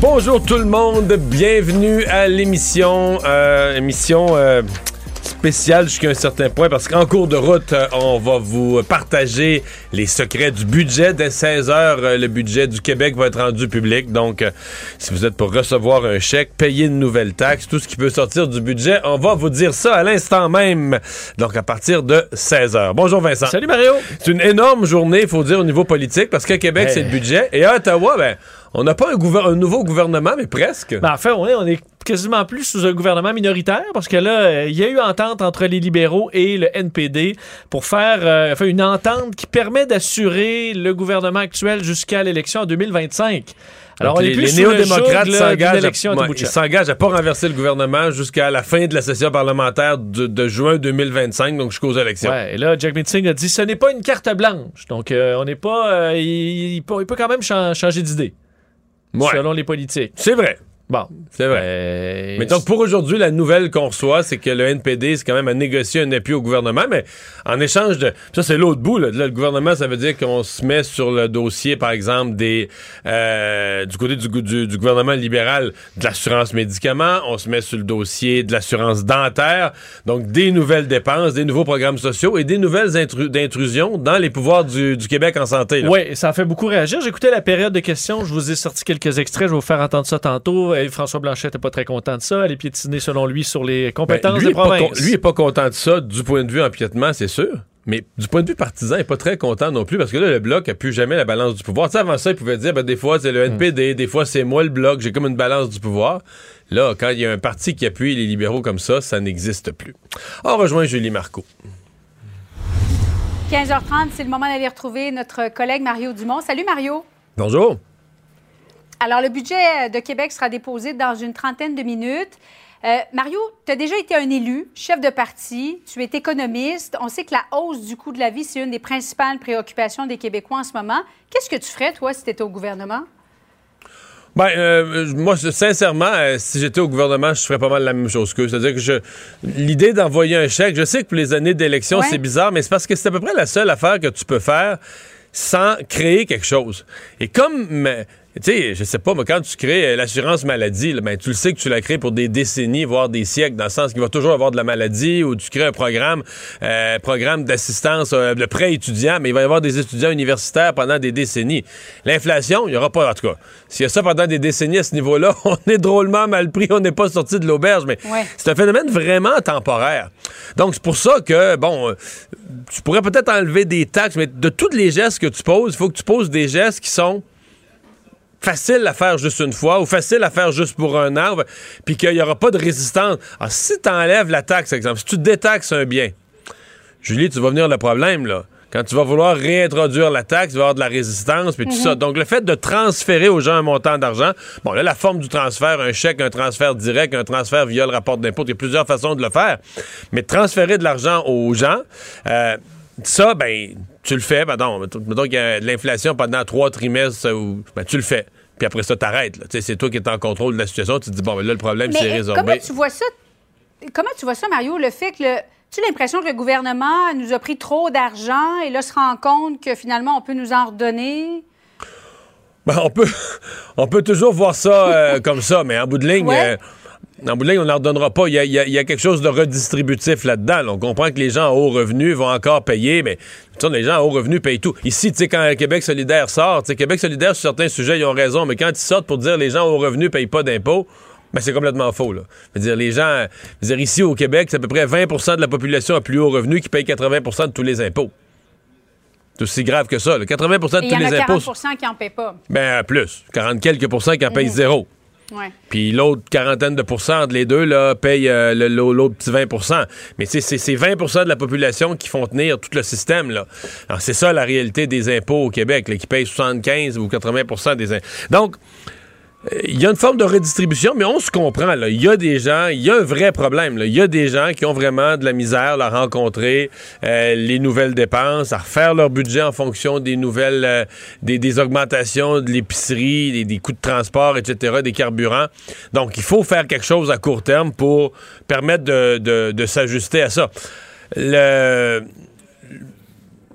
Bonjour tout le monde, bienvenue à l'émission, euh, émission euh, spéciale jusqu'à un certain point parce qu'en cours de route, euh, on va vous partager les secrets du budget. Dès 16 heures, euh, le budget du Québec va être rendu public. Donc, si vous êtes pour recevoir un chèque, payer une nouvelle taxe, tout ce qui peut sortir du budget, on va vous dire ça à l'instant même. Donc, à partir de 16 heures. Bonjour Vincent. Salut Mario. C'est une énorme journée, il faut dire, au niveau politique parce qu'à Québec, c'est le budget. Et à Ottawa, ben, on n'a pas un, gouver- un nouveau gouvernement, mais presque. Ben, en fait, on est, on est quasiment plus sous un gouvernement minoritaire parce que là, euh, il y a eu entente entre les libéraux et le NPD pour faire euh, enfin, une entente qui permet d'assurer le gouvernement actuel jusqu'à l'élection en 2025. Alors, Donc, on est les, plus les néo-démocrates s'engagent à à pas renverser le gouvernement jusqu'à la fin de la session parlementaire de, de juin 2025, donc jusqu'aux élections. Ouais, et là, Jack Meeting a dit ce n'est pas une carte blanche. Donc, euh, on n'est pas. il, il peut, il peut quand même chan- changer d'idée. Ouais. Selon les politiques. C'est vrai. Bon. C'est vrai. Euh, Mais donc, pour aujourd'hui, la nouvelle qu'on reçoit, c'est que le NPD, c'est quand même à négocier un appui au gouvernement, mais en échange de... Ça, c'est l'autre bout. Là. Là, le gouvernement, ça veut dire qu'on se met sur le dossier, par exemple, des euh, du côté du, gou- du- du gouvernement libéral de l'assurance médicaments, on se met sur le dossier de l'assurance dentaire, donc des nouvelles dépenses, des nouveaux programmes sociaux et des nouvelles intru- d'intrusion dans les pouvoirs du, du Québec en santé. Oui, ça a fait beaucoup réagir. J'écoutais la période de questions. Je vous ai sorti quelques extraits. Je vais vous faire entendre ça tantôt. Et François Blanchet n'était pas très content de ça. Elle est piétinée, selon lui, sur les Ben, compétences lui, des provinces. lui est pas content de ça du point de vue empiètement, c'est sûr. Mais du point de vue partisan, il est pas très content non plus parce que là, le bloc a plus jamais la balance du pouvoir. Tu sais, avant ça, il pouvait dire, ben, des fois, c'est le NPD, des fois, c'est moi le bloc, j'ai comme une balance du pouvoir. Là, quand il y a un parti qui appuie les libéraux comme ça, ça n'existe plus. On rejoint Julie Marco. 15h30, c'est le moment d'aller retrouver notre collègue Mario Dumont. Salut Mario. Bonjour. Alors, le budget de Québec sera déposé dans une trentaine de minutes. Euh, Mario, tu as déjà été un élu, chef de parti, tu es économiste. On sait que la hausse du coût de la vie, c'est une des principales préoccupations des Québécois en ce moment. Qu'est-ce que tu ferais, toi, si tu étais au gouvernement? Ben, euh, moi, je- sincèrement, euh, si j'étais au gouvernement, je ferais pas mal la même chose qu'eux. C'est-à-dire que je, l'idée d'envoyer un chèque, je sais que pour les années d'élection, Ouais. c'est bizarre, mais c'est parce que c'est à peu près la seule affaire que tu peux faire sans créer quelque chose. Et comme, euh, tu sais, je sais pas, mais quand tu crées euh, l'assurance maladie, là, ben, tu le sais que tu la crées pour des décennies, voire des siècles, dans le sens qu'il va toujours avoir de la maladie, ou tu crées un programme, euh, programme d'assistance, euh, de prêt étudiant, mais il va y avoir des étudiants universitaires pendant des décennies. L'inflation, il y aura pas, en tout cas. S'il y a ça pendant des décennies à ce niveau-là, on est drôlement mal pris, on n'est pas sorti de l'auberge, mais Ouais. c'est un phénomène vraiment temporaire. Donc, c'est pour ça que, bon, tu pourrais peut-être enlever des taxes, mais de tous les gestes que tu poses, il faut que tu poses des gestes qui sont faciles à faire juste une fois ou faciles à faire juste pour un an, puis qu'il n'y aura pas de résistance. Alors, si tu enlèves la taxe, exemple, si tu détaxes un bien, Julie, tu vas venir le problème, là. Quand tu vas vouloir réintroduire la taxe, il va y avoir de la résistance, puis tout ça. Donc, le fait de transférer aux gens un montant d'argent, bon, là, la forme du transfert, un chèque, un transfert direct, un transfert via le rapport d'impôt, il y a plusieurs façons de le faire. Mais transférer de l'argent aux gens, euh, ça, ben, tu le fais, pardon, mettons qu'il y a de l'inflation pendant trois trimestres, euh, ou- ben, tu le fais. Puis après ça, t'arrêtes. C'est toi qui es en contrôle de la situation. Tu te dis, bon, ben là, le problème, c'est Mais résorbé. comment tu vois ça? Comment tu vois ça, Mario, le fait que le. Tu as l'impression que le gouvernement nous a pris trop d'argent et là se rend compte que finalement on peut nous en redonner? Ben, on, peut, on peut toujours voir ça euh, comme ça, mais en bout de ligne, Ouais. euh, en bout de ligne, on n'en redonnera pas. Il y a, il y quelque chose de redistributif là-dedans. là. On comprend que les gens à haut revenu vont encore payer, mais les gens à haut revenu payent tout. Ici, tu sais, quand Québec solidaire sort, Québec solidaire, sur certains sujets, ils ont raison, mais quand ils sortent pour dire les gens à haut revenu payent pas d'impôts, ben, c'est complètement faux. Là. Je veux dire, les gens, je veux dire, ici au Québec, c'est à peu près 20% de la population à plus haut revenu qui paye 80% de tous les impôts. C'est aussi grave que ça. là. 80% de Et il y tous a les 40 impôts. qui n'en paient pas. Ben, plus. 40 quelques pourcents qui en payent zéro. Puis l'autre quarantaine de pourcents entre les deux, là, paye euh, l'autre petit 20% Mais c'est c'est 20% de la population qui font tenir tout le système. Là. C'est ça la réalité des impôts au Québec, là, qui payent 75 ou 80% des impôts. Donc, il y a une forme de redistribution, mais on se comprend. Là. Il y a des gens, il y a un vrai problème. Là. Il y a des gens qui ont vraiment de la misère à rencontrer euh, les nouvelles dépenses, à refaire leur budget en fonction des nouvelles, euh, des, augmentations de l'épicerie, des, coûts de transport, etc., des carburants. Donc, il faut faire quelque chose à court terme pour permettre de, de, de s'ajuster à ça. Le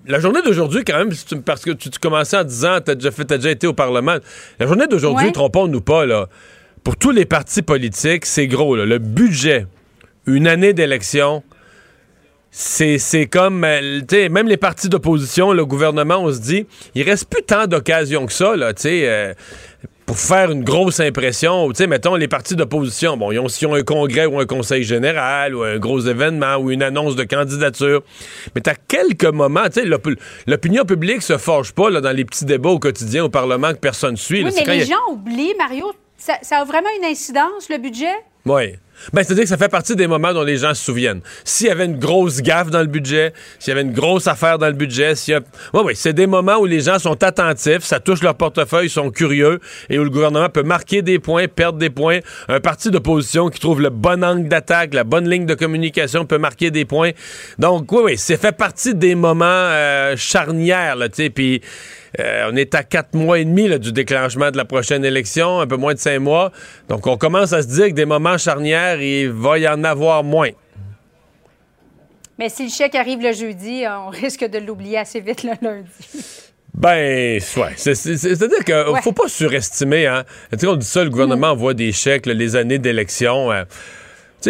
la journée d'aujourd'hui, quand même, parce que tu, commençais en disant, tu as déjà fait, as déjà été au Parlement. La journée d'aujourd'hui, trompons-nous pas, là. Pour tous les partis politiques, c'est gros, là. Le budget, une année d'élection, c'est comme, euh, tu même les partis d'opposition, le gouvernement, on se dit, il reste plus tant d'occasions que ça, là, tu sais. Euh, pour faire une grosse impression, tu sais, mettons, les partis d'opposition, bon, ils ont, ont un congrès ou un conseil général ou un gros événement ou une annonce de candidature. Mais t'as quelques moments, tu sais, l'opinion publique se forge pas là, dans les petits débats au quotidien au Parlement que personne suit. Oui, mais les gens oublient, Mario, ça, ça, a vraiment une incidence, le budget? Oui. Ben, c'est-à-dire que ça fait partie des moments dont les gens se souviennent. S'il y avait une grosse gaffe dans le budget, s'il y avait une grosse affaire dans le budget, s'il y a... Oui, oui, c'est des moments où les gens sont attentifs, ça touche leur portefeuille, sont curieux et où le gouvernement peut marquer des points, perdre des points. Un parti d'opposition qui trouve le bon angle d'attaque, la bonne ligne de communication peut marquer des points. Donc, oui, oui, c'est fait partie des moments euh, charnières, là, tu sais, puis... Euh, on est à quatre mois et demi du déclenchement de la prochaine élection, un peu moins de cinq mois. Donc, on commence à se dire que des moments charnières, il va y en avoir moins. Mais si le chèque arrive le jeudi, on risque de l'oublier assez vite le lundi. Ben, ouais. C'est-à-dire qu'il ne faut pas surestimer. Hein. Tu sais, on dit ça, le gouvernement envoie des chèques les années d'élection. Euh,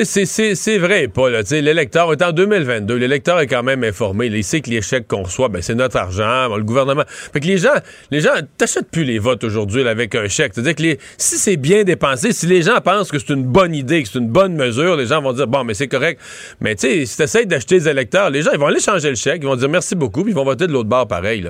c'est vrai pas. L'électeur est en 2022. L'électeur est quand même informé. il sait que les chèques qu'on reçoit, ben, c'est notre argent. le gouvernement. Fait que les gens, les gens, t'achètes plus les votes aujourd'hui avec un chèque. C'est-à-dire que si c'est bien dépensé, si les gens pensent que c'est une bonne idée, que c'est une bonne mesure, les gens vont dire bon, mais c'est correct. Mais tu sais, si t'essayes d'acheter des électeurs, les gens, vont aller changer le chèque, ils vont dire merci beaucoup, puis ils vont voter de l'autre bord pareil.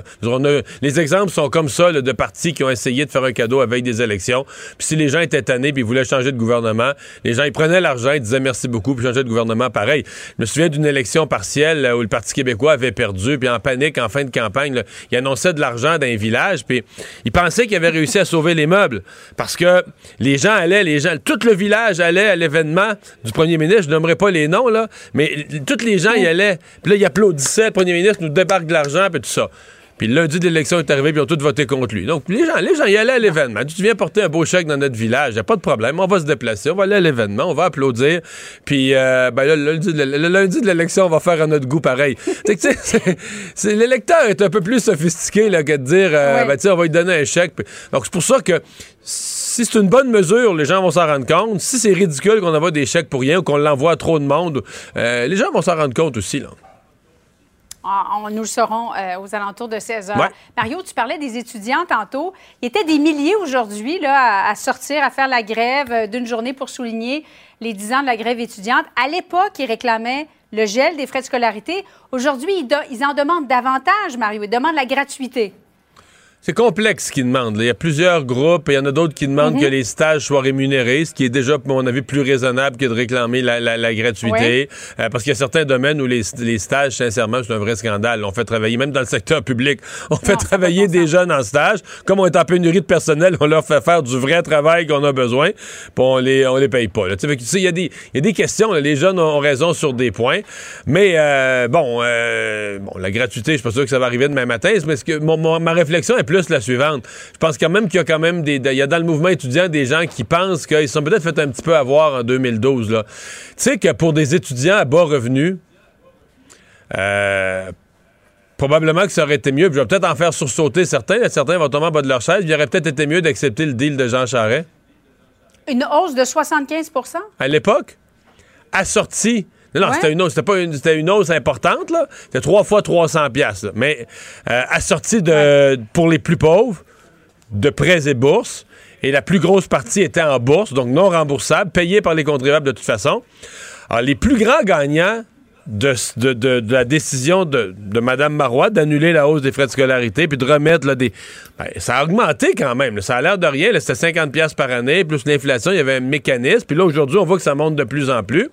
les exemples sont comme ça de partis qui ont essayé de faire un cadeau avec des élections. Puis si les gens étaient tannés, puis ils voulaient changer de gouvernement, les gens, ils prenaient l'argent, ils disaient merci beaucoup, puis changer de gouvernement pareil. Je me souviens d'une élection partielle où le Parti québécois avait perdu, puis en panique, en fin de campagne, il annonçait de l'argent dans un village, puis il pensait qu'il avait réussi à sauver les meubles, parce que les gens allaient, les gens, tout le village allait à l'événement du premier ministre, je nommerai pas les noms, là, mais tous les gens y allaient, puis là, ils applaudissaient, le premier ministre nous débarque de l'argent, puis tout ça. Puis lundi de l'élection est arrivé, puis ils ont tous voté contre lui. Donc, les gens, les gens y allaient à l'événement. Tu viens porter un beau chèque dans notre village, y a pas de problème. On va se déplacer, on va aller à l'événement, on va applaudir. Puis, euh, ben, le, lundi, de l'élection, on va faire à notre goût pareil. c'est, l'électeur est un peu plus sophistiqué là, que de dire, euh, ben, on va lui donner un chèque. Donc, c'est pour ça que si c'est une bonne mesure, les gens vont s'en rendre compte. Si c'est ridicule qu'on envoie des chèques pour rien ou qu'on l'envoie à trop de monde, euh, les gens vont s'en rendre compte aussi. Là. On, nous le saurons euh, aux alentours de 16 heures. Mario, tu parlais des étudiants tantôt. Il y était des milliers aujourd'hui à, à, sortir, à faire la grève euh, d'une journée pour souligner les 10 ans de la grève étudiante. À l'époque, ils réclamaient le gel des frais de scolarité. Aujourd'hui, ils, ils en demandent davantage, Mario. Ils demandent la gratuité. C'est complexe ce qu'ils demandent. Il y a plusieurs groupes et il y en a d'autres qui demandent mhm. que les stages soient rémunérés, ce qui est déjà, à mon avis, plus raisonnable que de réclamer la, gratuité. Euh, parce qu'il y a certains domaines où les, stages, sincèrement, c'est un vrai scandale. On fait travailler, même dans le secteur public, on fait travailler des jeunes en stage. Comme on est en pénurie de personnel, on leur fait faire du vrai travail qu'on a besoin, puis on les, on les paye pas. Il y, a des, y a des questions. Les jeunes ont raison sur des points. Mais euh, bon, euh, bon, la gratuité, je suis pas sûr que ça va arriver demain matin. Mais ce que, ma réflexion est plus la suivante. Je pense quand même qu'il y a quand même des. Il y a dans le mouvement étudiant des gens qui pensent qu'ils sont peut-être fait un petit peu avoir en 2012. Tu sais que pour des étudiants à bas revenus, euh, probablement que ça aurait été mieux. je vais peut-être en faire sursauter certains. Certains vont tomber en bas de leur chaise. Il aurait peut-être été mieux d'accepter le deal de Jean Charest. Une hausse de 75% À l'époque, assortie non, c'était une hausse, c'était pas une, c'était une hausse importante, là. C'était trois fois 300 pièces Mais euh, assorti de, pour les plus pauvres, de prêts et bourses, et la plus grosse partie était en bourse, donc non remboursable, payée par les contribuables de toute façon. Alors, les plus grands gagnants de, de, la décision de, de Mme Marois d'annuler la hausse des frais de scolarité puis de remettre là, des. Ben, ça a augmenté quand même. Ça a l'air de rien. C'était 50$ par année, plus l'inflation, il y avait un mécanisme. Puis là, aujourd'hui, on voit que ça monte de plus en plus.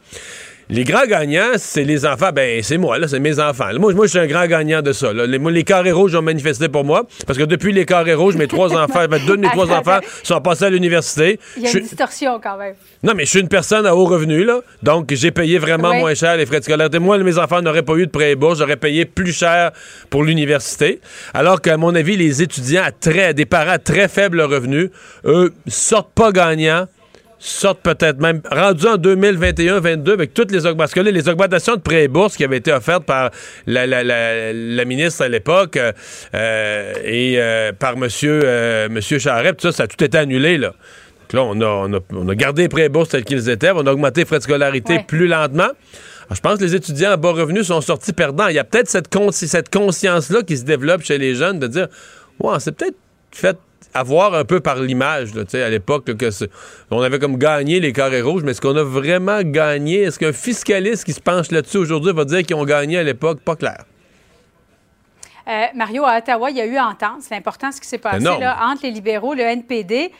Les grands gagnants, c'est les enfants. Ben, c'est moi, là, c'est mes enfants. Moi, moi je suis un grand gagnant de ça. là. Les, carrés rouges ont manifesté pour moi. Parce que depuis les carrés rouges, mes trois enfants, ben, deux de mes trois enfants sont passés à l'université. Il y a une distorsion quand même. non, mais je suis une personne à haut revenu, là. Donc, j'ai payé vraiment moins cher les frais de scolarité. Moi, mes enfants n'auraient pas eu de prêt et bourse. J'aurais payé plus cher pour l'université. Alors qu'à mon avis, les étudiants à très, des parents à très faible revenu, eux, sortent pas gagnants sortent peut-être même rendus en 2021-22 avec toutes les augmentations. Parce que là, les augmentations de prêts et bourses qui avaient été offertes par la, la- la- la ministre à l'époque euh, euh, et euh, par monsieur, euh, monsieur Charest, tout ça, ça a tout été annulé, là. Donc là, on a, on, a, on a gardé les prêts et bourses tels qu'ils étaient, on a augmenté les frais de scolarité Ouais. plus lentement. Alors, je pense que les étudiants à bas revenus sont sortis perdants. Il y a peut-être cette, consci- cette conscience-là qui se développe chez les jeunes de dire Ouais, c'est peut-être fait avoir un peu par l'image, là, tu sais, à l'époque, que on avait comme gagné les carrés rouges, mais est-ce qu'on a vraiment gagné? Est-ce qu'un fiscaliste qui se penche là-dessus aujourd'hui va dire qu'ils ont gagné à l'époque? Pas clair. Euh, Mario, à Ottawa, il y a eu entente. C'est important ce qui s'est passé là, entre les libéraux, le NPD,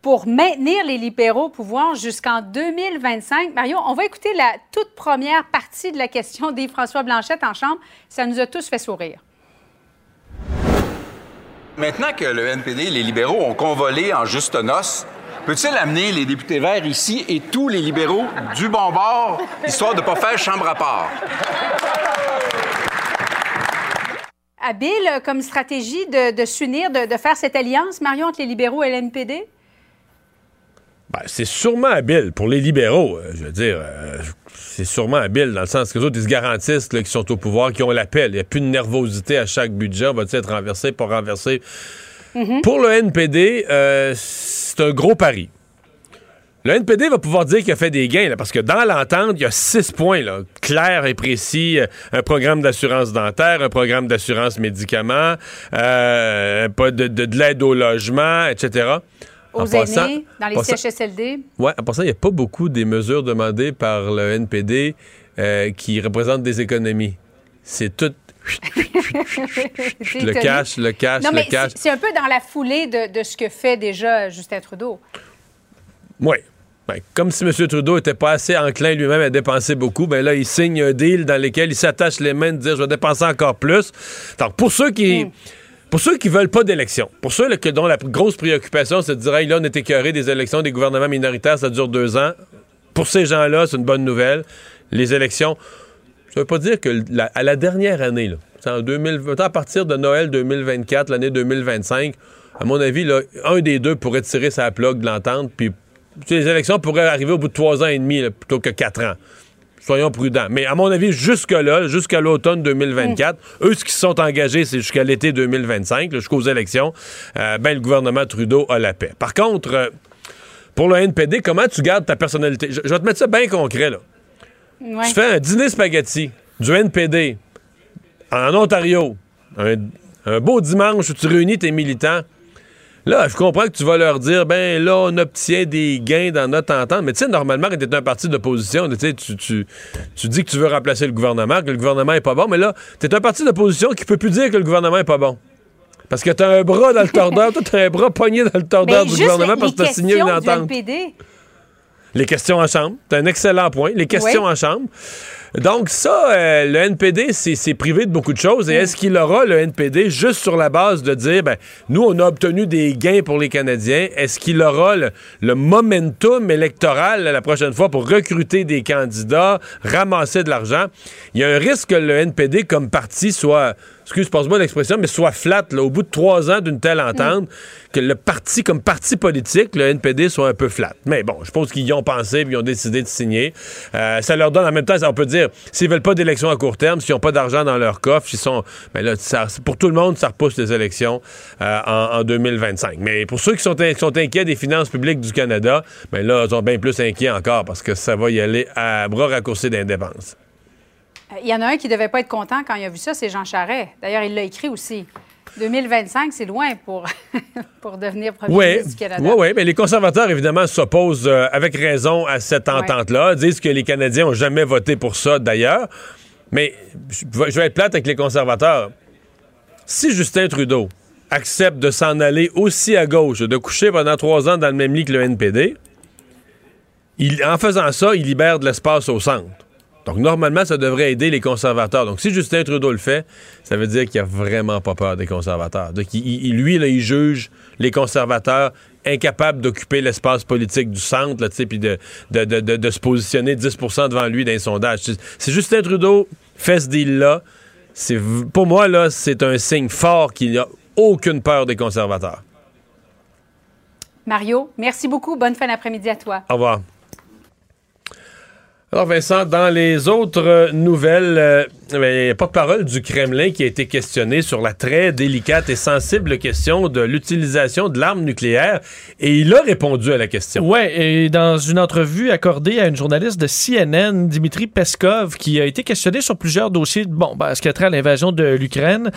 pour maintenir les libéraux au pouvoir jusqu'en 2025. Mario, on va écouter la toute première partie de la question d'Yves-François Blanchette en Chambre. Ça nous a tous fait sourire. Maintenant que le NPD et les libéraux ont convolé en juste noces, peut-il amener les députés verts ici et tous les libéraux du bon bord, histoire de ne pas faire chambre à part? Habile comme stratégie de, de s'unir, de, de faire cette alliance, Mario, entre les libéraux et le NPD? Ben, c'est sûrement habile pour les libéraux. euh, je veux dire, euh, c'est sûrement habile dans le sens que les autres, ils se garantissent qu'ils sont au pouvoir, qu'ils ont l'appel. Il n'y a plus de nervosité à chaque budget. On va être renversé pour renverser. Pour le NPD, euh, c'est un gros pari. Le NPD va pouvoir dire qu'il a fait des gains, là, parce que dans l'entente, il y a six points là, clairs et précis. Euh, Un programme d'assurance dentaire, un programme d'assurance médicaments, euh, pas de, de- de l'aide au logement, etc. En Aux passant- aînés, dans les passant- CHSLD? Ouais, en passant, il n'y a pas beaucoup des mesures demandées par le NPD euh, qui représentent des économies. C'est tout le cash, le cash, Non, le mais cash. c'est- un peu dans la foulée de, de ce que fait déjà Justin Trudeau. Oui. Ben, comme si M. Trudeau n'était pas assez enclin lui-même à dépenser beaucoup, ben là, il signe un deal dans lequel il s'attache les mains de dire je vais dépenser encore plus. Donc, pour ceux qui. Pour ceux qui veulent pas d'élection, pour ceux que, dont la grosse préoccupation, c'est de dire, là, on est écœuré des élections, des gouvernements minoritaires, ça dure deux ans. Pour ces gens-là, c'est une bonne nouvelle. Les élections, ça veut pas dire que la- à la dernière année, là, c'est en 2020, à partir de Noël 2024, l'année 2025, à mon avis, là, un des deux pourrait tirer sa plug de l'entente, puis les élections pourraient arriver au bout de trois ans et demi plutôt que quatre ans. Soyons prudents. Mais à mon avis, jusque-là, jusqu'à l'automne 2024, eux, ce qui se sont engagés, c'est jusqu'à l'été 2025, là, jusqu'aux élections, euh, ben, le gouvernement Trudeau a la paix. Par contre, euh, pour le NPD, comment tu gardes ta personnalité? Je, je vais te mettre ça bien concret, là. Ouais. Tu fais un dîner spaghetti du NPD en Ontario, un, un beau dimanche où tu réunis tes militants. Là, je comprends que tu vas leur dire, ben là, on obtient des gains dans notre entente. Mais tu sais, normalement, quand tu es un parti d'opposition, tu, tu, dis que tu veux remplacer le gouvernement, que le gouvernement est pas bon. Mais là, tu es un parti d'opposition qui peut plus dire que le gouvernement est pas bon. Parce que tu as un bras dans le tordeur, toi, tu as un bras pogné dans le tordeur du gouvernement parce que tu as signé une entente. Les questions en chambre. C'est un excellent point. Les questions Oui. en chambre. Donc, ça, euh, le NPD, c'est c'est privé de beaucoup de choses. Et est-ce qu'il aura le NPD juste sur la base de dire, ben, nous, on a obtenu des gains pour les Canadiens. Est-ce qu'il aura le, le momentum électoral la prochaine fois pour recruter des candidats, ramasser de l'argent? Il y a un risque que le NPD, comme parti, soit, excuse, passe-moi l'expression, mais soit flat, là, au bout de trois ans d'une telle entente, que le parti, comme parti politique, le NPD soit un peu flat. Mais bon, je pense qu'ils y ont pensé puis ils ont décidé de signer. Euh, ça leur donne en même temps, on peut dire, s'ils veulent pas d'élections à court terme, s'ils n'ont pas d'argent dans leur coffre, ils sont. Ben là, pour tout le monde, ça repousse les élections euh, en, en 2025. Mais pour ceux qui sont, in- qui sont inquiets des finances publiques du Canada, ben là, ils sont bien plus inquiets encore parce que ça va y aller à bras raccourcis d'indépendance. Il y en a un qui devait pas être content quand il a vu ça, c'est Jean Charest. D'ailleurs, il l'a écrit aussi. 2025, c'est loin pour, pour devenir premier Oui, ministre du Canada. oui, oui, mais les conservateurs, évidemment, s'opposent euh, avec raison à cette entente-là. Disent que les Canadiens n'ont jamais voté pour ça, d'ailleurs. Mais je vais je vais être plate avec les conservateurs. Si Justin Trudeau accepte de s'en aller aussi à gauche, de coucher pendant trois ans dans le même lit que le NPD, il- en faisant ça, il libère de l'espace au centre. Donc, normalement, ça devrait aider les conservateurs. Donc, si Justin Trudeau le fait, ça veut dire qu'il a vraiment pas peur des conservateurs. Donc, il- il- lui, là, il juge les conservateurs incapables d'occuper l'espace politique du centre, puis de, de, de- se positionner 10% devant lui dans les sondages. Si- Justin Trudeau fait ce deal-là, pour moi, là, c'est un signe fort qu'il n'y a aucune peur des conservateurs. Mario, merci beaucoup. Bonne fin d'après-midi à toi. Au revoir. Alors Vincent, dans les autres euh, nouvelles, euh, ben, il y a pas de parole du Kremlin qui a été questionné sur la très délicate et sensible question de l'utilisation de l'arme nucléaire et il a répondu à la question. Ouais, et dans une entrevue accordée à une journaliste de CNN, Dimitri Peskov, qui a été questionné sur plusieurs dossiers, bon, ben, ce qui a trait à l'invasion de l'Ukraine.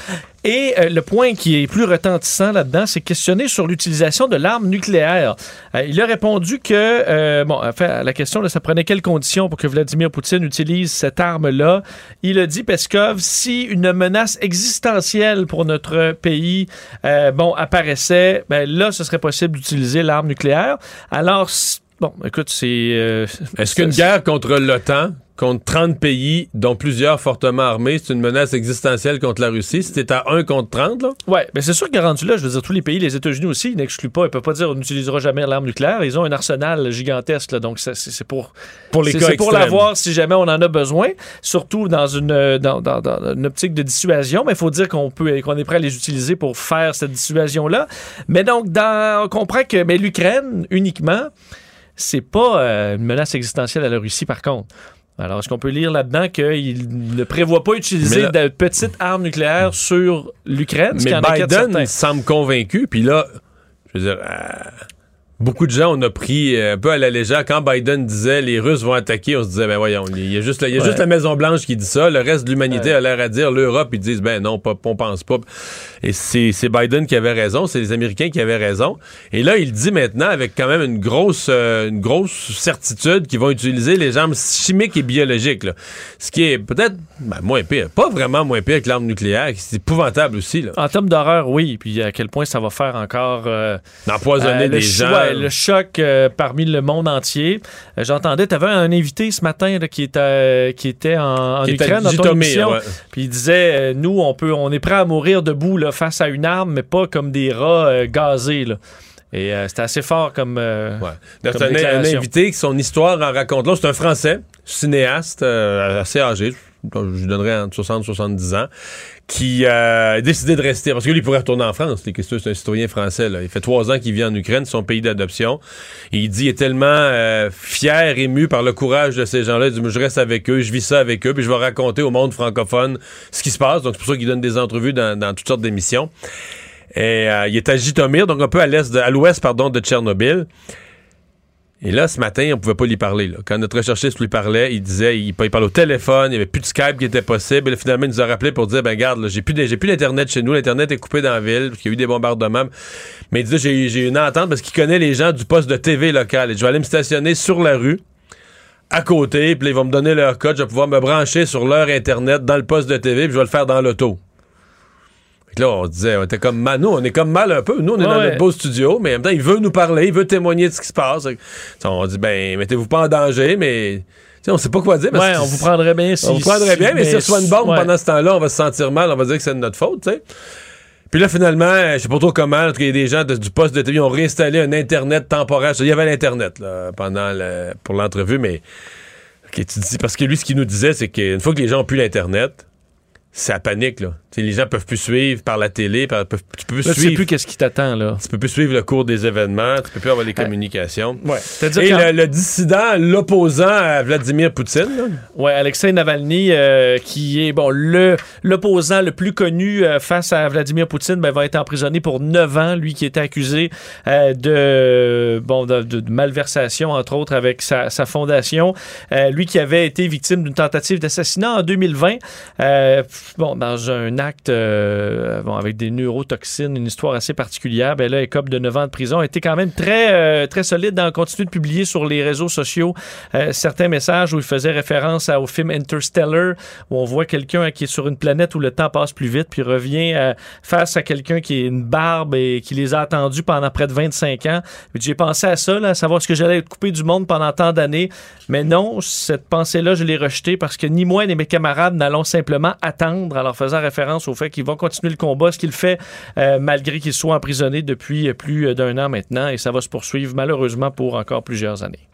Et euh, le point qui est plus retentissant là-dedans, c'est questionner sur l'utilisation de l'arme nucléaire. Euh, il a répondu que, euh, bon, enfin, la question, ça prenait quelles conditions pour que Vladimir Poutine utilise cette arme-là? Il a dit, Peskov, si une menace existentielle pour notre pays, euh, bon, apparaissait, ben là, ce serait possible d'utiliser l'arme nucléaire. Alors, bon, écoute, c'est... euh, Est-ce qu'une guerre contre l'OTAN, contre 30 pays, dont plusieurs fortement armés, c'est une menace existentielle contre la Russie? Si t'es à 1 contre 30, là? Ouais, mais c'est sûr que rendu là, je veux dire, tous les pays, les États-Unis aussi, ils n'excluent pas, ils peuvent pas dire on n'utilisera jamais l'arme nucléaire. Ils ont un arsenal gigantesque, là, donc c'est pour Pour les c'est- cas c'est pour l'avoir si jamais on en a besoin, surtout dans une dans, dans- dans une optique de dissuasion. Mais il faut dire qu'on peut qu'on est prêt à les utiliser pour faire cette dissuasion là. Mais donc, dans, on comprend que mais l'Ukraine uniquement, c'est pas euh, une menace existentielle à la Russie par contre. Alors, est-ce qu'on peut lire là-dedans qu'il ne prévoit pas utiliser là- de petites armes nucléaires sur l'Ukraine? Mais Biden semble convaincu. Puis là, je veux dire, euh, beaucoup de gens, on a pris euh, un peu à la légère. Quand Biden disait les Russes vont attaquer, on se disait, ben voyons, il y a juste, la- il y a Ouais. juste la Maison-Blanche qui dit ça. Le reste de l'humanité a l'air à dire, l'Europe, ils disent, ben non, pas, on pense pas. Et c'est Biden qui avait raison, c'est les Américains qui avaient raison. Et là, il dit maintenant, avec quand même une grosse, euh, une grosse certitude, qu'ils vont utiliser les armes chimiques et biologiques. là. Ce qui est peut-être ben, moins pire. Pas vraiment moins pire que l'arme nucléaire, c'est épouvantable aussi. là. En termes d'horreur, oui. Puis à quel point ça va faire encore euh, D'empoisonner euh, des gens. Ouais, le choc euh, parmi le monde entier. Euh, J'entendais, tu avais un invité ce matin là, qui, était, qui était en, en Qui était Ukraine dans ton Jitomir, émission. ouais. Puis il disait, euh, nous, on peut, on est prêt à mourir debout là, face à une arme, mais pas comme des rats gazés. Là. Et euh, c'était assez fort comme. euh, Ouais. Comme un, invité qui son histoire en raconte là. C'est un Français, cinéaste, euh, assez âgé. Je donnerais entre 60 et 70 ans, qui euh, a décidé de rester. Parce que lui, il pourrait retourner en France. C'est c'est un citoyen français. Là. Il fait trois ans qu'il vit en Ukraine, son pays d'adoption. Il dit il est tellement euh, fier, ému par le courage de ces gens-là. Il dit Je reste avec eux, je vis ça avec eux, puis je vais raconter au monde francophone ce qui se passe. Donc, c'est pour ça qu'il donne des entrevues dans, toutes sortes d'émissions. Et euh, il est à Jitomir, donc un peu à l'est, à l'ouest, pardon, de Tchernobyl. Et là, ce matin, on pouvait pas lui parler. Quand notre recherchiste lui parlait, il disait, il, parlait au téléphone, il y avait plus de Skype qui était possible. Et finalement, il nous a rappelé pour dire, ben garde, j'ai plus, plus d'internet chez nous, l'internet est coupé dans la ville, parce qu'il y a eu des bombardements. Mais il disait, j'ai, une entente parce qu'il connaît les gens du poste de TV local. Et je vais aller me stationner sur la rue, à côté, puis ils vont me donner leur code, je vais pouvoir me brancher sur leur internet dans le poste de TV, puis je vais le faire dans l'auto. Là, on disait, on était comme mal, nous, on est comme mal un peu. Nous, on est dans notre beau studio, mais en même temps, il veut nous parler, il veut témoigner de ce qui se passe. On dit, ben, mettez-vous pas en danger, mais, on sait pas quoi dire. parce Ouais, que on vous prendrait bien si. on vous prendrait bien, mais si reçoit une bombe ouais. pendant ce temps-là, on va se sentir mal, on va dire que c'est de notre faute, tu sais. Puis là, finalement, je sais pas trop comment, en tout cas, il y a des gens de- du poste de ils ont réinstallé un Internet temporaire. Il y avait l'Internet, là, pendant le- pour l'entrevue, mais, ok, tu dis, parce que lui, ce qu'il nous disait, c'est qu'une fois que les gens ont plus l'Internet, c'est la panique, là. Les gens peuvent plus suivre par la télé, par- peuvent- tu peux plus Là, tu sais suivre. plus qu'est-ce qui t'attend, là. Tu peux plus suivre le cours des événements, tu peux plus avoir les communications. Ouais. C'est-à-dire Et le, le dissident, l'opposant à Vladimir Poutine, là, Ouais, Alexei Navalny, euh, qui est bon le l'opposant le plus connu euh, face à Vladimir Poutine, ben, va être emprisonné pour 9 ans. Lui qui était accusé euh, de bon de, malversation entre autres avec sa, sa fondation. Euh, lui qui avait été victime d'une tentative d'assassinat en 2020. Bon, dans un acte euh, bon, avec des neurotoxines, une histoire assez particulière. Ben là, écope de 9 ans de prison a été quand même très, euh, très solide dans continuer de publier sur les réseaux sociaux euh, certains messages où il faisait référence au film Interstellar, où on voit quelqu'un qui est sur une planète où le temps passe plus vite, puis revient euh, face à quelqu'un qui a une barbe et qui les a attendus pendant près de 25 ans. J'ai pensé à ça, là, à savoir ce que j'allais être coupé du monde pendant tant d'années. Mais non, cette pensée-là, je l'ai rejetée parce que ni moi ni mes camarades n'allons simplement attendre leur faisant référence au fait qu'ils vont continuer le combat, ce qu'il fait euh, malgré qu'ils soient emprisonnés depuis plus d'un an maintenant. Et ça va se poursuivre malheureusement pour encore plusieurs années.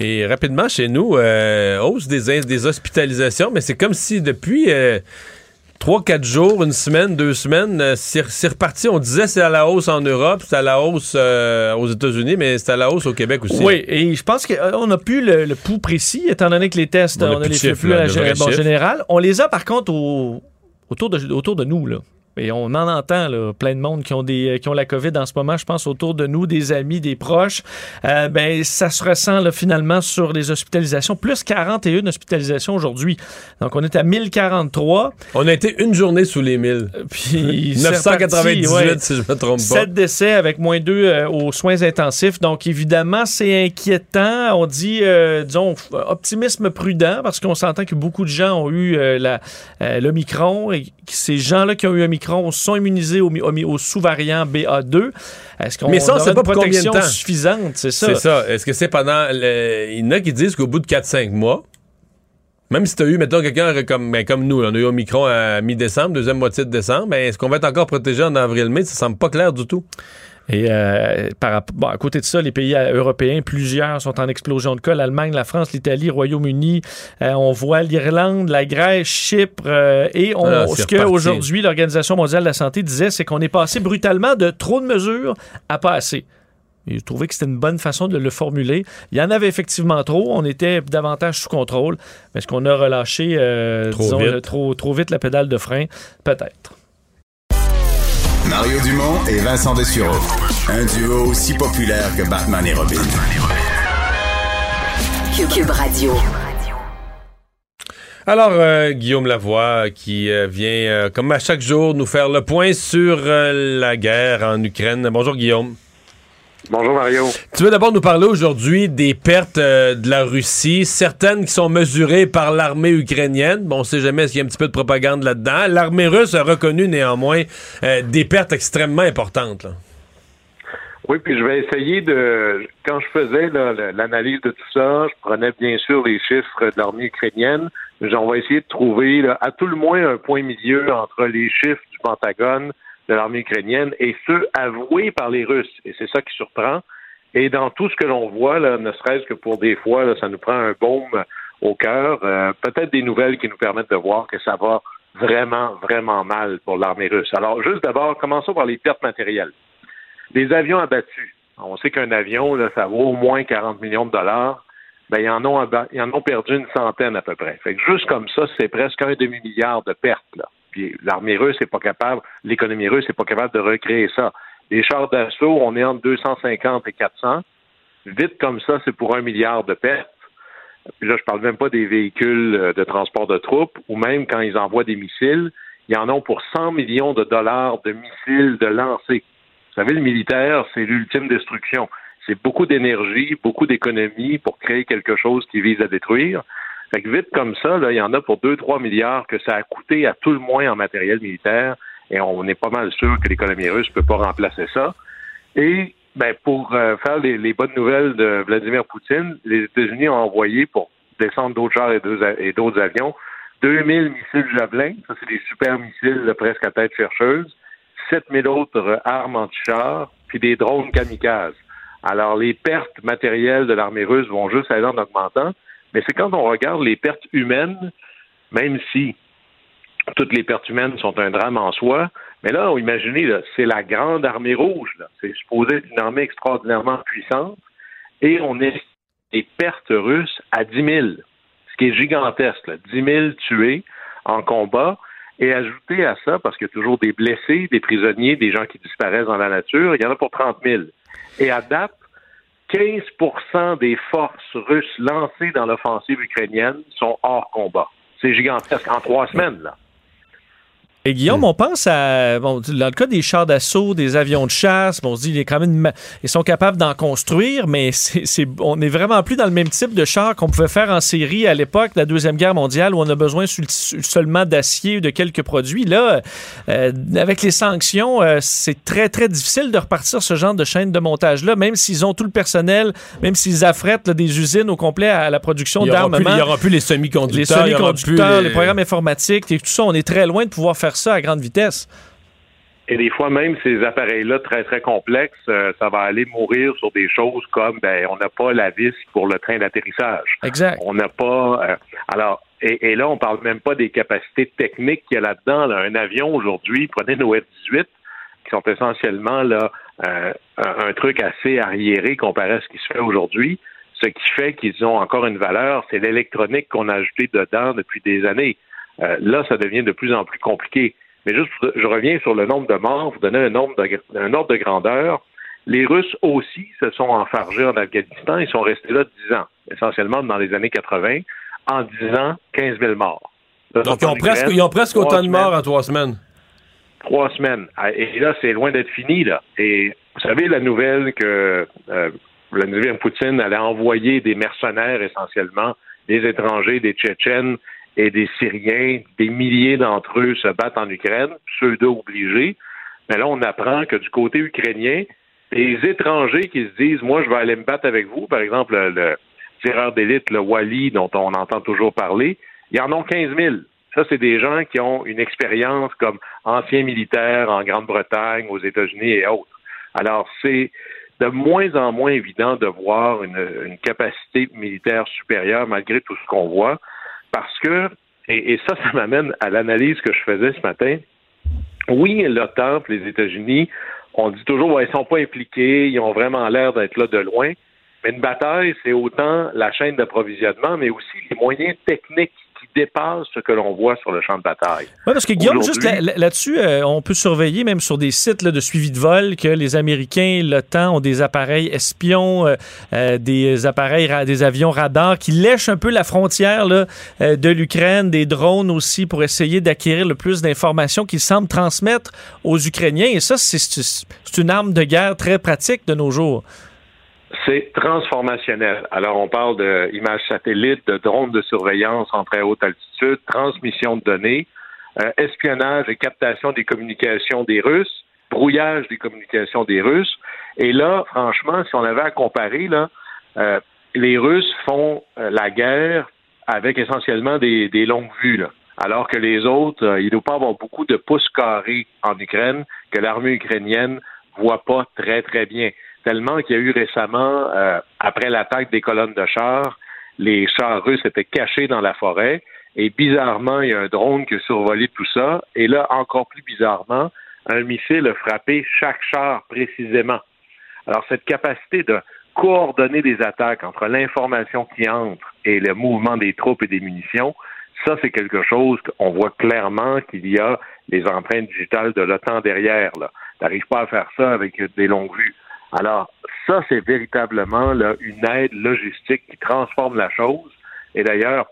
Et rapidement, chez nous, euh, hausse des, hospitalisations, mais c'est comme si depuis euh, 3-4 jours, une semaine, deux semaines, euh, c'est reparti. On disait c'est à la hausse en Europe, c'est à la hausse euh, aux États-Unis, mais c'est à la hausse au Québec aussi. Oui, et je pense qu'on n'a plus le, le pouls précis, étant donné que les tests, On a on les chiffres, flux là, à la de gé- vrais bon, chiffres. général. On les a par contre au- autour, de, autour de nous, là. Et on en entend là, plein de monde qui ont, des, qui ont la COVID en ce moment, je pense, autour de nous, des amis, des proches. Euh, ben, ça se ressent là, finalement sur les hospitalisations. Plus 41 hospitalisations aujourd'hui. Donc, on est à 1043. On a été une journée sous les 1000. Puis c'est 998, reparti, ouais. si je me trompe pas. Sept décès avec moins deux euh, aux soins intensifs. Donc, évidemment, c'est inquiétant. On dit, euh, disons, optimisme prudent parce qu'on s'entend que beaucoup de gens ont eu euh, la- euh, l'Omicron et que ces gens-là qui ont eu Omicron sont immunisés au, sous-variant BA2. Est-ce qu'on Mais ça, sait pas pour combien de protection temps? suffisante? C'est ça. C'est ça. Est-ce que c'est pendant. le- Il y en a qui disent qu'au bout de 4-5 mois, même si tu as eu, mettons, quelqu'un comme, ben, comme nous, on a eu Omicron à mi-décembre, deuxième moitié de décembre, ben, est-ce qu'on va être encore protégé en avril-mai? Ça semble pas clair du tout. Et euh, par, bon, à côté de ça, les pays euh, européens, plusieurs sont en explosion de cas. L'Allemagne, la France, l'Italie, Royaume-Uni. Euh, on voit l'Irlande, la Grèce, Chypre. euh, et on, Ah, ce qu'aujourd'hui, l'Organisation mondiale de la santé disait, c'est qu'on est passé brutalement de trop de mesures à pas assez. Je trouvais que c'était une bonne façon de le formuler. Il y en avait effectivement trop. On était davantage sous contrôle. Mais est-ce qu'on a relâché euh, Trop disons, vite. le- trop, trop vite la pédale de frein? Peut-être. Mario Dumont et Vincent Dessureau. Un duo aussi populaire que Batman et Robin. Cube, Radio. Alors, euh, Guillaume Lavoie, qui euh, vient, euh, comme à chaque jour, nous faire le point sur euh, la guerre en Ukraine. Bonjour, Guillaume. Bonjour Mario. Tu veux d'abord nous parler aujourd'hui des pertes euh, de la Russie, certaines qui sont mesurées par l'armée ukrainienne. Bon, on sait jamais s'il y a un petit peu de propagande là-dedans. L'armée russe a reconnu néanmoins euh, des pertes extrêmement importantes. là. Oui, puis je vais essayer de. Quand je faisais l'analyse de tout ça, je prenais bien sûr les chiffres de l'armée ukrainienne. mais On va essayer de trouver là, à tout le moins un point milieu entre les chiffres du Pentagone, de l'armée ukrainienne, et ceux avoués par les Russes. Et c'est ça qui surprend. Et dans tout ce que l'on voit, là, ne serait-ce que pour des fois, ça nous prend un baume au cœur. euh, Peut-être des nouvelles qui nous permettent de voir que ça va vraiment, vraiment mal pour l'armée russe. Alors, juste d'abord, commençons par les pertes matérielles. Des avions abattus. On sait qu'un avion, ça vaut au moins 40 millions de dollars. Ben, ils en ont, ils en ont perdu une centaine à peu près. Fait que juste comme ça, c'est presque un demi-milliard de pertes. Là. Puis l'armée russe n'est pas capable, l'économie russe n'est pas capable de recréer ça. Les chars d'assaut, on est entre 250 et 400. Vite comme ça, c'est pour un milliard de pertes. Puis là, je parle même pas des véhicules euh, de transport de troupes, ou même quand ils envoient des missiles, ils en ont pour 100 millions de dollars de missiles de lancer. Vous savez, le militaire, c'est l'ultime destruction. C'est beaucoup d'énergie, beaucoup d'économie pour créer quelque chose qui vise à détruire. Fait que vite comme ça, là, il y en a pour 2-3 milliards que ça a coûté à tout le moins en matériel militaire. Et on est pas mal sûr que l'économie russe peut pas remplacer ça. Et ben, pour euh, faire les, bonnes nouvelles de Vladimir Poutine, les États-Unis ont envoyé pour descendre d'autres chars et d'autres avions 2000 missiles Javelin, ça c'est des super missiles presque à tête chercheuse, 7000 autres euh, armes anti-chars, puis des drones kamikazes. Alors les pertes matérielles de l'armée russe vont juste aller en augmentant, mais c'est quand on regarde les pertes humaines, même si toutes les pertes humaines sont un drame en soi, mais là, imaginez, c'est la grande armée rouge, c'est supposé être une armée extraordinairement puissante, et on est les pertes russes à 10 000, ce qui est gigantesque, là. 10 000 tués en combat, et ajouter à ça, parce qu'il y a toujours des blessés, des prisonniers, des gens qui disparaissent dans la nature, il y en a pour 30 000. Et à date, 15% des forces russes lancées dans l'offensive ukrainienne sont hors combat. C'est gigantesque en trois semaines, là. Et Guillaume, on pense à, bon, dans le cas des chars d'assaut, des avions de chasse, bon, on se dit, il est quand même, ils sont capables d'en construire, mais c'est, on n'est vraiment plus dans le même type de char qu'on pouvait faire en série à l'époque de la Deuxième Guerre mondiale où on a besoin seulement d'acier ou de quelques produits. Là, euh, avec les sanctions, euh, c'est très, très difficile de repartir ce genre de chaîne de montage-là, même s'ils ont tout le personnel, même s'ils affrètent des usines au complet à la production d'armement. Il n'y aura plus les semi-conducteurs, les, semi-conducteurs, les... les programmes informatiques et tout ça. On est très loin de pouvoir faire ça à grande vitesse. Et des fois, même ces appareils-là très, très complexes, euh, ça va aller mourir sur des choses comme ben, on n'a pas la vis pour le train d'atterrissage. Exact. On n'a pas. Euh, alors, et, là, on parle même pas des capacités techniques qu'il y a là-dedans. Un avion aujourd'hui, prenez nos F-18, qui sont essentiellement là euh, un, un, truc assez arriéré comparé à ce qui se fait aujourd'hui. Ce qui fait qu'ils ont encore une valeur, c'est l'électronique qu'on a ajoutée dedans depuis des années. Là, ça devient de plus en plus compliqué. Mais juste, je reviens sur le nombre de morts, vous donnez un, nombre de, un ordre de grandeur. Les Russes aussi se sont enfargés en Afghanistan. Ils sont restés là 10 ans, essentiellement dans les années 80. En 10 ans, 15 000 morts. Donc, ils ont, presque, ils ont presque autant de morts en trois semaines. Trois semaines. Ah, et là, c'est loin d'être fini. Là. Et vous savez, la nouvelle que euh, Vladimir Poutine allait envoyer des mercenaires essentiellement, des étrangers, des Tchétchènes, et des Syriens, des milliers d'entre eux se battent en Ukraine, pseudo-obligés. Mais là, on apprend que du côté ukrainien, les étrangers qui se disent, moi, je vais aller me battre avec vous, par exemple, le, tireur d'élite, le Wally, dont on entend toujours parler, il y en ont 15 000. Ça, c'est des gens qui ont une expérience comme anciens militaires en Grande-Bretagne, aux États-Unis et autres. Alors, c'est de moins en moins évident de voir une capacité militaire supérieure malgré tout ce qu'on voit. Parce que, et, ça, ça m'amène à l'analyse que je faisais ce matin. Oui, l'OTAN, les États-Unis, on dit toujours, ouais, ils sont pas impliqués, ils ont vraiment l'air d'être là de loin. Mais une bataille, c'est autant la chaîne d'approvisionnement, mais aussi les moyens techniques qui dépasse ce que l'on voit sur le champ de bataille. Oui, parce que Guillaume, juste là-dessus, euh, on peut surveiller même sur des sites de suivi de vol que les Américains, l'OTAN, ont des appareils espions, euh, euh, des appareils, des avions radars qui lèchent un peu la frontière de l'Ukraine, des drones aussi pour essayer d'acquérir le plus d'informations qu'ils semblent transmettre aux Ukrainiens. Et ça, c'est une arme de guerre très pratique de nos jours c'est transformationnel. Alors, on parle d'images satellites, de drones de surveillance en très haute altitude, transmission de données, euh, espionnage et captation des communications des Russes, brouillage des communications des Russes. Et là, franchement, si on avait à comparer, là, euh, les Russes font euh, la guerre avec essentiellement des, longues vues, alors que les autres, il ne doit pas avoir beaucoup de pouces carrés en Ukraine que l'armée ukrainienne voit pas très, très bien tellement qu'il y a eu récemment, euh, après l'attaque des colonnes de chars, les chars russes étaient cachés dans la forêt. Et bizarrement, il y a un drone qui a survolé tout ça. Et là, encore plus bizarrement, un missile a frappé chaque char précisément. Alors, cette capacité de coordonner des attaques entre l'information qui entre et le mouvement des troupes et des munitions, ça, c'est quelque chose qu'on voit clairement qu'il y a les empreintes digitales de l'OTAN derrière. Tu n'arrives pas à faire ça avec des longues vues. Alors, ça, c'est véritablement une aide logistique qui transforme la chose. Et d'ailleurs,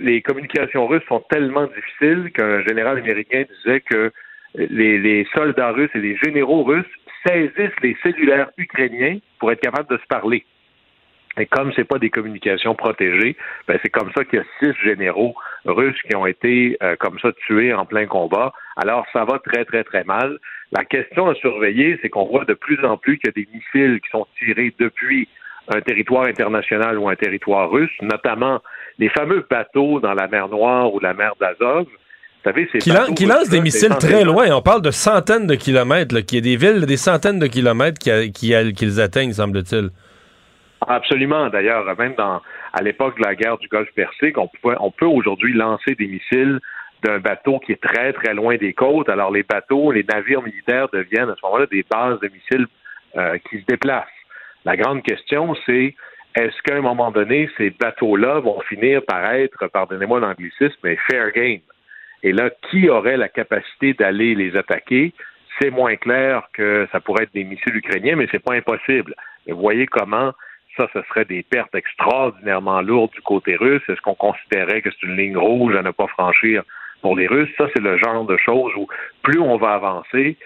les communications russes sont tellement difficiles qu'un général américain disait que les, soldats russes et les généraux russes saisissent les cellulaires ukrainiens pour être capables de se parler. Et comme c'est pas des communications protégées, ben c'est comme ça qu'il y a six généraux russes qui ont été euh, comme ça tués en plein combat. Alors ça va très très très mal. La question à surveiller, c'est qu'on voit de plus en plus qu'il y a des missiles qui sont tirés depuis un territoire international ou un territoire russe, notamment les fameux bateaux dans la mer Noire ou la mer d'Azov. Vous savez, qui, qui lancent des missiles très loin. On parle de centaines de kilomètres, qu'il y a des villes, des centaines de kilomètres qu'ils qui, atteignent, semble-t-il. Absolument. D'ailleurs, même dans, à l'époque de la guerre du Golfe Persique, on, on peut aujourd'hui lancer des missiles d'un bateau qui est très, très loin des côtes. Alors, les bateaux, les navires militaires deviennent à ce moment-là des bases de missiles euh, qui se déplacent. La grande question, c'est est-ce qu'à un moment donné, ces bateaux-là vont finir par être, pardonnez-moi l'anglicisme, mais fair game? Et là, qui aurait la capacité d'aller les attaquer? C'est moins clair que ça pourrait être des missiles ukrainiens, mais c'est pas impossible. Vous voyez comment ça, ce serait des pertes extraordinairement lourdes du côté russe. Est-ce qu'on considérait que c'est une ligne rouge à ne pas franchir pour les Russes? Ça, c'est le genre de choses où plus on va avancer,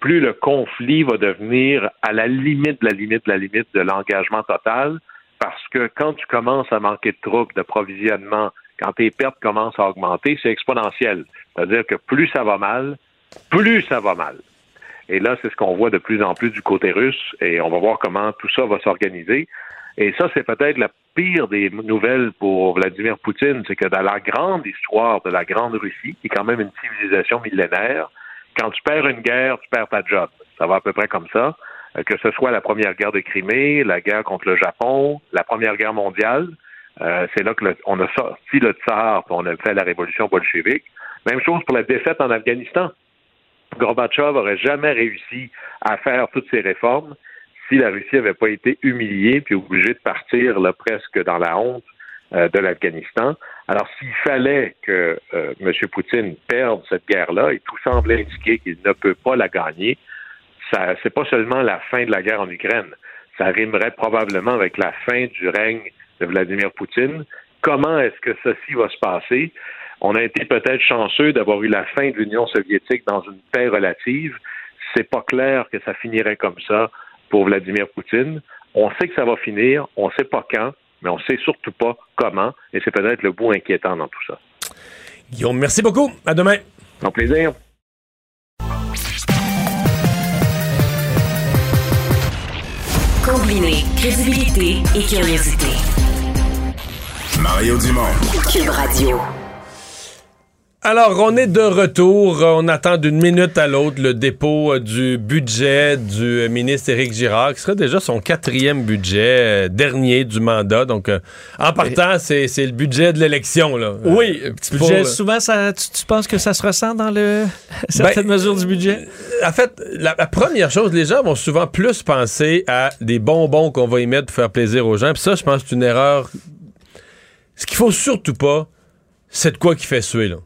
plus le conflit va devenir à la limite la limite la limite de l'engagement total, parce que quand tu commences à manquer de troupes, d'approvisionnement, quand tes pertes commencent à augmenter, c'est exponentiel. C'est-à-dire que plus ça va mal, plus ça va mal. Et là, c'est ce qu'on voit de plus en plus du côté russe, et on va voir comment tout ça va s'organiser. Et ça, c'est peut-être la pire des nouvelles pour Vladimir Poutine, c'est que dans la grande histoire de la Grande Russie, qui est quand même une civilisation millénaire, quand tu perds une guerre, tu perds ta job. Ça va à peu près comme ça. Euh, que ce soit la première guerre de Crimée, la guerre contre le Japon, la première guerre mondiale, euh, c'est là qu'on a sorti le tsar, on a fait la révolution bolchevique. Même chose pour la défaite en Afghanistan. Gorbatchev n'aurait jamais réussi à faire toutes ces réformes si la Russie n'avait pas été humiliée puis obligée de partir là, presque dans la honte euh, de l'Afghanistan. Alors, s'il fallait que euh, M. Poutine perde cette guerre-là, et tout semble indiquer qu'il ne peut pas la gagner, ça c'est pas seulement la fin de la guerre en Ukraine, ça rimerait probablement avec la fin du règne de Vladimir Poutine. Comment est-ce que ceci va se passer? On a été peut-être chanceux d'avoir eu la fin de l'Union soviétique dans une paix relative. C'est pas clair que ça finirait comme ça pour Vladimir Poutine. On sait que ça va finir, on sait pas quand, mais on sait surtout pas comment, et c'est peut-être le bout inquiétant dans tout ça. Guillaume, merci beaucoup. À demain. En plaisir. Combiner crédibilité et curiosité. Mario Dumont. Cube Radio. Alors, on est de retour. On attend d'une minute à l'autre le dépôt euh, du budget du euh, ministre Éric Girard, qui sera déjà son quatrième budget, euh, dernier du mandat. Donc, en partant, c'est le budget de l'élection. là. Oui, petit budget, souvent, ça, tu, penses que ça se ressent dans le certaines Ben, mesures du budget? En fait, la, la première chose, les gens vont souvent plus penser à des bonbons qu'on va y mettre pour faire plaisir aux gens. Puis ça, je pense que c'est une erreur. Ce qu'il faut surtout pas, c'est de quoi qui fait suer, là.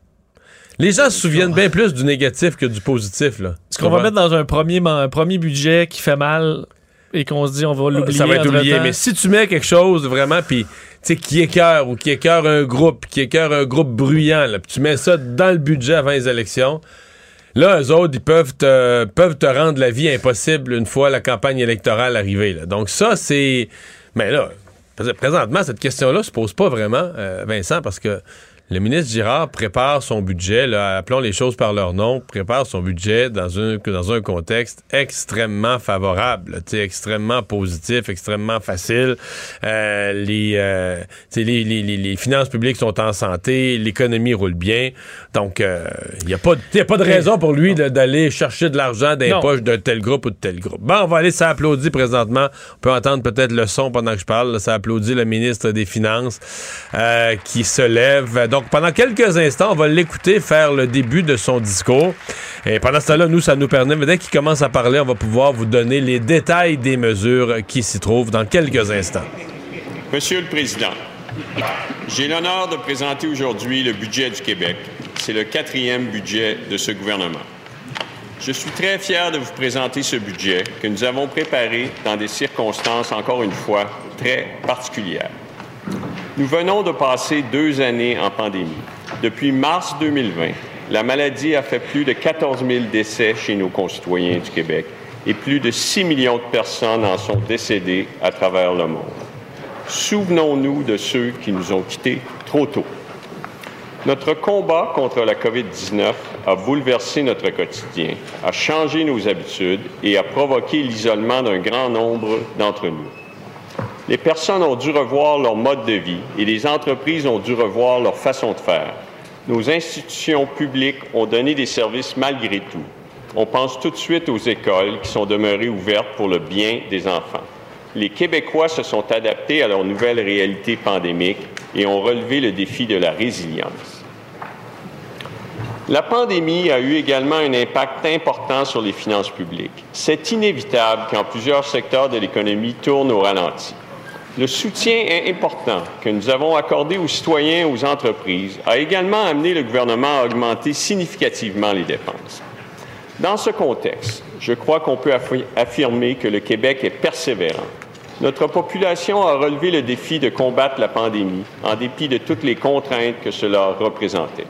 Les gens se souviennent bien plus du négatif que du positif, là. Ce qu'on va mettre dans un premier, man- un premier budget qui fait mal et qu'on se dit on va l'oublier. ça va être oublié. Mais si tu mets quelque chose vraiment, puis tu sais, qui écœure ou qui écœure un groupe, qui écœure un groupe bruyant, là, puis tu mets ça dans le budget avant les élections, là, eux autres, ils peuvent te, peuvent te rendre la vie impossible une fois la campagne électorale arrivée. là. Donc ça, c'est... Mais là, présentement, cette question-là se pose pas vraiment, euh, Vincent, parce que le ministre Girard prépare son budget, là, appelons les choses par leur nom, prépare son budget dans un, dans un contexte extrêmement favorable, là, extrêmement positif, extrêmement facile. Euh, les, euh, les, les, les, les finances publiques sont en santé, l'économie roule bien. Donc, il n'y a, pas y a pas de raison pour lui d'aller chercher de l'argent dans les poches de tel groupe ou de tel groupe. Bon, on va aller s'applaudir présentement. On peut entendre peut-être le son pendant que je parle. Ça applaudit le ministre des Finances euh, qui se lève. Donc, pendant quelques instants, on va l'écouter faire le début de son discours. Et pendant ce temps-là, nous, ça nous permet, dès qu'il commence à parler, on va pouvoir vous donner les détails des mesures qui s'y trouvent dans quelques instants. Monsieur le Président, j'ai l'honneur de présenter aujourd'hui le budget du Québec. C'est le quatrième budget de ce gouvernement. Je suis très fier de vous présenter ce budget que nous avons préparé dans des circonstances, encore une fois, très particulières. Nous venons de passer deux années en pandémie. Depuis mars 2020, la maladie a fait plus de 14 000 décès chez nos concitoyens du Québec et plus de 6 millions de personnes en sont décédées à travers le monde. Souvenons-nous de ceux qui nous ont quittés trop tôt. Notre combat contre la COVID-19 a bouleversé notre quotidien, a changé nos habitudes et a provoqué l'isolement d'un grand nombre d'entre nous. Les personnes ont dû revoir leur mode de vie et les entreprises ont dû revoir leur façon de faire. Nos institutions publiques ont donné des services malgré tout. On pense tout de suite aux écoles qui sont demeurées ouvertes pour le bien des enfants. Les Québécois se sont adaptés à leur nouvelle réalité pandémique et ont relevé le défi de la résilience. La pandémie a eu également un impact important sur les finances publiques. C'est inévitable quand plusieurs secteurs de l'économie tournent au ralenti. Le soutien important que nous avons accordé aux citoyens et aux entreprises a également amené le gouvernement à augmenter significativement les dépenses. Dans ce contexte, je crois qu'on peut affi- affirmer que le Québec est persévérant. Notre population a relevé le défi de combattre la pandémie en dépit de toutes les contraintes que cela représentait.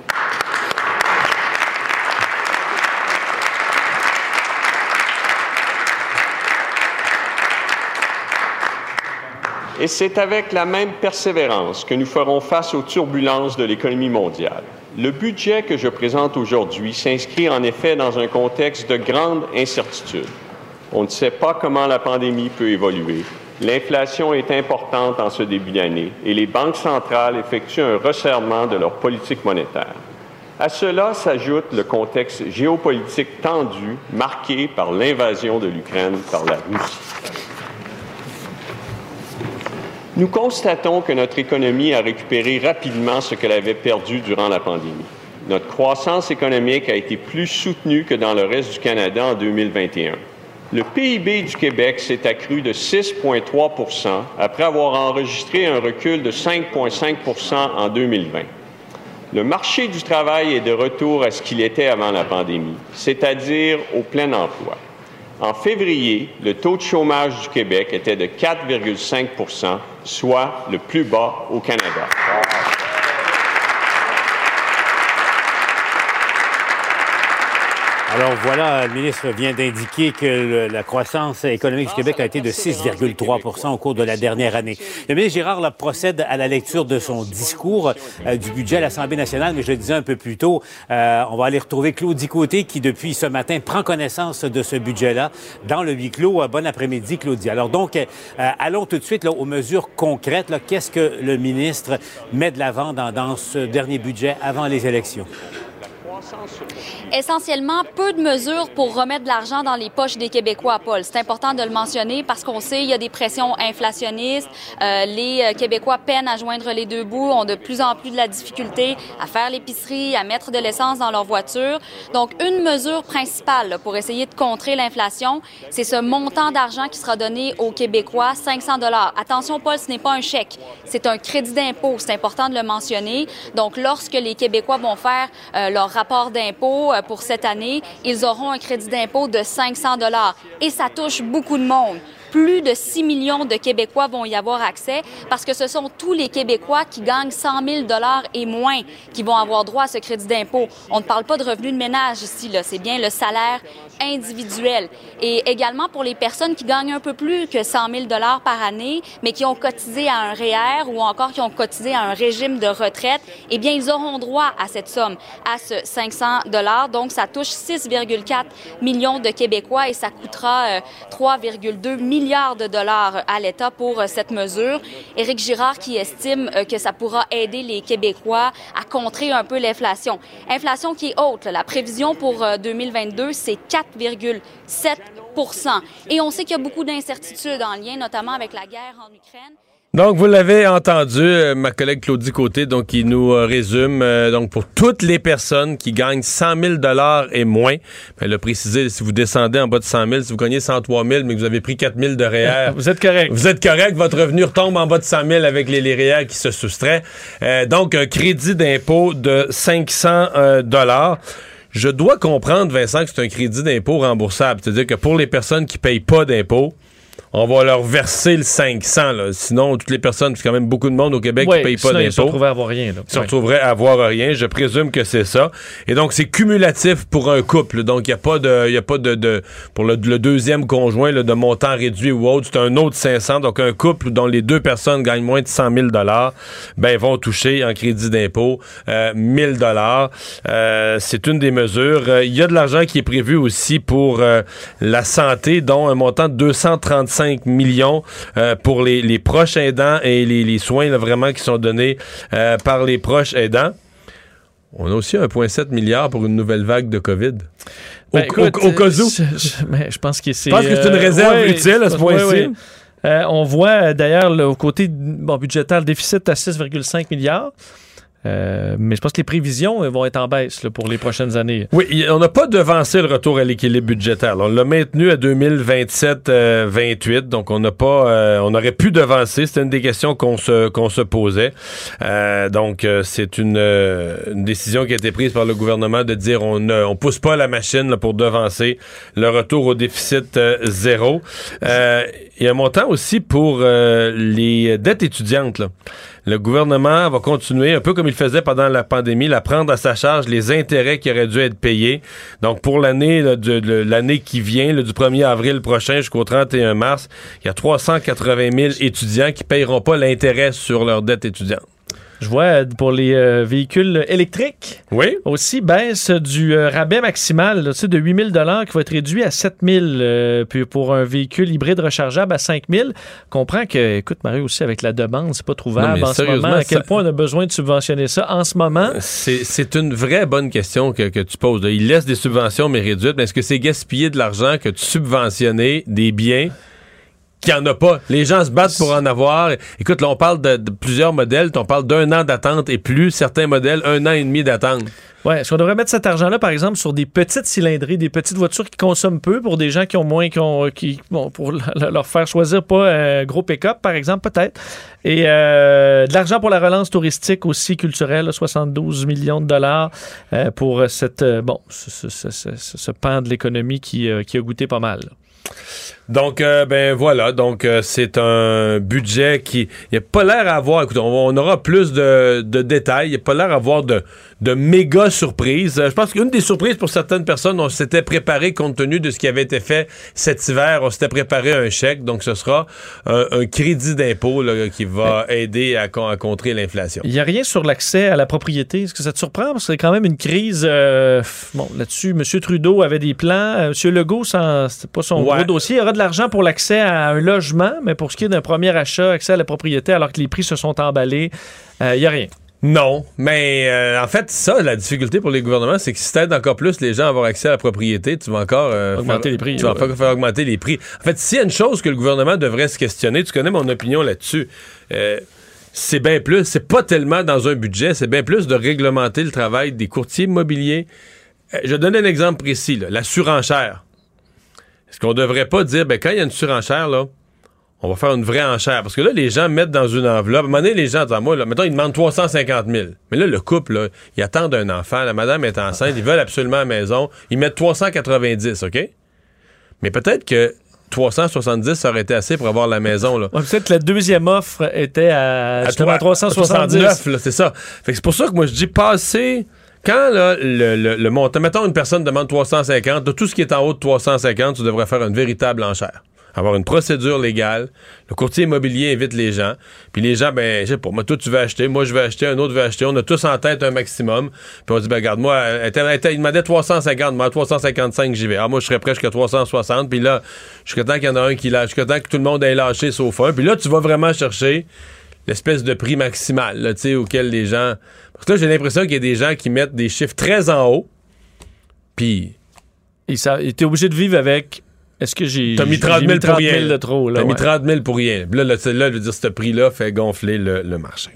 Et c'est avec la même persévérance que nous ferons face aux turbulences de l'économie mondiale. Le budget que je présente aujourd'hui s'inscrit en effet dans un contexte de grande incertitude. On ne sait pas comment la pandémie peut évoluer. L'inflation est importante en ce début d'année et les banques centrales effectuent un resserrement de leur politique monétaire. À cela s'ajoute le contexte géopolitique tendu marqué par l'invasion de l'Ukraine par la Russie. Nous constatons que notre économie a récupéré rapidement ce qu'elle avait perdu durant la pandémie. Notre croissance économique a été plus soutenue que dans le reste du Canada en 2021. Le PIB du Québec s'est accru de 6,3 après avoir enregistré un recul de 5,5% en 2020. Le marché du travail est de retour à ce qu'il était avant la pandémie, c'est-à-dire au plein emploi. En février, le taux de chômage du Québec était de 4,5% soit le plus bas au Canada. Alors voilà, le ministre vient d'indiquer que le- la croissance économique du Québec a été de 6,3% au cours de la dernière année. Le ministre Girard là, procède à la lecture de son discours euh, du budget à l'Assemblée nationale, mais je le disais un peu plus tôt, euh, on va aller retrouver Claudie Côté qui, depuis ce matin, prend connaissance de ce budget-là dans le huis clos. Euh, Bon après-midi, Claudie. Alors donc, euh, allons tout de suite là, aux mesures concrètes. Qu'est-ce que le ministre met de l'avant dans, dans ce dernier budget avant les élections? Essentiellement peu de mesures pour remettre de l'argent dans les poches des Québécois, Paul. C'est important de le mentionner parce qu'on sait il y a des pressions inflationnistes. Euh, les euh, Québécois peinent à joindre les deux bouts, ont de plus en plus de la difficulté à faire l'épicerie, à mettre de l'essence dans leur voiture. Donc, une mesure principale pour essayer de contrer l'inflation, c'est ce montant d'argent qui sera donné aux Québécois, 500 dollars. Attention, Paul, ce n'est pas un chèque, c'est un crédit d'impôt. C'est important de le mentionner. Donc, lorsque les Québécois vont faire euh, leur rapport d'impôt euh, pour cette année, ils auront un crédit d'impôt de 500 dollars. Et ça touche beaucoup de monde. Plus de 6 millions de Québécois vont y avoir accès parce que ce sont tous les Québécois qui gagnent 100 000 dollars et moins qui vont avoir droit à ce crédit d'impôt. On ne parle pas de revenus de ménage ici, là. C'est bien le salaire individuel. Et également pour les personnes qui gagnent un peu plus que 100 000 dollars par année, mais qui ont cotisé à un REER ou encore qui ont cotisé à un régime de retraite, eh bien, ils auront droit à cette somme, à ce 500 dollars. Donc, ça touche 6,4 millions de Québécois et ça coûtera euh, 3,2 milliards de dollars à l'État pour euh, cette mesure. Éric Girard qui estime euh, que ça pourra aider les Québécois à contrer un peu l'inflation. Inflation qui est haute. La prévision pour euh, 2022, c'est 4,7 et on sait qu'il y a beaucoup d'incertitudes en lien notamment avec la guerre en Ukraine. Donc, vous l'avez entendu, euh, ma collègue Claudie Côté, donc, qui nous euh, résume, euh, donc, pour toutes les personnes qui gagnent 100 000 et moins, ben, elle a précisé, si vous descendez en bas de 100 000, si vous gagnez 103 000, mais que vous avez pris 4 000 de REER, Vous êtes correct. vous êtes correct, votre revenu retombe en bas de 100 000 avec les, les REER qui se soustraient. Euh, donc, un crédit d'impôt de 500 euh, dollars. Je dois comprendre, Vincent, que c'est un crédit d'impôt remboursable. C'est-à-dire que pour les personnes qui payent pas d'impôt, on va leur verser le 500. Là. Sinon, toutes les personnes, c'est quand même beaucoup de monde au Québec Ouais, qui payent pas sinon, ils se d'impôt retrouvaient à avoir rien. là. se Ouais. retrouveraient à avoir rien. Je présume que c'est ça. Et donc, c'est cumulatif pour un couple. Donc, il n'y a pas de, il y a pas de, de- pour le, le deuxième conjoint, là, de montant réduit ou autre. C'est un autre 500. Donc, un couple dont les deux personnes gagnent moins de 100 000 ben, vont toucher en crédit d'impôt euh, 1000 dollars. c'est une des mesures. Euh, Il y a de l'argent qui est prévu aussi pour euh, la santé, dont un montant de 235 millions euh, pour les, les proches aidants et les, les soins là, vraiment qui sont donnés euh, par les proches aidants. On a aussi 1,7 milliard pour une nouvelle vague de COVID. Au, Ben, au- écoute, au cas où. Je, je- ben, je pense que c'est. Je pense que c'est une euh, réserve ouais, utile à ce point-ci. ouais. Euh, on voit euh, d'ailleurs au côté bon, budgétaire, le déficit à 6,5 milliards. Euh, mais je pense que les prévisions euh, vont être en baisse là, pour les prochaines années. Oui, on n'a pas devancé le retour à l'équilibre budgétaire. là. On l'a maintenu à 2027-28, donc on n'a pas, euh, on aurait pu devancer. C'était une des questions qu'on se se posait. Euh, donc euh, c'est une, euh, une décision qui a été prise par le gouvernement de dire on ne on pousse pas la machine là, pour devancer le retour au déficit euh, zéro. Euh, Il y a un montant aussi pour euh, les dettes étudiantes. Là. Le gouvernement va continuer, un peu comme il faisait pendant la pandémie, à prendre à sa charge les intérêts qui auraient dû être payés. Donc, pour l'année l'année qui vient, là, du 1er avril prochain jusqu'au 31 mars, il y a 380 000 étudiants qui paieront pas l'intérêt sur leur dette étudiante. Je vois euh, pour les euh, véhicules électriques Oui. aussi baisse du euh, rabais maximal là, de 8 000 qui va être réduit à 7 000 euh, puis pour un véhicule hybride rechargeable à 5 000 Comprends que, écoute Mario aussi avec la demande, c'est pas Non, trouvable mais en ce moment. À quel ça- point on a besoin de subventionner ça en ce moment? C'est c'est une vraie bonne question que, que tu poses. là. Ils laissent des subventions, mais réduites. Mais est-ce que c'est gaspiller de l'argent que de subventionner des biens qu'il n'y en a pas? Les gens se battent pour en avoir. Écoute, là, on parle de, plusieurs modèles. On parle d'un an d'attente et plus. Certains modèles, un an et demi d'attente. Ouais, est-ce qu'on devrait mettre cet argent-là, par exemple, sur des petites cylindrées, des petites voitures qui consomment peu pour des gens qui ont moins, qui ont, qui, bon, pour le- leur faire choisir pas un gros pick-up, par exemple, peut-être. Et euh, de l'argent pour la relance touristique aussi culturelle, là, 72 millions de dollars euh, pour cette, euh, bon, ce, pan de l'économie qui, euh, qui a goûté pas mal. Donc, euh, ben voilà. Donc, euh, c'est un budget qui. Il n'a pas l'air à avoir. Écoute, on, on aura plus de, de détails. Il n'a pas l'air à avoir de, de méga surprises. Euh, je pense qu'une des surprises pour certaines personnes, on s'était préparé compte tenu de ce qui avait été fait cet hiver. On s'était préparé un chèque. Donc, ce sera un, un crédit d'impôt qui va aider à, con- à contrer l'inflation. Il n'y a rien sur l'accès à la propriété. Est-ce que ça te surprend? Parce que c'est quand même une crise. bon, là-dessus, M. Trudeau avait des plans. M. Legault, c'était pas son Ouais. gros dossier. Il y aura de l'argent pour l'accès à un logement, mais pour ce qui est d'un premier achat, accès à la propriété, alors que les prix se sont emballés, euh, il n'y a rien. Non, mais euh, en fait, ça, la difficulté pour les gouvernements, c'est que si t'aides encore plus les gens à avoir accès à la propriété, tu vas encore euh, Augmenter faire- les prix, Tu vas ouais. encore faire augmenter les prix. En fait, s'il y a une chose que le gouvernement devrait se questionner, tu connais mon opinion là-dessus. euh, c'est bien plus, c'est pas tellement dans un budget, c'est bien plus de réglementer le travail des courtiers immobiliers. Euh, je donne un exemple précis, là, la surenchère. Est-ce qu'on devrait pas dire, ben, quand il y a une surenchère, là, on va faire une vraie enchère. Parce que là, les gens mettent dans une enveloppe. À un moment donné, les gens, attends, moi, là, mettons, ils demandent 350 000. Mais là, le couple, là, ils attendent un enfant. La madame est enceinte. Ils veulent absolument la maison. Ils mettent 390, OK? Mais peut-être que 370, ça aurait été assez pour avoir la maison, là. Ouais, Peut-être que la deuxième offre était à, 370. 69, là, c'est ça. Fait que c'est pour ça que moi, je dis passer. Quand là, le, le, le montant, mettons une personne demande 350, de tout ce qui est en haut de 350, tu devrais faire une véritable enchère. Avoir une procédure légale. Le courtier immobilier invite les gens. Puis les gens, ben, je sais pas, moi, toi, tu veux acheter, moi, je veux acheter, un autre veut acheter. On a tous en tête un maximum. Puis on dit, ben, regarde, moi, il demandait 350, moi, 355, j'y vais. Ah, moi, je serais prêt jusqu'à 360. Puis là, jusqu'à temps qu'il y en a un qui lâche, jusqu'à temps que tout le monde ait lâché sauf un. Puis là, tu vas vraiment chercher l'espèce de prix maximal, là, tu sais, auquel les gens. Parce que là, j'ai l'impression qu'il y a des gens qui mettent des chiffres très en haut. Puis. Et ça, il était obligé de vivre avec. Est-ce que j'ai. T'as mis j'ai 30 000 pour rien. de trop, là. T'as mis ouais. 30 000 pour rien. Là, là, là, je veux dire, ce prix-là fait gonfler le, le marché.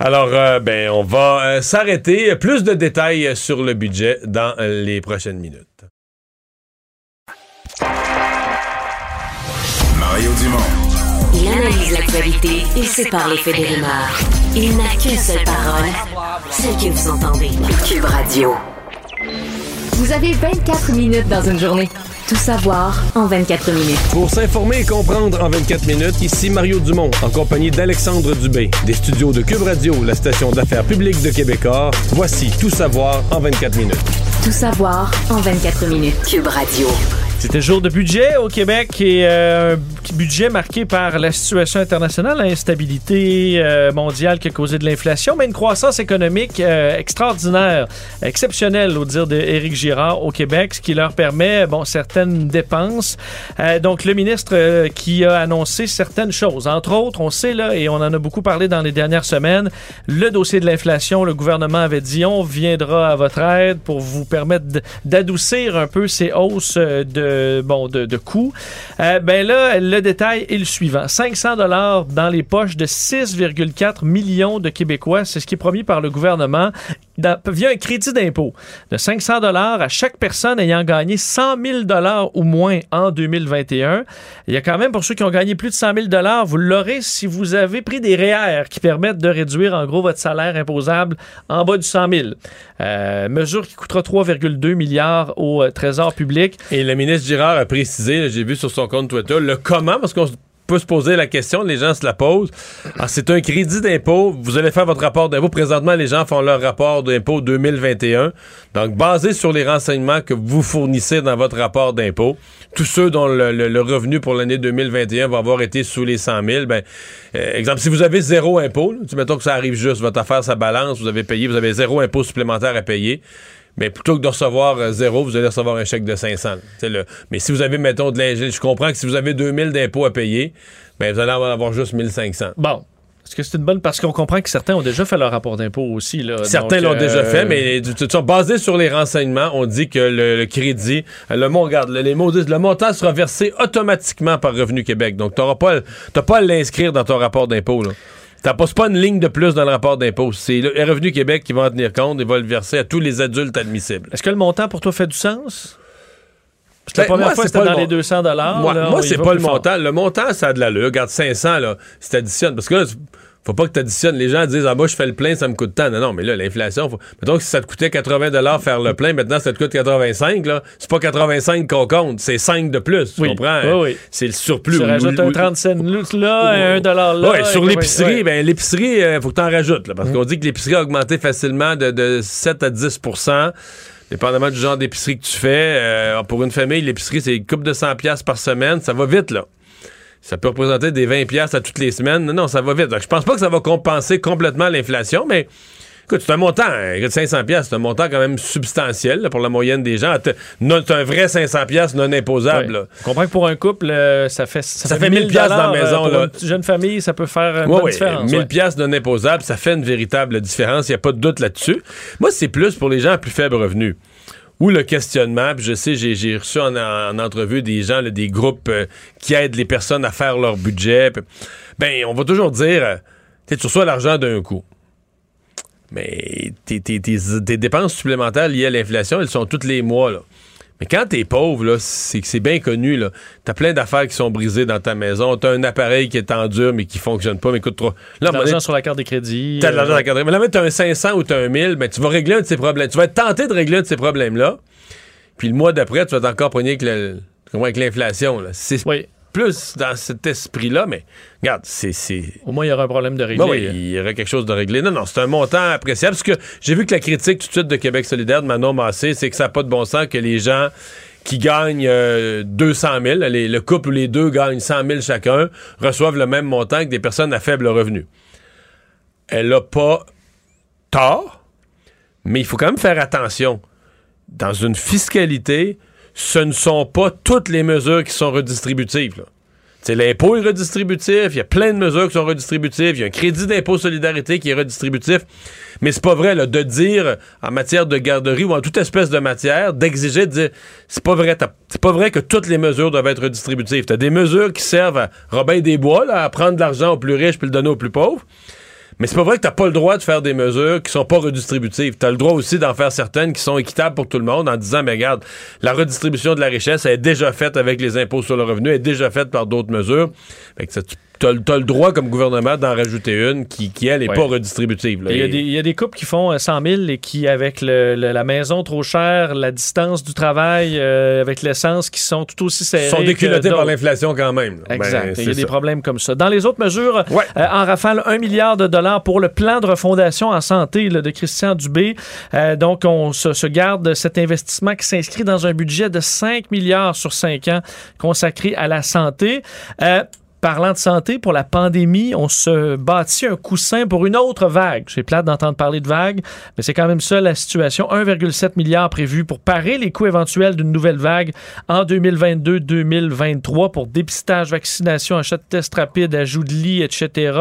Alors, euh, ben, on va euh, s'arrêter. Plus de détails sur le budget dans euh, les prochaines minutes. Mario Dumont. Il analyse l'actualité et sépare les faits des rumeurs. Il n'a qu'une seule parole, celle que vous entendez. Cube Radio. Vous avez 24 minutes dans une journée. Tout savoir en 24 minutes. Pour s'informer et comprendre en 24 minutes, ici Mario Dumont, en compagnie d'Alexandre Dubé, des studios de Cube Radio, la station d'affaires publique de Québecor. Voici Tout savoir en 24 minutes. Tout savoir en 24 minutes. Cube Radio. C'était jour de budget au Québec et euh, budget marqué par la situation internationale, l'instabilité euh, mondiale qui a causé de l'inflation, mais une croissance économique euh, extraordinaire, exceptionnelle au dire d'Éric Girard au Québec, ce qui leur permet bon certaines dépenses. Euh, donc le ministre euh, qui a annoncé certaines choses, entre autres, on sait là et on en a beaucoup parlé dans les dernières semaines, le dossier de l'inflation, le gouvernement avait dit on viendra à votre aide pour vous permettre d'adoucir un peu ces hausses de bon de, de coûts. Ben là, détail est le suivant. 500 dollars dans les poches de 6,4 millions de Québécois, c'est ce qui est promis par le gouvernement via un crédit d'impôt de 500 dollars à chaque personne ayant gagné 100 000 dollars ou moins en 2021. Il y a quand même pour ceux qui ont gagné plus de 100 000 dollars, vous l'aurez si vous avez pris des REER qui permettent de réduire en gros votre salaire imposable en bas du 100 000. Euh, mesure qui coûtera 3,2 milliards au euh, Trésor public. Et le ministre Girard a précisé, j'ai vu sur son compte Twitter, le comment, parce qu'on peut se poser la question, les gens se la posent. Alors, c'est un crédit d'impôt. Vous allez faire votre rapport d'impôt. Présentement, les gens font leur rapport d'impôt 2021. Donc, basé sur les renseignements que vous fournissez dans votre rapport d'impôt, tous ceux dont le, revenu pour l'année 2021 va avoir été sous les 100 000, ben, euh, exemple, si vous avez zéro impôt, là, mettons que ça arrive juste, votre affaire, ça balance, vous avez payé, vous avez zéro impôt supplémentaire à payer. Mais plutôt que de recevoir euh, zéro, vous allez recevoir un chèque de 500. C'est le... Mais si vous avez, mettons, de l'ingénierie, je comprends que si vous avez 2000 d'impôts à payer, ben, vous allez en avoir juste 1500. Bon. Est-ce que c'est une bonne. Parce qu'on comprend que certains ont déjà fait leur rapport d'impôt aussi. Là. Certains l'ont déjà euh, fait, mais de toute façon, basé sur les renseignements, on dit que le, le crédit, le mont, regarde, les mots disent, le montant sera versé automatiquement par Revenu Québec. Donc, tu n'as pas, pas à l'inscrire dans ton rapport d'impôt. Là. T'as pas, une ligne de plus dans le rapport d'impôt. C'est le Revenu Québec qui va en tenir compte et va le verser à tous les adultes admissibles. Est-ce que le montant pour toi fait du sens? Parce que la Ben, première moi, fois, c'est c'était pas dans le les mon- 200 Moi, là, moi c'est pas le fort. montant. Le montant, ça a de l'allure. Regarde, 500, là, si t'additionnes. Parce que là, faut pas que t'additionnes. Les gens disent, ah, moi, je fais le plein, ça me coûte tant. Non, non, mais là, l'inflation, faut... mettons que si ça te coûtait 80 faire le plein, maintenant, ça te coûte 85, là. C'est pas 85 qu'on compte, c'est 5 de plus. Tu Oui. comprends? Oui, oui. C'est le surplus. Tu Ou- rajoutes ou- un ou- 30 cents là, et un dollar là. Ouais, sur l'épicerie. Mm. ben l'épicerie, il faut que tu en rajoutes, là, parce qu'on dit que l'épicerie a augmenté facilement de, de 7 à 10% dépendamment du genre d'épicerie que tu fais. Euh, pour une famille, l'épicerie, c'est une coupe de 100 pièces par semaine, ça va vite, là. Ça peut représenter des 20 pièces à toutes les semaines. Non, non, ça va vite. Donc, je pense pas que ça va compenser complètement l'inflation, mais écoute, c'est un montant, hein, écoute, 500 pièces, c'est un montant quand même substantiel là, pour la moyenne des gens. C'est un vrai 500 pièces non imposable. Ouais. Je comprends que pour un couple, euh, ça fait Ça fait 1000 piastres dans la maison, Pour là. une jeune famille, ça peut faire une Ouais, bonne ouais, différence. 1000 ouais. pièces non imposables, ça fait une véritable différence. Il n'y a pas de doute là-dessus. Moi, c'est plus pour les gens à plus faible revenu. Ou le questionnement, puis je sais, j'ai reçu en, en entrevue des gens, des groupes euh, qui aident les personnes à faire leur budget. puis- Ben, on va toujours dire, euh, tu reçois l'argent d'un coup. Mais tes dépenses supplémentaires liées à l'inflation, elles sont toutes les mois. Là. Mais quand t'es pauvre, là, c'est que c'est bien connu. Là. T'as plein d'affaires qui sont brisées dans ta maison. T'as un appareil qui est en dur mais qui fonctionne pas, mais coûte trop. Là, moment donné, L'argent sur la carte de crédit. T'as de l'argent euh, à la carte. Mais là, mais t'as un 500 ou t'as un 1000, ben, tu vas régler un de ces problèmes. Tu vas être tenté de régler un de ces problèmes-là. Puis le mois d'après, tu vas être encore pogné avec, le- avec l'inflation. là. C'est Oui. Plus dans cet esprit-là, mais regarde, c'est. Au moins, il y aura un problème de régler. Ben oui, il y aurait quelque chose de réglé. Non, non, c'est un montant appréciable. Parce que j'ai vu que la critique tout de suite de Québec solidaire, de Manon Massé, c'est que ça n'a pas de bon sens que les gens qui gagnent euh, 200 000, les- le couple où les deux gagnent 100 000 chacun, reçoivent le même montant que des personnes à faible revenu. Elle n'a pas tort, mais il faut quand même faire attention. Dans une fiscalité, ce ne sont pas toutes les mesures qui sont redistributives. l'impôt est redistributif, il y a plein de mesures qui sont redistributives, il y a un crédit d'impôt solidarité qui est redistributif, mais c'est pas vrai là, de dire en matière de garderie ou en toute espèce de matière, d'exiger de dire c'est pas vrai, t'as- c'est pas vrai que toutes les mesures doivent être redistributives. Tu as des mesures qui servent à Robin des Bois, à prendre de l'argent aux plus riches puis le donner aux plus pauvres. Mais c'est pas vrai que t'as pas le droit de faire des mesures qui sont pas redistributives. T'as le droit aussi d'en faire certaines qui sont équitables pour tout le monde en disant, mais regarde, la redistribution de la richesse elle est déjà faite avec les impôts sur le revenu, elle est déjà faite par d'autres mesures. T'as, le- t'as le droit comme gouvernement d'en rajouter une qui, qui elle, est Ouais. pas redistributive. Il y, a Et- des, il y a des couples qui font euh, 100 000 et qui, avec le- le- la maison trop chère, la distance du travail, euh, avec l'essence, qui sont tout aussi serrés. sont déculottés par l'inflation quand même. là. Exact. Ben, il y a des problèmes comme ça. Dans les autres mesures, Ouais. euh, en rafale, 1 milliard de dollars pour le plan de refondation en santé là, de Christian Dubé. Euh, donc, on se, se garde cet investissement qui s'inscrit dans un budget de 5 milliards sur 5 ans consacré à la santé. Parlant de santé, pour la pandémie, on se bâtit un coussin pour une autre vague. J'ai plate d'entendre parler de vague, mais c'est quand même ça la situation. 1,7 milliard prévu pour parer les coûts éventuels d'une nouvelle vague en 2022-2023 pour dépistage, vaccination, achat de tests rapides, ajout de lits, etc.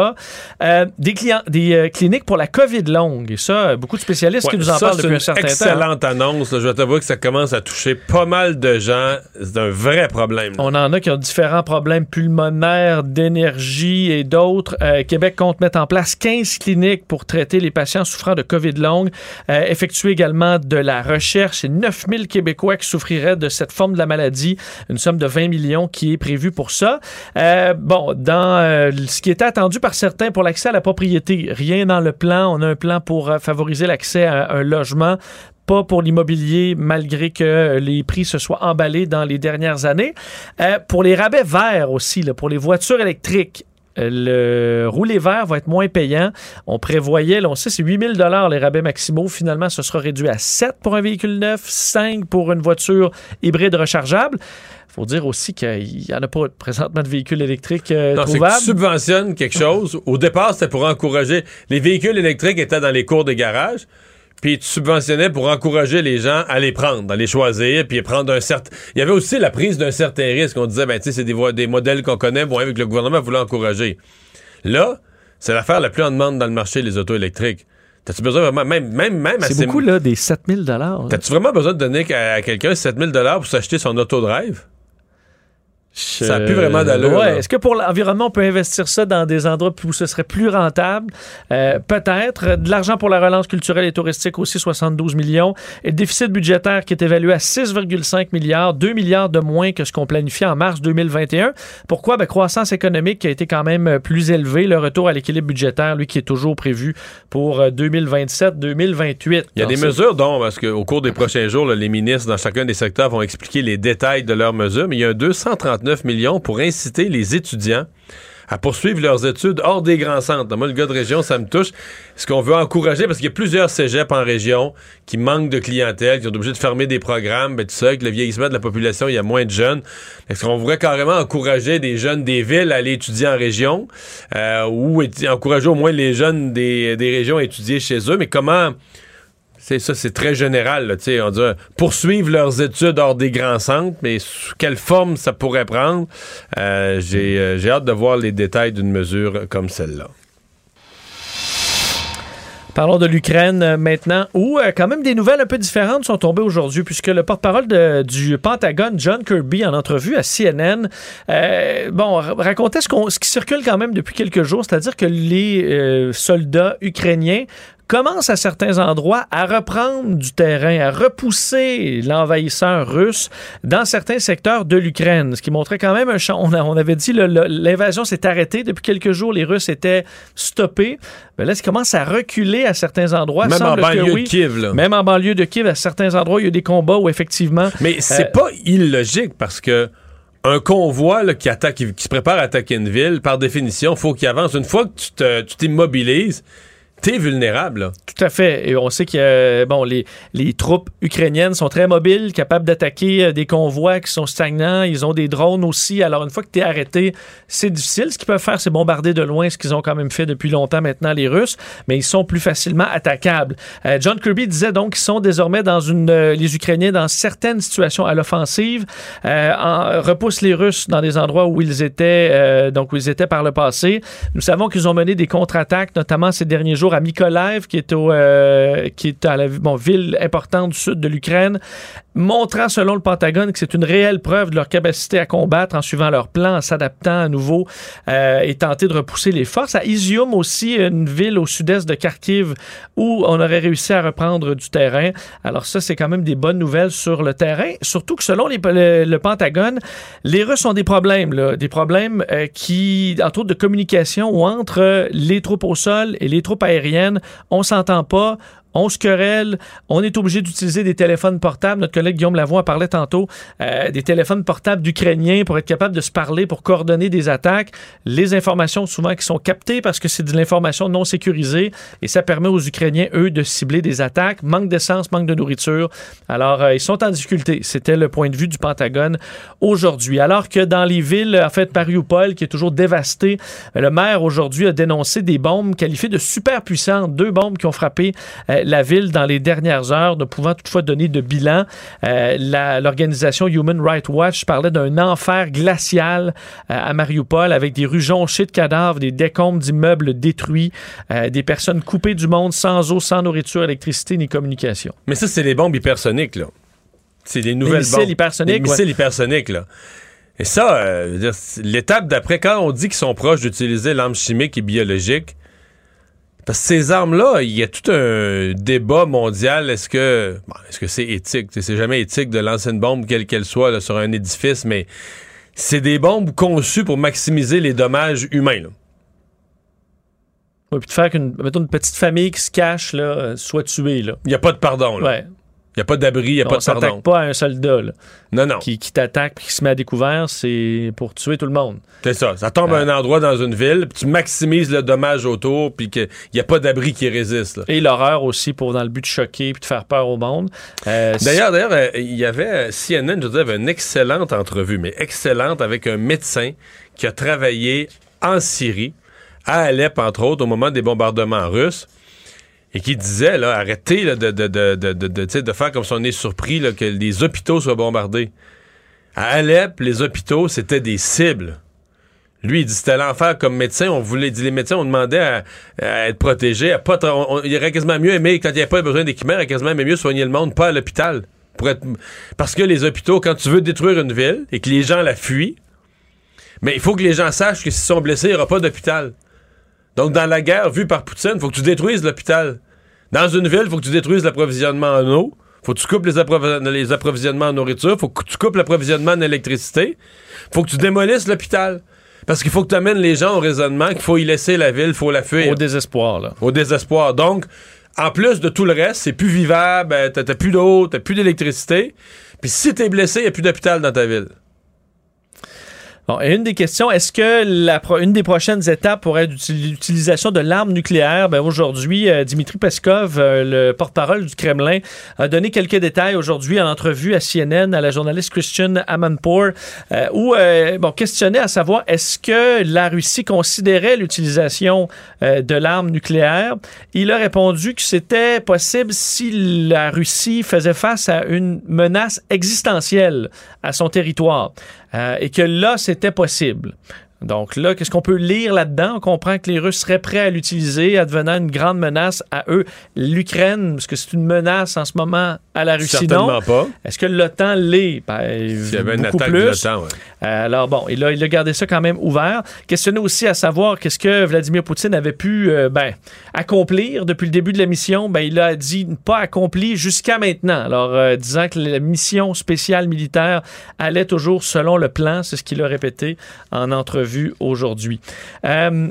Euh, des, clients, des euh, cliniques pour la COVID longue. Et ça, beaucoup de spécialistes qui nous en ça, parlent c'est depuis un certain temps. excellente annonce. là. Je vais t'avouer que ça commence à toucher pas mal de gens. C'est un vrai problème. là. On en a qui ont différents problèmes pulmonaires, d'énergie et d'autres. Euh, Québec compte mettre en place 15 cliniques pour traiter les patients souffrant de COVID longue, euh, effectuer également de la recherche. C'est 9000 Québécois qui souffriraient de cette forme de la maladie. Une somme de 20 millions qui est prévue pour ça. Euh, bon, dans euh, ce qui était attendu par certains pour l'accès à la propriété, rien dans le plan. On a un plan pour favoriser l'accès à un logement pas pour l'immobilier, malgré que les prix se soient emballés dans les dernières années. Euh, pour les rabais verts aussi, là, pour les voitures électriques, euh, le rouler vert va être moins payant. On prévoyait, là, on sait, c'est 8000 dollars les rabais maximaux. Finalement, ce sera réduit à 7 pour un véhicule neuf, 5 pour une voiture hybride rechargeable. faut dire aussi qu'il n'y en a pas présentement de véhicules électriques euh, Non, que trouvables. tu subventionnes quelque chose. Au départ, c'était pour encourager. Les véhicules électriques étaient dans les cours des garages. Puis tu subventionnais pour encourager les gens à les prendre, à les choisir, puis prendre un certain. Il y avait aussi la prise d'un certain risque. On disait, ben, tu sais, c'est des, des modèles qu'on connaît, bon, avec le gouvernement voulait encourager. Là, c'est l'affaire la plus en demande dans le marché, les autos électriques. T'as-tu besoin vraiment, même, même, même C'est ces- beaucoup, là, des 7000 dollars. T'as-tu vraiment besoin de donner à, à quelqu'un 7000 pour s'acheter son autodrive? Ça a plus vraiment d'allure, Ouais. là. Est-ce que pour l'environnement, on peut investir ça dans des endroits où ce serait plus rentable? Euh, Peut-être. De l'argent pour la relance culturelle et touristique aussi, 72 millions. Et le déficit budgétaire qui est évalué à 6,5 milliards, 2 milliards de moins que ce qu'on planifiait en mars 2021. Pourquoi? Ben, croissance économique qui a été quand même plus élevée. Le retour à l'équilibre budgétaire, lui, qui est toujours prévu pour euh, 2027-2028. Il y a des mesures dont, parce qu'au cours des prochains jours, là, les ministres dans chacun des secteurs vont expliquer les détails de leurs mesures, mais il y a un 239 millions pour inciter les étudiants à poursuivre leurs études hors des grands centres. Moi, le gars de région, ça me touche. Ce qu'on veut encourager, parce qu'il y a plusieurs cégeps en région qui manquent de clientèle, qui sont obligés de fermer des programmes, ben, tout ça, avec le vieillissement de la population, il y a moins de jeunes. Est-ce qu'on voudrait carrément encourager des jeunes des villes à aller étudier en région, euh, ou encourager au moins les jeunes des régions à étudier chez eux, mais comment... C'est ça, c'est très général. Là, on dit poursuivre leurs études hors des grands centres, mais sous quelle forme ça pourrait prendre? Euh, j'ai, euh, j'ai hâte de voir les détails d'une mesure comme celle-là. Parlons de l'Ukraine euh, maintenant, où quand même des nouvelles un peu différentes sont tombées aujourd'hui, puisque le porte-parole du Pentagone, John Kirby, en entrevue à CNN, bon, ra- racontait ce, qui circule quand même depuis quelques jours, c'est-à-dire que les soldats ukrainiens commencent à certains endroits à reprendre du terrain, à repousser l'envahisseur russe dans certains secteurs de l'Ukraine, ce qui montrait quand même un champ. On, avait dit l'invasion s'est arrêtée depuis quelques jours, les Russes étaient stoppés. Mais là, ça commence à reculer à certains endroits. Même en que banlieue oui. de Kiev. Là. Même en banlieue de Kiev, à certains endroits, il y a des combats où effectivement. Mais c'est Euh, pas illogique parce que un convoi là, qui attaque, qui, qui se prépare à attaquer une ville, par définition, faut qu'il avance. Une fois que tu t'immobilises, t'es vulnérable. Tout à fait. Et on sait que bon, les, les troupes ukrainiennes sont très mobiles, capables d'attaquer euh, des convois qui sont stagnants. Ils ont des drones aussi. Alors, une fois que tu es arrêté, c'est difficile. Ce qu'ils peuvent faire, c'est bombarder de loin, ce qu'ils ont quand même fait depuis longtemps maintenant, les Russes, mais ils sont plus facilement attaquables. Euh, John Kirby disait donc qu'ils sont désormais dans une. euh, les Ukrainiens dans certaines situations à l'offensive, en- repoussent les Russes dans des endroits où ils étaient, donc où ils étaient par le passé. Nous savons qu'ils ont mené des contre-attaques, notamment ces derniers jours à Mykolaiv, qui est, au, euh, à la ville importante du sud de l'Ukraine, montrant selon le Pentagone que c'est une réelle preuve de leur capacité à combattre en suivant leur plan, en s'adaptant à nouveau euh, et tenter de repousser les forces. À Izium aussi, une ville au sud-est de Kharkiv où on aurait réussi à reprendre du terrain. Alors ça, c'est quand même des bonnes nouvelles sur le terrain, surtout que selon le, Pentagone, les Russes ont des problèmes, des problèmes euh, qui, entre autres de communication entre les troupes au sol et les troupes aériennes, on s'entend pas. On se querelle, on est obligé d'utiliser des téléphones portables. Notre collègue Guillaume Lavoie en parlait tantôt, euh, des téléphones portables d'Ukrainiens pour être capable de se parler, pour coordonner des attaques. Les informations souvent qui sont captées parce que c'est de l'information non sécurisée et ça permet aux Ukrainiens, eux, de cibler des attaques. Manque d'essence, manque de nourriture. Alors, euh, ils sont en difficulté. C'était le point de vue du Pentagone aujourd'hui. Alors que dans les villes, en fait, Mariupol, qui est toujours dévastée, euh, le maire aujourd'hui a dénoncé des bombes qualifiées de super puissantes. Deux bombes qui ont frappé la ville dans les dernières heures, ne pouvant toutefois donner de bilan. Euh, L'organisation Human Rights Watch parlait d'un enfer glacial euh, à Mariupol avec des rues jonchées de cadavres, des décombres d'immeubles détruits, euh, des personnes coupées du monde sans eau, sans nourriture, électricité ni communication. Mais ça, c'est les bombes hypersoniques. là. C'est des nouvelles missiles bombes. hypersoniques, Les missiles hypersoniques. Là. Et ça, euh, l'étape d'après, quand on dit qu'ils sont proches d'utiliser l'arme chimique et biologique, parce que ces armes-là, il y a tout un débat mondial. Est-ce que bon, est-ce que c'est éthique? C'est jamais éthique de lancer une bombe, quelle qu'elle soit, là, sur un édifice, mais c'est des bombes conçues pour maximiser les dommages humains. là. Ouais, puis de faire qu'une mettons, une petite famille qui se cache là, euh, soit tuée. Là. Il n'y a pas de pardon. Là. Ouais. Il n'y a pas d'abri, il n'y a On pas de pardon. s'attaque pas à un soldat là, Non, non. qui, qui t'attaque puis qui se met à découvert, c'est pour tuer tout le monde. C'est ça. Ça tombe à un endroit dans une ville, puis tu maximises le dommage autour, puis qu'il n'y a pas d'abri qui résiste. là. Et l'horreur aussi pour dans le but de choquer puis de faire peur au monde. Euh, D'ailleurs, d'ailleurs, euh, il y avait euh, CNN, je veux dire, avait une excellente entrevue, mais excellente avec un médecin qui a travaillé en Syrie, à Alep entre autres, au moment des bombardements russes, et qui disait là, arrêtez de, de, de, faire comme si on est surpris que les hôpitaux soient bombardés. À Alep, les hôpitaux c'était des cibles. Lui, il dit c'était l'enfer comme médecin. On voulait, dit les médecins, on demandait à, être protégés, à pas. il aurait quasiment mieux aimé quand il n'y avait pas besoin d'équipement, il aurait quasiment aimé mieux soigner le monde, pas à l'hôpital. Parce que les hôpitaux, quand tu veux détruire une ville et que les gens la fuient, mais il faut que les gens sachent que s'ils sont blessés, il n'y aura pas d'hôpital. Donc, dans la guerre vue par Poutine, il faut que tu détruises l'hôpital. Dans une ville, il faut que tu détruises l'approvisionnement en eau. faut que tu coupes les, approvi- les approvisionnements en nourriture. faut que tu coupes l'approvisionnement en électricité. faut que tu démolisses l'hôpital. Parce qu'il faut que tu amènes les gens au raisonnement qu'il faut y laisser la ville, il faut la fuir. au désespoir là. Au désespoir. Donc, en plus de tout le reste, c'est plus vivable, euh, t'as t'as plus d'eau, t'as plus d'électricité. Puis si t'es blessé, il n'y a plus d'hôpital dans ta ville. Bon, et une des questions, est-ce que la pro- une des prochaines étapes pourrait être l'util- l'utilisation de l'arme nucléaire? Ben, aujourd'hui, euh, Dimitri Peskov, euh, le porte-parole du Kremlin, a donné quelques détails aujourd'hui en entrevue à CNN à la journaliste Christian Amanpour, euh, où euh, bon, questionnait à savoir est-ce que la Russie considérait l'utilisation de l'arme nucléaire? Il a répondu que c'était possible si la Russie faisait face à une menace existentielle à son territoire euh, et que là, c'était possible. Donc là, qu'est-ce qu'on peut lire là-dedans? On comprend que les Russes seraient prêts à l'utiliser, advenant une grande menace à eux. L'Ukraine, parce que c'est une menace en ce moment à la Russie, Certainement non. pas. Est-ce que l'OTAN l'est? Ben, S'il y avait une attaque plus. de l'OTAN, ouais. Euh, alors bon, il a, il a gardé ça quand même ouvert. Questionné aussi à savoir qu'est-ce que Vladimir Poutine avait pu euh, ben, accomplir depuis le début de la mission? Ben, il a dit pas accompli jusqu'à maintenant. Alors, euh, disant que la mission spéciale militaire allait toujours selon le plan, c'est ce qu'il a répété en entrevue aujourd'hui. Euh,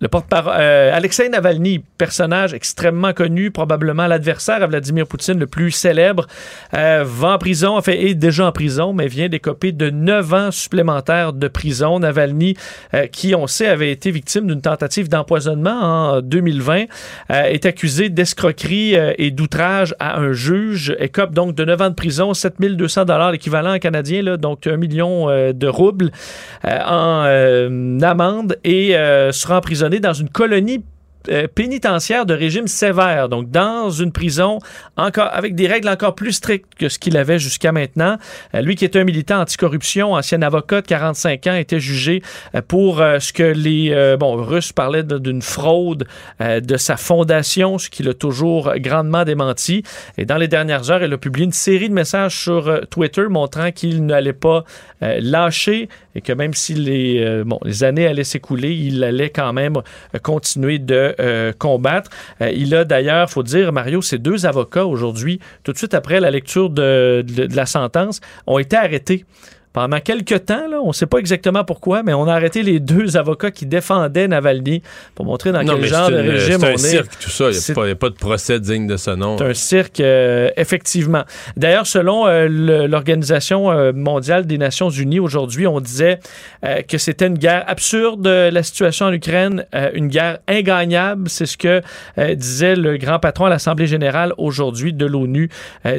le porte-parole, euh, Alexei Navalny, personnage extrêmement connu, probablement l'adversaire à Vladimir Poutine le plus célèbre, euh, va en prison, en fait, est déjà en prison, mais vient d'écoper de 9 ans supplémentaires de prison. Navalny, euh, qui, on sait, avait été victime d'une tentative d'empoisonnement en 2020, euh, est accusé d'escroquerie et d'outrage à un juge, écope donc de 9 ans de prison, 7200 dollars l'équivalent en canadien, donc 1 million de roubles en amende et sera emprisonné dans une colonie pénitentiaire de régime sévère, donc dans une prison encore avec des règles encore plus strictes que ce qu'il avait jusqu'à maintenant. Euh, lui qui est un militant anticorruption, ancien avocat de 45 ans, était jugé euh, pour euh, ce que les euh, bon Russes parlaient d'une fraude euh, de sa fondation, ce qu'il a toujours grandement démenti. Et dans les dernières heures, il a publié une série de messages sur euh, Twitter montrant qu'il n'allait pas euh, lâcher et que même si les, euh, bon, les années allaient s'écouler, il allait quand même euh, continuer de euh, combattre. Euh, il a d'ailleurs, faut dire, Mario, ces deux avocats aujourd'hui, tout de suite après la lecture de la sentence, ont été arrêtés. Pendant quelques temps, là, on ne sait pas exactement pourquoi, mais on a arrêté les deux avocats qui défendaient Navalny pour montrer dans Non, quel genre c'est de régime c'est on un est. cirque, tout ça. Il C'est- n'y a, pas de procès digne de ce nom. c'est un cirque, euh, effectivement. D'ailleurs, selon euh, l'Organisation euh, mondiale des Nations Unies, aujourd'hui, on disait que c'était une guerre absurde, la situation en Ukraine, une guerre ingagnable. C'est ce que disait le grand patron à l'Assemblée générale aujourd'hui de l'ONU,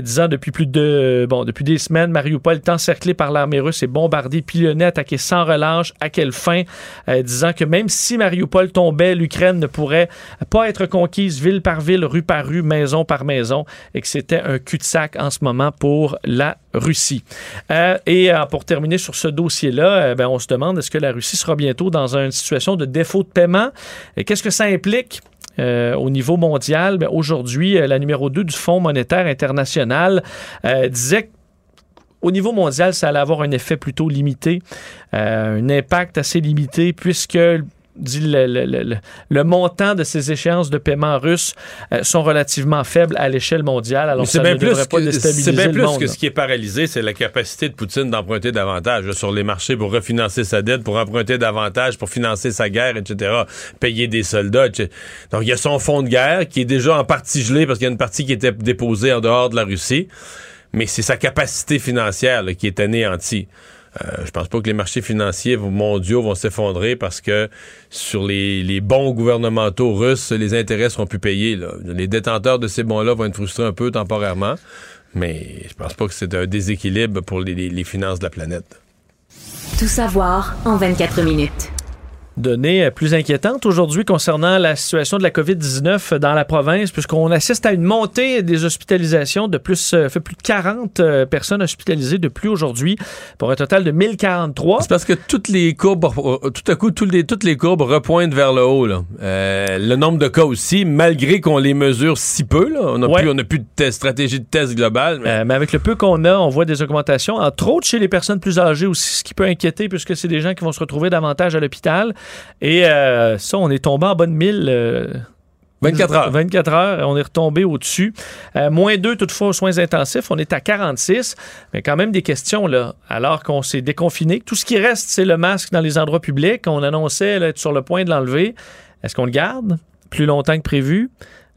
disant depuis plus de, bon, depuis des semaines, Mariupol est encerclé par l'armée russe et bombardé, pilonné, attaqué sans relâche. À quelle fin? Euh, disant que même si Mariupol tombait, l'Ukraine ne pourrait pas être conquise ville par ville, rue par rue, maison par maison, et que c'était un cul-de-sac en ce moment pour la Russie. Euh, et euh, pour terminer sur ce dossier-là, ben, on se demande est-ce que la Russie sera bientôt dans une situation de défaut de paiement? Et qu'est-ce que ça implique? Au niveau mondial, ben, aujourd'hui, la numéro 2 du Fonds monétaire international disait que au niveau mondial, ça allait avoir un effet plutôt limité, euh, un impact assez limité, puisque dit le, le- le- le- le montant de ces échéances de paiement russes euh, sont relativement faibles à l'échelle mondiale. Alors ça c'est bien ne plus devrait pas que, déstabiliser c'est bien le plus monde. que ce qui est paralysé, c'est la capacité de Poutine d'emprunter davantage sur les marchés pour refinancer sa dette, pour emprunter davantage, pour financer sa guerre, etc., payer des soldats. etc. Donc il y a son fonds de guerre qui est déjà en partie gelé parce qu'il y a une partie qui était déposée en dehors de la Russie, mais c'est sa capacité financière qui est anéantie. Euh, je pense pas que les marchés financiers mondiaux vont s'effondrer parce que sur les, les bons gouvernementaux russes, les intérêts seront plus payés. Les détenteurs de ces bons-là vont être frustrés un peu temporairement, mais je pense pas que c'est un déséquilibre pour les, les- les finances de la planète. Tout savoir en 24 minutes. Données euh, plus inquiétantes aujourd'hui concernant la situation de la COVID-19 dans la province, puisqu'on assiste à une montée des hospitalisations de plus, euh, fait plus de 40 euh, personnes hospitalisées de plus aujourd'hui, pour un total de 1043. C'est parce que toutes les courbes, tout à coup, toutes les, toutes les courbes repointent vers le haut. là. Euh, le nombre de cas aussi, malgré qu'on les mesure si peu. là. On n'a Ouais. plus, on a plus de test- stratégie de test globale. mais- Euh, mais avec le peu qu'on a, on voit des augmentations, entre autres chez les personnes plus âgées aussi, ce qui peut inquiéter puisque c'est des gens qui vont se retrouver davantage à l'hôpital. Et euh, ça, on est tombé en bas de 1000. euh, 24 heures. 24 heures, on est retombé au-dessus. Euh, moins 2 toutefois aux soins intensifs, on est à 46, mais quand même des questions là. Alors qu'on s'est déconfiné, tout ce qui reste, c'est le masque dans les endroits publics. On annonçait là, être sur le point de l'enlever. Est-ce qu'on le garde? Plus longtemps que prévu?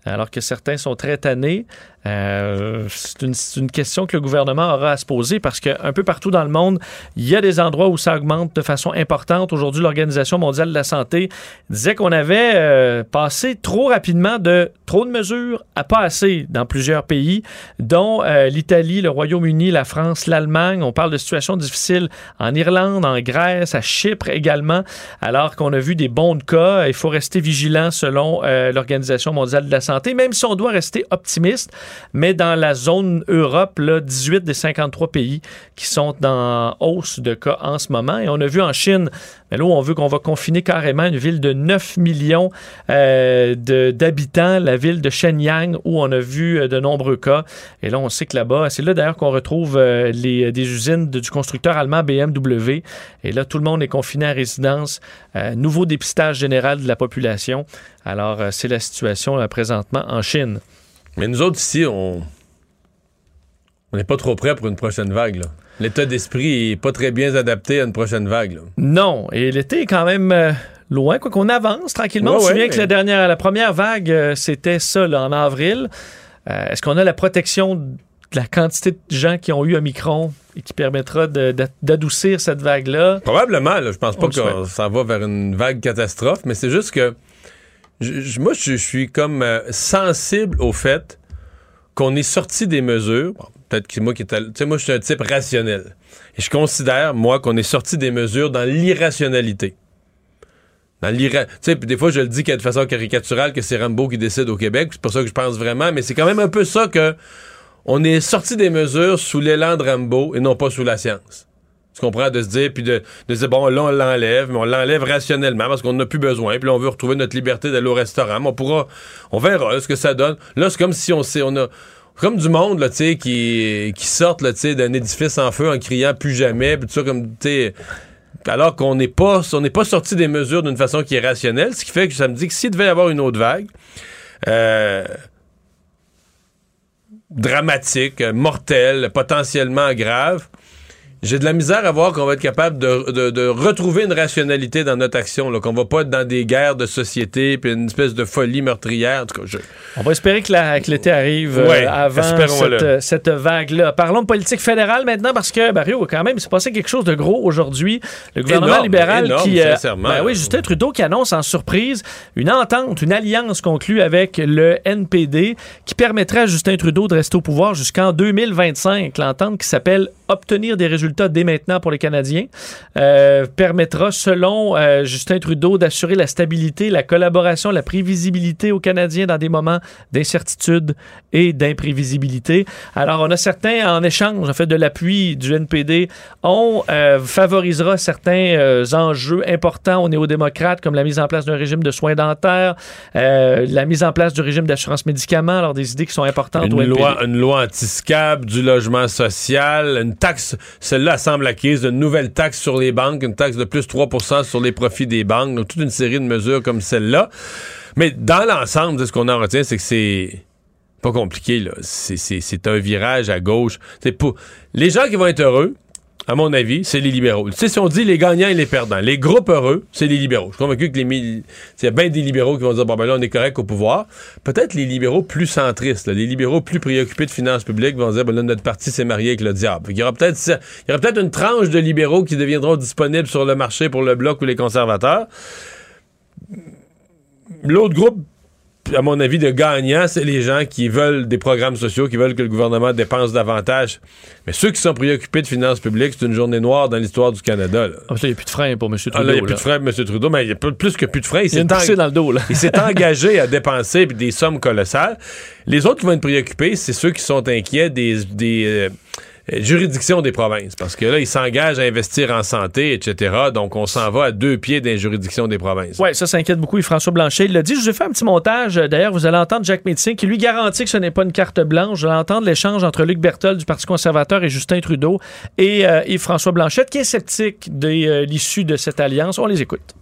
Alors que certains sont très tannés. Euh, c'est une, une question que le gouvernement aura à se poser parce qu'un peu partout dans le monde, il y a des endroits où ça augmente de façon importante. Aujourd'hui, l'Organisation mondiale de la santé disait qu'on avait euh, passé trop rapidement de trop de mesures à pas assez dans plusieurs pays, dont euh, l'Italie, le Royaume-Uni, la France, l'Allemagne. On parle de situations difficiles en Irlande, en Grèce, à Chypre également, alors qu'on a vu des bons de cas. Il faut rester vigilant selon euh, l'Organisation mondiale de la santé, même si on doit rester optimiste. Mais dans la zone Europe, là, 18 des 53 pays qui sont en hausse de cas en ce moment. Et on a vu en Chine, mais là où on veut qu'on va confiner carrément une ville de 9 millions euh, d'habitants, la ville de Shenyang, où on a vu euh, de nombreux cas. Et là, on sait que là-bas, c'est là d'ailleurs qu'on retrouve euh, des usines du constructeur allemand BMW. Et là, tout le monde est confiné à résidence. Nouveau dépistage général de la population. Alors, c'est la situation présentement en Chine. Mais nous autres, ici, on on n'est pas trop prêts pour une prochaine vague. là. L'état d'esprit est pas très bien adapté à une prochaine vague. là. Non, et l'été est quand même euh, loin, quoi qu'on avance tranquillement. Ouais, On se ouais, souvient mais- que la dernière, la première vague, euh, c'était ça, là, en avril. Euh, Est-ce qu'on a la protection de la quantité de gens qui ont eu Omicron et qui permettra de- d'adoucir cette vague-là? Probablement, je pense pas souhaite. s'en va vers une vague catastrophe, mais c'est juste que moi, je, suis comme euh, sensible au fait qu'on est sorti des mesures. Peut-être que moi qui tu sais, moi, je suis un type rationnel. Et je considère, moi, qu'on est sorti des mesures dans l'irrationalité. Dans l'ira... Tu sais, des fois, je le dis de façon caricaturale que c'est Rambo qui décide au Québec. C'est pas ça que je pense vraiment, mais c'est quand même un peu ça que on est sorti des mesures sous l'élan de Rambo et non pas sous la science. Tu comprends? De se dire, puis de, de se dire, bon, là, on l'enlève, mais on l'enlève rationnellement parce qu'on n'a plus besoin, puis là, on veut retrouver notre liberté d'aller au restaurant. Mais on pourra, on verra ce que ça donne. Là, c'est comme si on sait, on a, comme du monde, là, tu sais, qui, qui sortent, là, tu sais, d'un édifice en feu en criant plus jamais, puis tout ça, comme, tu sais, alors qu'on n'est pas, on n'est pas sorti des mesures d'une façon qui est rationnelle, ce qui fait que ça me dit que s'il devait y avoir une autre vague, euh, dramatique, mortelle, potentiellement grave, j'ai de la misère à voir qu'on va être capable de, de- de retrouver une rationalité dans notre action, qu'on va pas être dans des guerres de société, puis une espèce de folie meurtrière. En tout cas, je- On va espérer que l'été arrive euh, avant cette, euh, cette vague-là. Parlons de politique fédérale maintenant parce que, Mario, quand même, il s'est passé quelque chose de gros aujourd'hui. Le gouvernement Énorme, libéral énorme, qui. sincèrement. ben oui, Justin Trudeau qui annonce en surprise une entente, une alliance conclue avec le NPD qui permettra à Justin Trudeau de rester au pouvoir jusqu'en 2025. L'entente qui s'appelle Obtenir des résultats dès maintenant pour les Canadiens euh, permettra, selon euh, Justin Trudeau, d'assurer la stabilité, la collaboration, la prévisibilité aux Canadiens dans des moments d'incertitude et d'imprévisibilité. Alors, on a certains, en échange, en fait, de l'appui du NPD, on euh, favorisera certains enjeux importants aux néo-démocrates, comme la mise en place d'un régime de soins dentaires, la mise en place du régime d'assurance médicaments, alors des idées qui sont importantes au une NPD. loi, une loi anti-SCAP, du logement social, une taxe semble acquise, une nouvelle taxe sur les banques, une taxe de plus 3 sur les profits des banques, donc toute une série de mesures comme celle-là. Mais dans l'ensemble, ce qu'on en retient, c'est que c'est pas compliqué, là. C'est un virage à gauche. Pour les gens qui vont être heureux, à mon avis, c'est les libéraux. Tu sais, si on dit les gagnants et les perdants, les groupes heureux, c'est les libéraux. Je suis convaincu que les il y a bien des libéraux qui vont dire bon ben là on est correct au pouvoir. Peut-être les libéraux plus centristes, les libéraux plus préoccupés de finances publiques vont dire ben là notre parti s'est marié avec le diable. Y aura peut-être il y aura peut-être une tranche de libéraux qui deviendront disponibles sur le marché pour le bloc ou les conservateurs. L'autre groupe à mon avis, de gagnants, c'est les gens qui veulent des programmes sociaux, qui veulent que le gouvernement dépense davantage. Mais ceux qui sont préoccupés de finances publiques, c'est une journée noire dans l'histoire du Canada. Ah, il n'y a plus de frein pour M. Trudeau. Ah, il n'y a plus de frein pour M. Trudeau, mais il y a plus que plus de frein. Il, il, dans le dos, il s'est engagé à dépenser des sommes colossales. Les autres qui vont être préoccupés, c'est ceux qui sont inquiets des, des, euh, juridiction des provinces. Parce que là, ils s'engagent à investir en santé, etc. Donc, on s'en va à deux pieds des juridictions des provinces. Oui, ça s'inquiète beaucoup. Et François Blanchet, il l'a dit. Je vous ai fait un petit montage. D'ailleurs, vous allez entendre Jacques Médecin qui lui garantit que ce n'est pas une carte blanche. Vous allez entendre l'échange entre Luc Berthold du Parti conservateur et Justin Trudeau et, euh, François Blanchet qui est sceptique de euh, l'issue de cette alliance. On les écoute.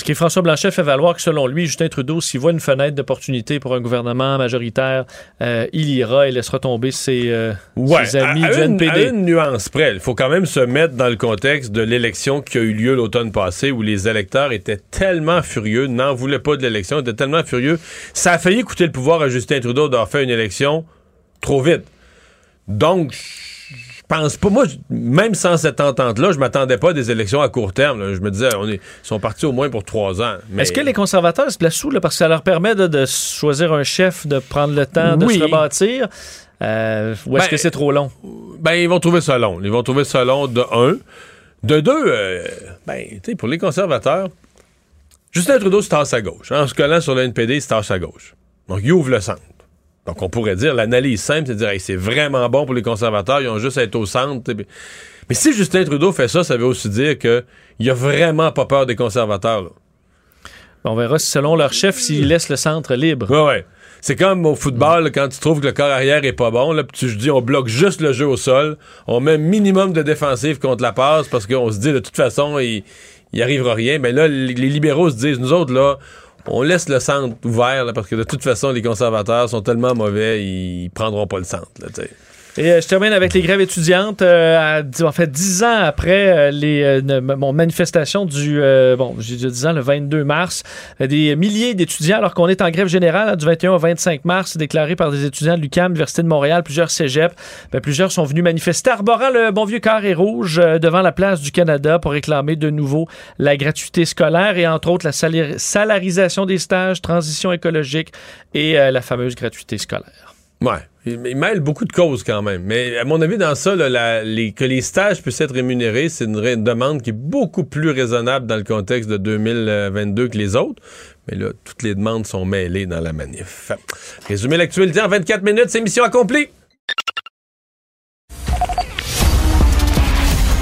Parce que François Blanchet fait valoir que selon lui, Justin Trudeau, s'il voit une fenêtre d'opportunité pour un gouvernement majoritaire, euh, il ira et laissera tomber ses, euh, amis du une, NPD. À une nuance près, il faut quand même se mettre dans le contexte de l'élection qui a eu lieu l'automne passé où les électeurs étaient tellement furieux, n'en voulaient pas de l'élection, étaient tellement furieux. Ça a failli coûter le pouvoir à Justin Trudeau d'avoir fait une élection trop vite. Donc, pense pas. Moi, même sans cette entente-là, je m'attendais pas à des élections à court terme. Je me disais, on est, ils sont partis au moins pour trois ans. Est-ce que les conservateurs se placent sous parce que ça leur permet de, choisir un chef, de prendre le temps de se rebâtir? Euh, ou est-ce ben, que c'est trop long? Ben, ils vont trouver ça long. Ils vont trouver ça long de un. De deux, euh, ben, tu sais, pour les conservateurs, Justin Trudeau se tasse à gauche. En se collant sur le NPD, il se tasse à gauche. Donc, il ouvre le centre. Donc, on pourrait dire, l'analyse simple, c'est de dire, c'est vraiment bon pour les conservateurs, ils ont juste à être au centre. Mais si Justin Trudeau fait ça, ça veut aussi dire qu'il a vraiment pas peur des conservateurs. On verra si, selon leur chef, s'ils laissent le centre libre. Ouais, ouais. C'est comme au football, quand tu trouves que le corps arrière est pas bon, là, puis tu dis on bloque juste le jeu au sol, on met un minimum de défensive contre la passe parce qu'on se dit de toute façon, il, il arrivera rien. Mais là, les libéraux se disent, nous autres, là, on laisse le centre ouvert parce que de toute façon, les conservateurs sont tellement mauvais, ils prendront pas le centre. Là, et euh, je termine avec les grèves étudiantes. Euh, en fait, dix ans après euh, les mon manifestation du bon, j'ai dit dix ans le 22 mars, des milliers d'étudiants, alors qu'on est en grève générale hein, du 21 au 25 mars, déclaré par des étudiants de l'UQAM, l'Université de Montréal, plusieurs cégeps, ben, plusieurs sont venus manifester, arborant le bon vieux carré rouge devant la place du Canada pour réclamer de nouveau la gratuité scolaire et entre autres la salarisation des stages, transition écologique et la fameuse gratuité scolaire. Ouais. Il, mêle beaucoup de causes quand même. Mais à mon avis, dans ça, que les stages puissent être rémunérés, c'est une, demande qui est beaucoup plus raisonnable dans le contexte de 2022 que les autres. Mais là, toutes les demandes sont mêlées dans la manif. Résumer l'actualité en 24 minutes, c'est mission accomplie.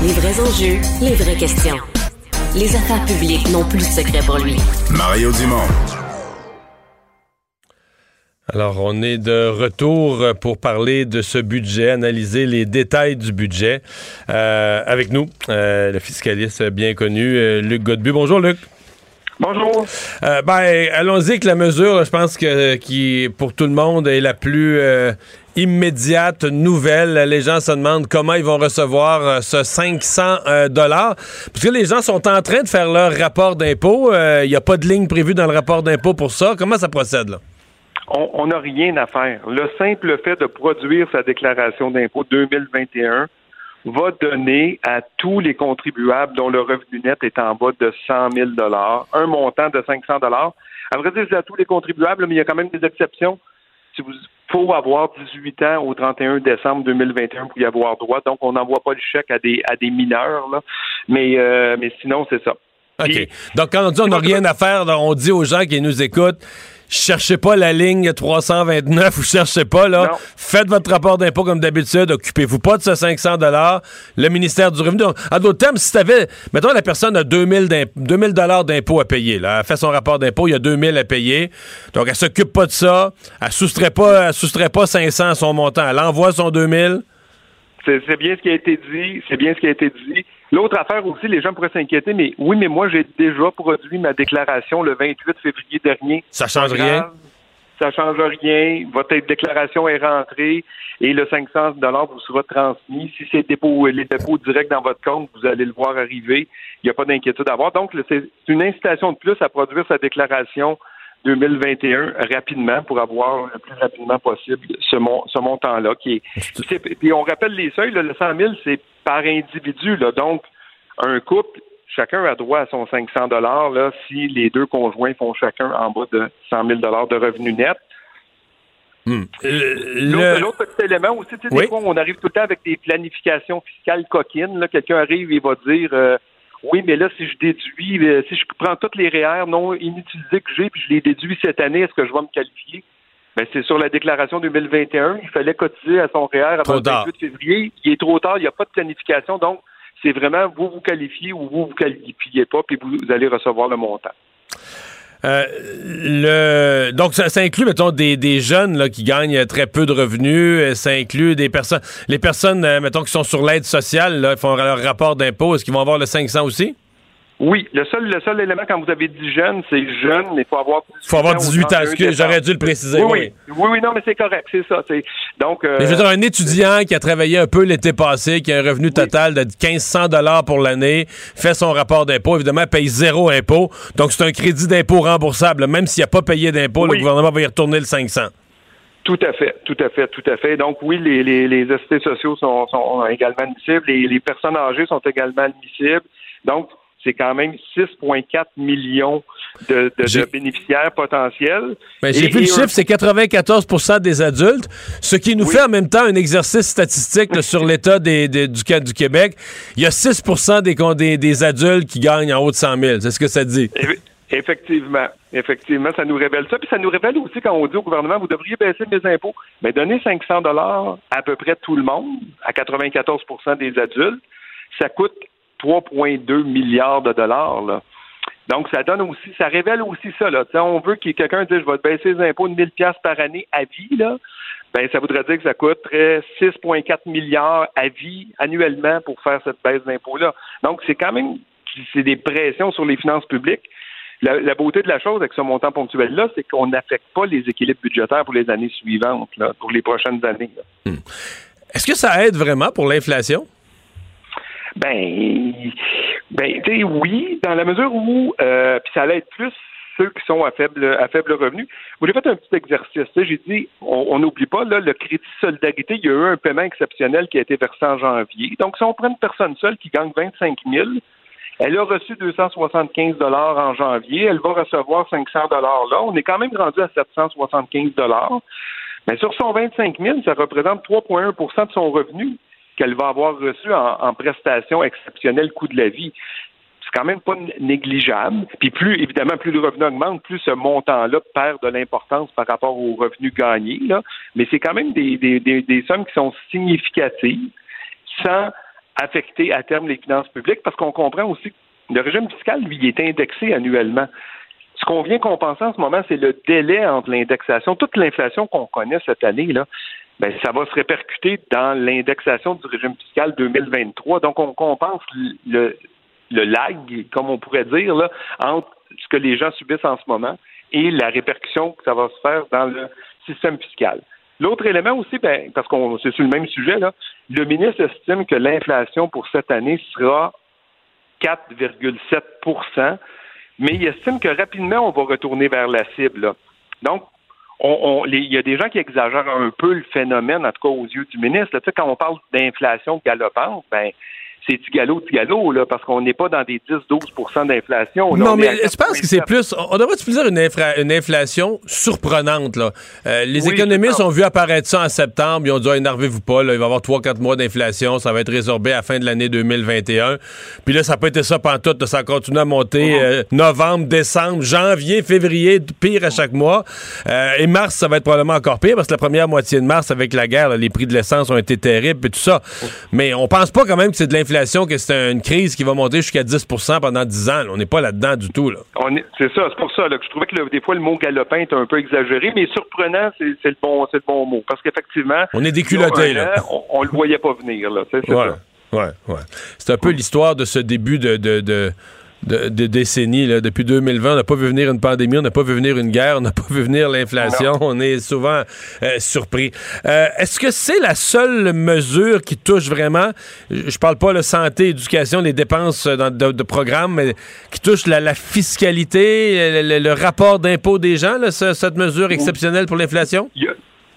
Les vrais enjeux, les vraies questions. Les affaires publiques n'ont plus de secret pour lui. Mario Dumont. Alors, on est de retour pour parler de ce budget, analyser les détails du budget. Euh, avec nous, euh, le fiscaliste bien connu, euh, Luc Godbu. Bonjour, Luc. Bonjour. ben, allons-y avec la mesure, je pense que qui, pour tout le monde, est la plus immédiate nouvelle. Les gens se demandent comment ils vont recevoir ce 500 dollars. Parce que les gens sont en train de faire leur rapport d'impôt. Il n'y a pas de ligne prévue dans le rapport d'impôt pour ça. Comment ça procède, là? On n'a rien à faire. Le simple fait de produire sa déclaration d'impôt 2021 va donner à tous les contribuables dont le revenu net est en bas de 100 000 un montant de 500 À vrai dire, c'est à tous les contribuables, mais il y a quand même des exceptions. Si vous faut avoir 18 ans au 31 décembre 2021 pour y avoir droit. Donc, on n'envoie pas le chèque à des, à des mineurs, là. Mais, euh, mais sinon, c'est ça. OK. Donc, quand on dit on n'a rien à faire, on dit aux gens qui nous écoutent, cherchez pas la ligne 329 ou cherchez pas, là. Faites votre rapport d'impôt comme d'habitude. Occupez-vous pas de ce 500 Le ministère du Revenu. En d'autres termes, si t'avais, mettons, la personne a 2000 dollars d'impôt à payer, là. Elle fait son rapport d'impôt, il y a 2000 à payer. Donc, elle s'occupe pas de ça. Elle soustrait pas, elle soustrait pas 500 à son montant. Elle envoie son 2000. C'est bien ce qui a été dit. C'est bien ce qui a été dit. L'autre affaire aussi, les gens pourraient s'inquiéter, mais oui, mais moi, j'ai déjà produit ma déclaration le 28 février dernier. Ça change rien? Ça change rien. Votre déclaration est rentrée et le 500 vous sera transmis. Si c'est dépôt, les dépôts directs dans votre compte, vous allez le voir arriver. Il n'y a pas d'inquiétude à avoir. Donc, c'est une incitation de plus à produire sa déclaration 2021 rapidement pour avoir le plus rapidement possible ce, ce montant-là. Qui est, puis on rappelle les seuils, le 100 000, c'est par individu. Là, donc, un couple, chacun a droit à son 500 là, si les deux conjoints font chacun en bas de 100 000 de revenus net. Hmm. L'autre petit élément aussi, tu sais, des fois, on arrive tout le temps avec des planifications fiscales coquines. Quelqu'un arrive et va dire euh, oui, mais là, si je déduis, euh, si je prends toutes les REER non inutilisés que j'ai, puis je les déduis cette année, est-ce que je vais me qualifier? Ben, c'est sur la déclaration 2021. Il fallait cotiser à son REER avant le 28 février. Il est trop tard, il n'y a pas de planification. Donc, c'est vraiment vous vous qualifiez ou vous vous qualifiez pas, puis vous allez recevoir le montant. Euh, le donc ça, inclut mettons des, des jeunes là, qui gagnent très peu de revenus, euh, ça inclut des personnes les personnes euh, mettons qui sont sur l'aide sociale là, font leur rapport d'impôt, est-ce qu'ils vont avoir le 500 aussi? Oui, le seul, le seul élément quand vous avez dit jeune, c'est jeune, mais il faut avoir 18 faut avoir 18 ans. J'aurais dû le préciser. Oui, oui, oui, non, mais c'est correct, c'est ça. Donc, mais je veux dire, un étudiant qui a travaillé un peu l'été passé, qui a un revenu total de 1500 dollars pour l'année, fait son rapport d'impôt, évidemment, paye zéro impôt. Donc, c'est un crédit d'impôt remboursable. Même s'il n'a pas payé d'impôt, le gouvernement va y retourner le 500. Tout à fait, tout à fait, tout à fait. Donc oui, les, les, les sociaux sont, sont également admissibles, les, les personnes âgées sont également admissibles. Donc, c'est quand même 6,4 millions de, bénéficiaires potentiels. Ben, j'ai vu le chiffre, c'est 94% des adultes, ce qui nous fait en même temps un exercice statistique sur l'état du, du Québec. Il y a 6 des, des, adultes qui gagnent en haut de 100 000. C'est ce que ça dit. Effectivement, effectivement, ça nous révèle ça. Puis ça nous révèle aussi quand on dit au gouvernement, vous devriez baisser mes impôts. Mais donner 500 dollars à peu près tout le monde, à 94% des adultes, ça coûte 3,2 milliards de dollars. Là. Donc, ça donne aussi, ça révèle aussi ça. Là. on veut que quelqu'un dise je vais baisser les impôts de 1000 pièces par année à vie. Là. Ben, ça voudrait dire que ça coûterait 6,4 milliards à vie annuellement pour faire cette baisse d'impôts-là. Donc, c'est quand même c'est des pressions sur les finances publiques. La, beauté de la chose avec ce montant ponctuel-là, c'est qu'on n'affecte pas les équilibres budgétaires pour les années suivantes, là, pour les prochaines années. Hmm. Est-ce que ça aide vraiment pour l'inflation? Ben, ben, tu sais, oui, dans la mesure où, euh, ça allait être plus ceux qui sont à faible à faible revenu. Vous avez fait un petit exercice. J'ai dit, on n'oublie pas, là, le crédit solidarité, il y a eu un paiement exceptionnel qui a été versé en janvier. Donc, si on prend une personne seule qui gagne 25 000, elle a reçu 275 dollars en janvier, elle va recevoir 500 dollars là. On est quand même rendu à 775 dollars. Mais sur son 25 000, ça représente 3,1% de son revenu qu'elle va avoir reçu en, prestation exceptionnelle coût de la vie c'est quand même pas négligeable. Puis plus, évidemment, plus le revenu augmente, plus ce montant-là perd de l'importance par rapport aux revenus gagnés. Mais c'est quand même des, sommes qui sont significatives sans affecter à terme les finances publiques, parce qu'on comprend aussi que le régime fiscal, lui, est indexé annuellement. Ce qu'on vient compenser en ce moment, c'est le délai entre l'indexation. Toute l'inflation qu'on connaît cette année, là, ben, ça va se répercuter dans l'indexation du régime fiscal 2023. Donc, on compense le, le lag, comme on pourrait dire, là, entre ce que les gens subissent en ce moment et la répercussion que ça va se faire dans le système fiscal. L'autre élément aussi, ben, parce qu'on c'est sur le même sujet, là, le ministre estime que l'inflation pour cette année sera 4,7% mais il estime que rapidement, on va retourner vers la cible. Donc, on, on- les- il y a des gens qui exagèrent un peu le phénomène, en tout cas aux yeux du ministre. quand on parle d'inflation galopante, ben c'est petit galop, là, parce qu'on n'est pas dans des 10-12 d'inflation. là. Non, mais je pense que c'est plus. On devrait utiliser une, infra- une inflation surprenante. Là. Euh, les Oui, économistes ont vu apparaître ça en septembre. Ils ont dit ah, énervez-vous pas, là, il va y avoir 3-4 mois d'inflation. Ça va être résorbé à la fin de l'année 2021. Puis là, ça n'a pas été ça pantoute. là. Ça continue à monter. Uh-huh. euh, novembre, décembre, janvier, février, pire à chaque mois. Euh, et mars, ça va être probablement encore pire parce que la première moitié de mars, avec la guerre, là, les prix de l'essence ont été terribles et tout ça. Mais on pense pas quand même que c'est de l'inflation, que c'est une crise qui va monter jusqu'à 10 pendant 10 ans. là. On n'est pas là-dedans du tout. Là. On est- C'est ça, c'est pour ça là, que je trouvais que le- des fois le mot galopin est un peu exagéré, mais surprenant, c'est c'est le bon, c'est le bon mot, parce qu'effectivement, On est an, On, on le voyait pas venir là, c'est Ouais, ça. ouais, ouais. C'est un peu l'histoire de ce début de, de, de, de- de décennie. Là. Depuis 2020, on n'a pas vu venir une pandémie, on n'a pas vu venir une guerre, on n'a pas vu venir l'inflation. On est souvent euh, surpris. Euh, Est-ce que c'est la seule mesure qui touche vraiment, je parle pas de santé, éducation, les dépenses euh, dans- de, de programmes, mais qui touche la, la fiscalité, le, le- le rapport d'impôt des gens, là, ce- cette mesure exceptionnelle pour l'inflation?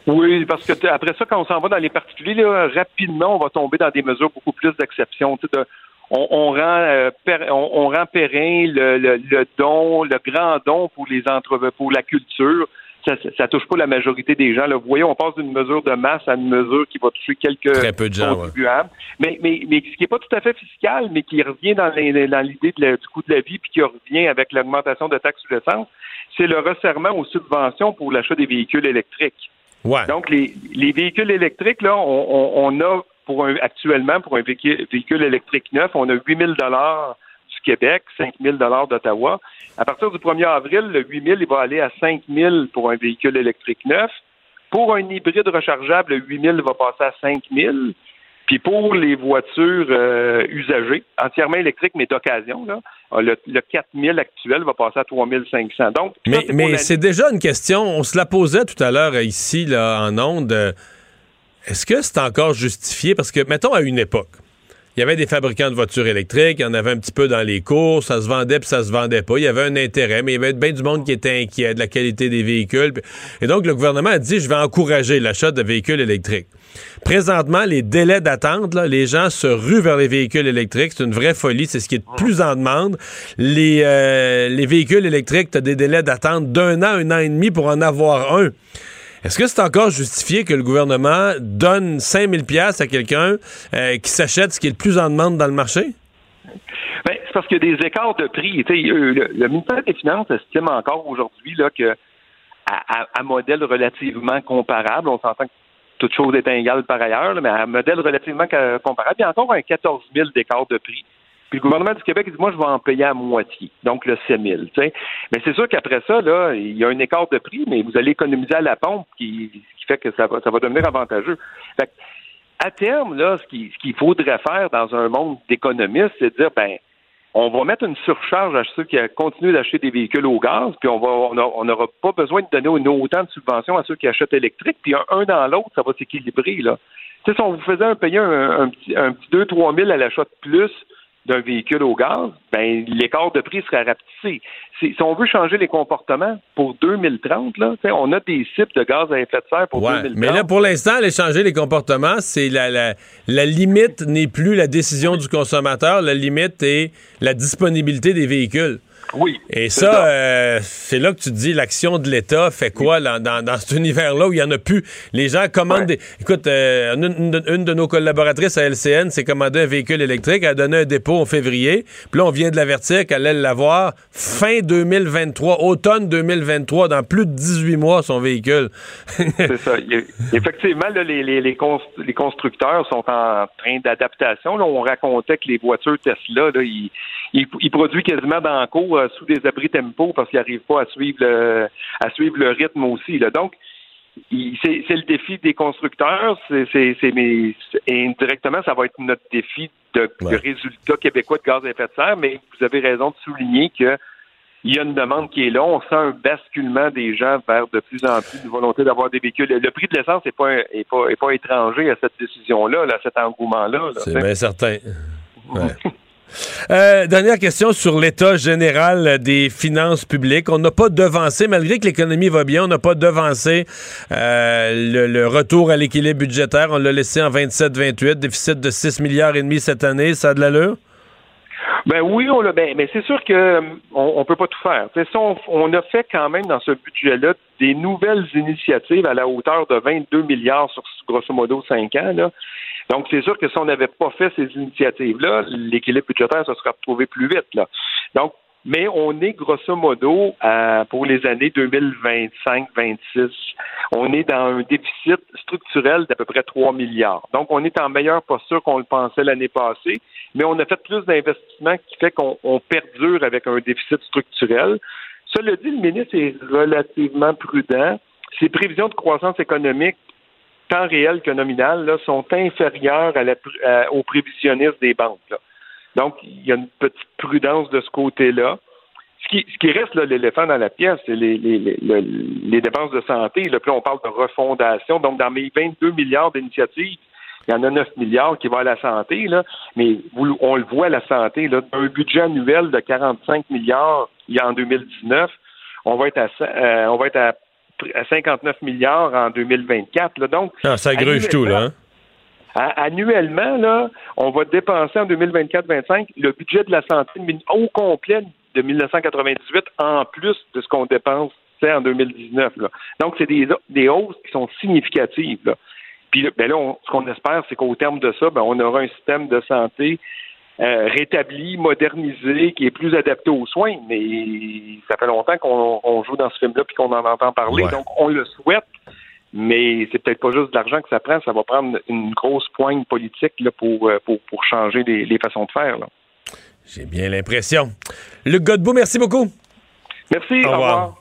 Oui, parce que après ça, quand on s'en va dans les particuliers, là, rapidement, on va tomber dans des mesures beaucoup plus d'exception. De- On, on rend euh, on, on rend périn le, le, le don, le grand don pour les entre pour la culture. Ça, ça, ça touche pas la majorité des gens. Là. Vous voyez, on passe d'une mesure de masse à une mesure qui va toucher quelques Très peu de gens, ouais. contribuables. Mais, mais, mais ce qui n'est pas tout à fait fiscal, mais qui revient dans l'idée du coût de la vie, puis qui revient avec l'augmentation de taxes sur l'essence, c'est le resserrement aux subventions pour l'achat des véhicules électriques. Ouais. Donc, les, les véhicules électriques, là, on, on- on a pour un, actuellement, pour un véhicule, électrique neuf, on a 8 000 du Québec, 5 000 d'Ottawa. À partir du 1er avril, le 8 000, il va aller à 5 000 pour un véhicule électrique neuf. Pour un hybride rechargeable, le 8 000 va passer à 5 000. Puis pour les voitures euh, usagées, entièrement électriques, mais d'occasion, là, le, le 4 000 actuel va passer à 3 500. Donc, Mais, c'est déjà une question, on se la posait tout à l'heure euh, ici, là, en ondes. Est-ce que c'est encore justifié? Parce que, mettons, à une époque, il y avait des fabricants de voitures électriques, il y en avait un petit peu dans les cours, ça se vendait puis ça se vendait pas. Il y avait un intérêt, mais il y avait bien du monde qui était inquiet de la qualité des véhicules. Et donc, le gouvernement a dit, je vais encourager l'achat de véhicules électriques. Présentement, les délais d'attente, les gens se ruent vers les véhicules électriques. C'est une vraie folie. C'est ce qui est de plus en demande. Les, euh, les véhicules électriques, tu as des délais d'attente d'un an, un an et demi pour en avoir un. Est-ce que c'est encore justifié que le gouvernement donne 5000 pièces à quelqu'un euh, qui s'achète ce qui est le plus en demande dans le marché? Ben, c'est parce qu'il y a des écarts de prix. Euh, le, le ministère des Finances estime encore aujourd'hui que à, modèle relativement comparable, on s'entend que toute chose est égale par ailleurs, mais à un modèle relativement comparable, il y a encore un 14 000 d'écart de prix. Puis le gouvernement du Québec dit moi je vais en payer à moitié, donc le 7 000. tu sais. Mais c'est sûr qu'après ça, là, il y a un écart de prix, mais vous allez économiser à la pompe, qui, qui fait que ça va, ça va devenir avantageux. Fait que, à terme, là, ce qui- ce qu'il faudrait faire dans un monde d'économistes, c'est dire, ben, on va mettre une surcharge à ceux qui continuent d'acheter des véhicules au gaz, puis on va, on n'aura pas besoin de donner autant de subventions à ceux qui achètent électrique, puis un, dans l'autre, ça va s'équilibrer, là. Si on vous faisait un, payer un, un petit, un petit 2-3 000 à l'achat de plus d'un véhicule au gaz, ben, l'écart de prix serait rapetissé. Si, si on veut changer les comportements pour 2030, là, on a des cibles de gaz à effet de serre pour Ouais. 2030. Mais là, pour l'instant, aller changer les comportements, c'est la, la, la limite n'est plus la décision du consommateur, la limite est la disponibilité des véhicules. Oui. Et ça, euh, c'est là que tu te dis l'action de l'État fait quoi dans, dans cet univers-là où il n'y en a plus? Les gens commandent des. Écoute, euh, une, une- une de nos collaboratrices à LCN s'est commandé un véhicule électrique, elle a donné un dépôt en février. Puis là, on vient de l'avertir qu'elle allait l'avoir fin 2023, automne 2023, dans plus de 18 mois, son véhicule. C'est ça. Effectivement, là, les, les, les constructeurs sont en train d'adaptation. Là, on racontait que les voitures Tesla, là, ils, ils produisent quasiment dans le cours euh, sous des abris tempo parce qu'ils n'arrivent pas à suivre le, à suivre le rythme aussi. Là. Donc, il- c'est le défi des constructeurs. C'est, mais indirectement, ça va être notre défi de, de Ouais. résultats québécois de gaz à effet de serre. Mais vous avez raison de souligner que il y a une demande qui est là. On sent un basculement des gens vers de plus en plus une volonté d'avoir des véhicules. Le prix de l'essence n'est pas, est pas, est pas étranger à cette décision-là, là, à cet engouement-là. là, C'est bien certain. Ouais. Euh, dernière question sur l'état général des finances publiques. On n'a pas devancé, malgré que l'économie va bien, on n'a pas devancé euh, le, retour à l'équilibre budgétaire. On l'a laissé en 27-28, déficit de 6 milliards et demi cette année. Ça a de l'allure? Ben oui, on l'a. Ben, mais c'est sûr que euh, peut pas tout faire. Ça, on, on a fait quand même dans ce budget-là des nouvelles initiatives à la hauteur de 22 milliards sur grosso modo 5 ans. Là. Donc c'est sûr que si on n'avait pas fait ces initiatives-là, l'équilibre budgétaire se serait retrouvé plus vite. Là. Donc mais on est grosso modo pour les années 2025-26, on est dans un déficit structurel d'à peu près 3 milliards. Donc, on est en meilleure posture qu'on le pensait l'année passée, mais on a fait plus d'investissements qui fait qu'on on perdure avec un déficit structurel. Cela dit, le ministre est relativement prudent. Ses prévisions de croissance économique, tant réelles que nominales, là, sont inférieures à la, aux prévisionnistes des banques. Donc, il y a une petite prudence de ce côté-là. Ce qui, reste l'éléphant dans la pièce, c'est les, dépenses de santé. Là, puis on parle de refondation. Donc, dans mes 22 milliards d'initiatives, il y en a 9 milliards qui vont à la santé, mais on le voit, la santé, là, un budget annuel de 45 milliards il y a en 2019, on va être à, euh, on va être à, à 59 milliards en 2024. Là, donc, ah, ça gruge tout, là. Hein? Annuellement, là, on va dépenser en 2024-25 le budget de la santé au complet de 1998 en plus de ce qu'on dépense en 2019. Là. Donc, c'est des, des hausses qui sont significatives. Là. Puis ben là, on, ce qu'on espère, c'est qu'au terme de ça, ben, on aura un système de santé euh, rétabli, modernisé, qui est plus adapté aux soins. Mais ça fait longtemps qu'on joue dans ce film-là puis qu'on en entend parler. Ouais. Donc, on le souhaite. Mais c'est peut-être pas juste de l'argent que ça prend, ça va prendre une grosse poigne politique là, pour, pour, pour changer les, les façons de faire. J'ai bien l'impression. Luc Godbout, merci beaucoup. Merci, au, au revoir.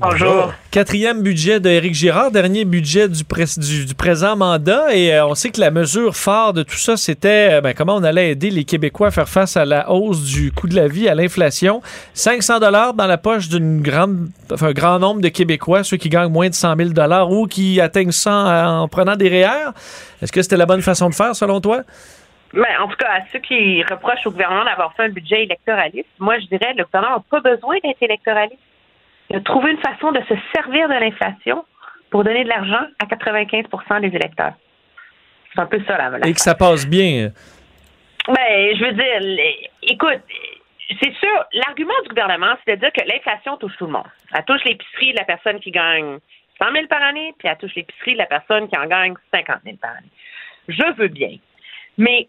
Bonjour. Quatrième budget d'Éric Girard, dernier budget du, du, du présent mandat. Et euh, on sait que la mesure phare de tout ça, c'était euh, ben, comment on allait aider les Québécois à faire face à la hausse du coût de la vie, à l'inflation. 500 dollars dans la poche d'un grande, enfin, grand nombre de Québécois, ceux qui gagnent moins de 100 000 dollars ou qui atteignent 100 en prenant des REER. Est-ce que c'était la bonne façon de faire, selon toi? Ben, en tout cas, à ceux qui reprochent au gouvernement d'avoir fait un budget électoraliste, moi, je dirais que le gouvernement n'a pas besoin d'être électoraliste. A trouvé une façon de se servir de l'inflation pour donner de l'argent à 95% des électeurs. C'est un peu ça, la Et que ça passe bien. Ben, je veux dire, écoute, c'est sûr, l'argument du gouvernement, c'est de dire que l'inflation touche tout le monde. Elle touche l'épicerie de la personne qui gagne 100 000 par année, puis elle touche l'épicerie de la personne qui en gagne 50 000 par année. Je veux bien. Mais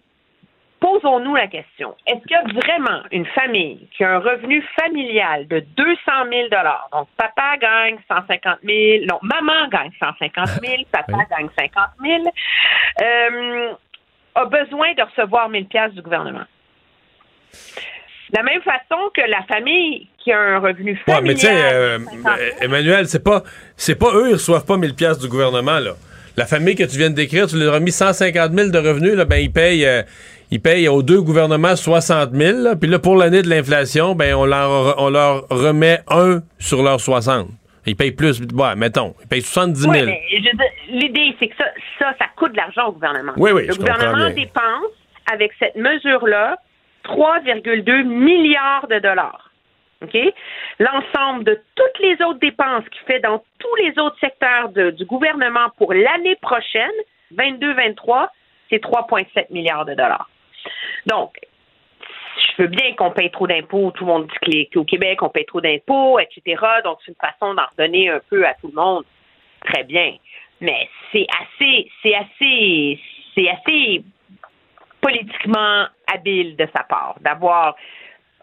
posons-nous la question. Est-ce qu'il y a vraiment une famille qui a un revenu familial de 200 000 Donc, papa gagne 150 000, non, maman gagne 150 000, papa oui. gagne 50 000, euh, a besoin de recevoir 1000 pièces du gouvernement. De la même façon que la famille qui a un revenu familial... Ouais, mais tu sais, euh, Emmanuel, c'est pas, c'est pas eux, ils reçoivent pas 1000 pièces du gouvernement, là. La famille que tu viens de décrire, tu leur as mis 150 000 de revenus, là, ben, ils payent... Euh, ils payent aux deux gouvernements 60 000. Là, puis là, pour l'année de l'inflation, ben, on leur, on leur remet un sur leurs 60. Ils payent plus. Ouais, mettons. Ils payent 70 000. Ouais, L'idée, c'est que ça, ça, ça coûte de l'argent au gouvernement. Oui, oui, Le gouvernement dépense, avec cette mesure-là, 3,2 milliards de dollars. OK? L'ensemble de toutes les autres dépenses qu'il fait dans tous les autres secteurs de, du gouvernement pour l'année prochaine, 22-23, c'est 3,7 milliards de dollars. Donc, je veux bien qu'on paye trop d'impôts. Tout le monde dit qu'au Québec, on paye trop d'impôts, etc. Donc, c'est une façon d'en redonner un peu à tout le monde. Très bien. Mais c'est assez, c'est assez, c'est assez politiquement habile de sa part d'avoir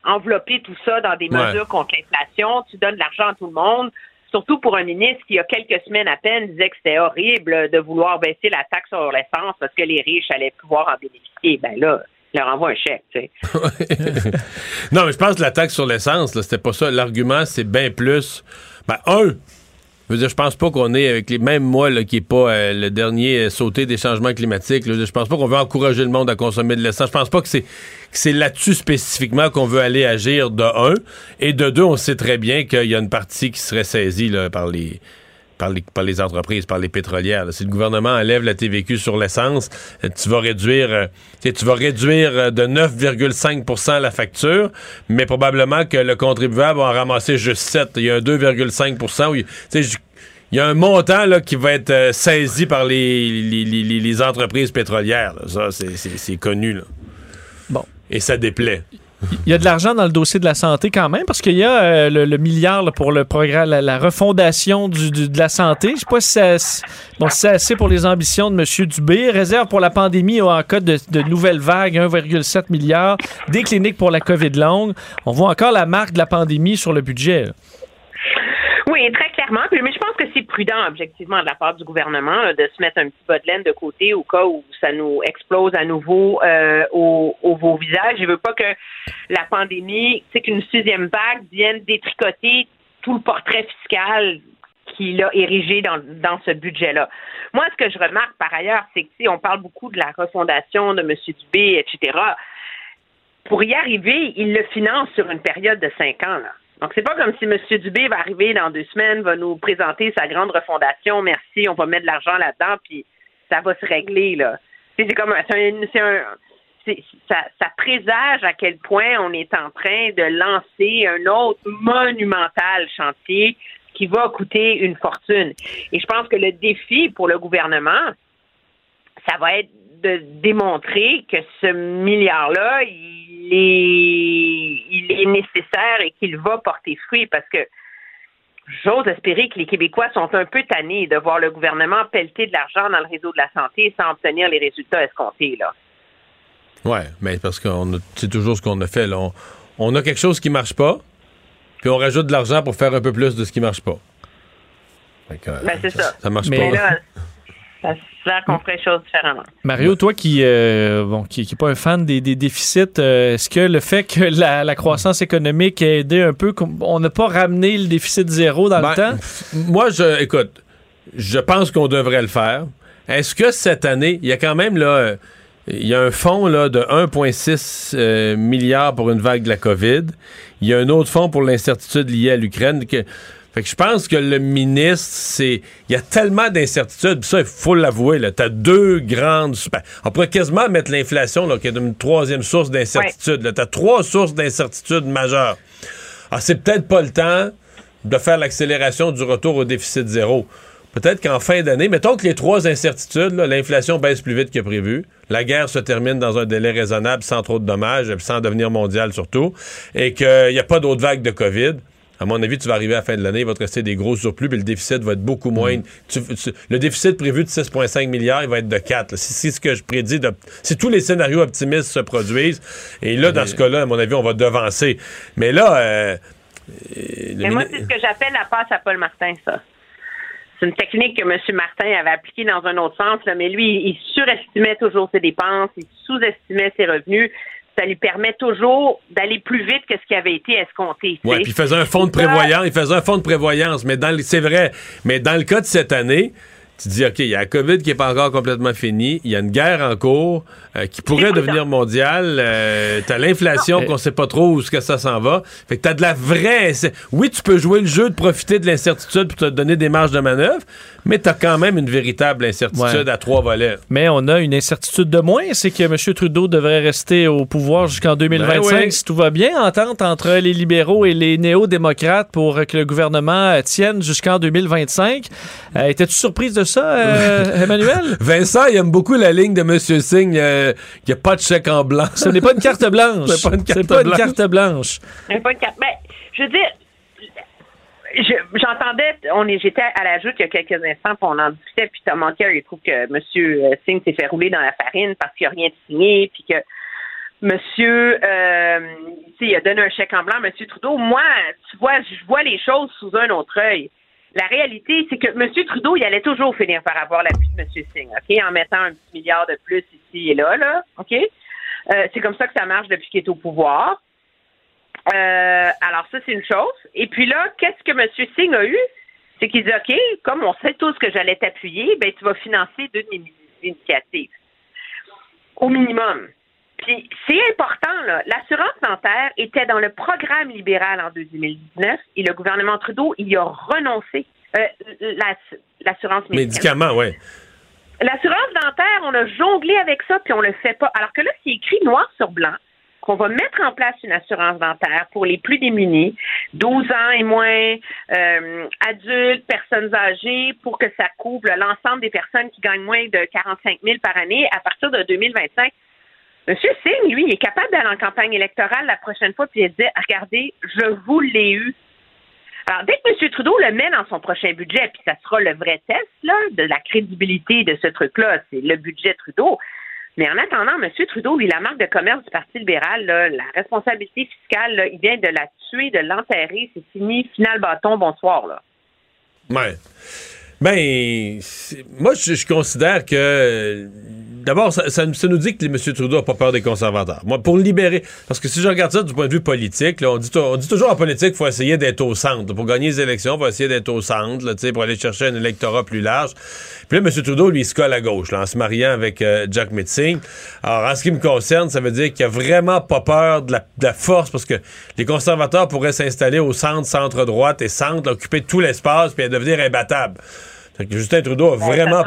enveloppé tout ça dans des Ouais. mesures contre l'inflation. Tu donnes de l'argent à tout le monde. Surtout pour un ministre qui, il y a quelques semaines à peine, disait que c'était horrible de vouloir baisser la taxe sur l'essence parce que les riches allaient pouvoir en bénéficier. Ben là, leur envoie un chèque, non, mais je pense que la taxe sur l'essence, c'était pas ça. L'argument, c'est bien plus. Ben, un, je veux dire, je pense pas qu'on est avec les. Même moi, là, qui est pas euh, le dernier euh, sauté des changements climatiques, je pense pas qu'on veut encourager le monde à consommer de l'essence. Je pense pas que c'est c'est là-dessus spécifiquement qu'on veut aller agir de un. Et de deux, on sait très bien qu'il y a une partie qui serait saisie là, par les. Par les, par les entreprises, par les pétrolières. là. Si le gouvernement enlève la TVQ sur l'essence, euh, tu vas réduire, euh, tu vas réduire euh, de 9,5% la facture, mais probablement que le contribuable va en ramasser juste 7. Il y a un 2,5 où il- y a un montant là, qui va être saisi par les, les, les- les entreprises pétrolières. là. Ça, c'est- connu. Là. Bon. Et ça déplaît. Il y a de l'argent dans le dossier de la santé quand même, parce qu'il y a euh, le, milliard pour le programme, la, refondation du- de la santé. Je sais pas si c'est assez, pour les ambitions de M. Dubé. Réserve pour la pandémie en cas de, de nouvelles vagues, 1,7 milliard. Des cliniques pour la COVID longue. On voit encore la marque de la pandémie sur le budget. Oui, très mais je pense que c'est prudent, objectivement, de la part du gouvernement, de se mettre un petit bas de laine de côté au cas où ça nous explose à nouveau euh, au, au vos visages. Je veux pas que la pandémie, c'est qu'une sixième vague vienne détricoter tout le portrait fiscal qu'il a érigé dans, dans ce budget-là. Moi, ce que je remarque par ailleurs, c'est que si on parle beaucoup de la refondation de M. Dubé, etc., pour y arriver, il le finance sur une période de cinq ans. Là. Donc, c'est pas comme si M. Dubé va arriver dans deux semaines, va nous présenter sa grande refondation, merci, on va mettre de l'argent là-dedans, puis ça va se régler, là. C'est comme c'est un, ça, ça présage à quel point on est en train de lancer un autre monumental chantier qui va coûter une fortune. Et je pense que le défi pour le gouvernement, ça va être de démontrer que ce milliard-là, il est, il est nécessaire et qu'il va porter fruit parce que j'ose espérer que les Québécois sont un peu tannés de voir le gouvernement pelleter de l'argent dans le réseau de la santé sans obtenir les résultats escomptés, là. Ouais, mais parce que c'est toujours ce qu'on a fait. Là. On, on a quelque chose qui marche pas, puis on rajoute de l'argent pour faire un peu plus de ce qui marche pas. Ben, c'est ça. Ça marche Mais pas. là, ça fait qu'on ferait les choses différemment. Mario, toi qui euh, bon, qui, qui est pas un fan des, des déficits, euh, est-ce que le fait que la, la croissance économique a aidé un peu, on n'a pas ramené le déficit zéro dans Ben, le temps? Moi, je, écoute, je pense qu'on devrait le faire. Est-ce que cette année, il y a quand même là, euh, il y a un fonds là, de 1,6 euh, milliards pour une vague de la COVID. Il y a un autre fonds pour l'incertitude liée à l'Ukraine. Que, fait que je pense que le ministre, c'est. Il y a tellement d'incertitudes, puis ça, il faut l'avouer, là. T'as deux grandes. ben, on pourrait quasiment mettre l'inflation, là, qui est une troisième source d'incertitude. là. T'as trois sources d'incertitude majeures. Ah, c'est peut-être pas le temps de faire l'accélération du retour au déficit zéro. Peut-être qu'en fin d'année, mettons que les trois incertitudes, l'inflation baisse plus vite que prévu, la guerre se termine dans un délai raisonnable sans trop de dommages, puis sans devenir mondial surtout, et qu'il n'y a pas d'autres vagues de COVID. À mon avis, tu vas arriver à la fin de l'année, il va te rester des gros surplus, puis le déficit va être beaucoup moins. Tu- tu- le déficit prévu de 6,5 milliards, il va être de 4. là. Si c'est ce que je prédis, de- si tous les scénarios optimistes se produisent, et là, dans ce cas-là, à mon avis, on va devancer. Mais là, euh, Mais moi, c'est ce que j'appelle la passe à Paul Martin, ça. C'est une technique que M. Martin avait appliquée dans un autre sens, là, mais lui, il surestimait toujours ses dépenses, il sous-estimait ses revenus. Ça lui permet toujours d'aller plus vite que ce qui avait été escompté. sais. puis il faisait un fonds de prévoyance, il faisait un fonds de prévoyance, mais dans le- c'est vrai, mais dans le cas de cette année, tu dis OK, il y a la Covid qui est pas encore complètement finie, il y a une guerre en cours euh, qui pourrait devenir mondiale, euh, t'as l'inflation qu'on sait pas trop où ce que ça s'en va. Fait que t'as de la vraie oui, tu peux jouer le jeu de profiter de l'incertitude pour te donner des marges de manœuvre, mais t'as quand même une véritable incertitude Ouais. à trois volets. Mais on a une incertitude de moins, c'est que M. Trudeau devrait rester au pouvoir jusqu'en 2025 Ben oui. si tout va bien. Entente entre les libéraux et les néo-démocrates pour que le gouvernement tienne jusqu'en 2025. Euh, Étais-tu surprise de ça, euh, Emmanuel? Vincent, il aime beaucoup la ligne de M. Singh, euh, qu'il n'y a pas de chèque en blanc. Ce n'est pas une carte blanche. C'est pas une carte C'est pas une blanche. carte blanche. Pas une carte. Ben, je veux dire, je- j'entendais, on est, j'étais à la joute il y a quelques instants, puis on en discutait, puis Tom Monker, il trouve que M. Singh s'est fait rouler dans la farine parce qu'il n'y a rien de signé, puis que Monsieur, euh, il a donné un chèque en blanc, Monsieur Trudeau. Moi, tu vois, je vois les choses sous un autre œil. La réalité, c'est que M. Trudeau, il allait toujours finir par avoir l'appui de M. Singh, OK, en mettant un petit milliard de plus ici et là, là, OK? Euh, c'est comme ça que ça marche depuis qu'il est au pouvoir. Euh, alors ça, c'est une chose. Et puis là, qu'est-ce que M. Singh a eu? C'est qu'il dit, OK, comme on sait tous que j'allais t'appuyer, ben tu vas financer deux de mes initiatives. Au minimum. Puis c'est important, là. L'assurance dentaire était dans le programme libéral en 2019 et le gouvernement Trudeau y a renoncé. Euh, l'assurance médicaments. Médicaments, oui. L'assurance dentaire, on a jonglé avec ça, puis on le fait pas. Alors que là, c'est écrit noir sur blanc qu'on va mettre en place une assurance dentaire pour les plus démunis, 12 ans et moins, euh, adultes, personnes âgées, pour que ça couvre l'ensemble des personnes qui gagnent moins de 45 000 par année à partir de 2025. Monsieur Singh, lui, il est capable d'aller en campagne électorale la prochaine fois puis il dit regardez, je vous l'ai eu. Alors, dès que M. Trudeau le met dans son prochain budget, puis ça sera le vrai test de la crédibilité de ce truc-là, c'est le budget Trudeau. Mais en attendant, M. Trudeau, lui, la marque de commerce du Parti libéral, la responsabilité fiscale, il vient de la tuer, de l'enterrer. C'est fini. Final bâton, bonsoir. Là. Ouais. Ben, moi, je, considère que D'abord, ça, nous dit que M. Trudeau n'a pas peur des conservateurs. Moi, pour le libérer, parce que si je regarde ça du point de vue politique, on, dit, toujours en politique qu'il faut essayer d'être au centre. Pour gagner les élections, il faut essayer d'être au centre, pour aller chercher un électorat plus large. Puis là, M. Trudeau, lui, il se colle à gauche, en se mariant avec euh, Jack Metzing. Alors, en ce qui me concerne, ça veut dire qu'il a vraiment pas peur de la, force, parce que les conservateurs pourraient s'installer au centre, centre-droite et centre, occuper tout l'espace, puis devenir imbattable. Justin Trudeau a vraiment...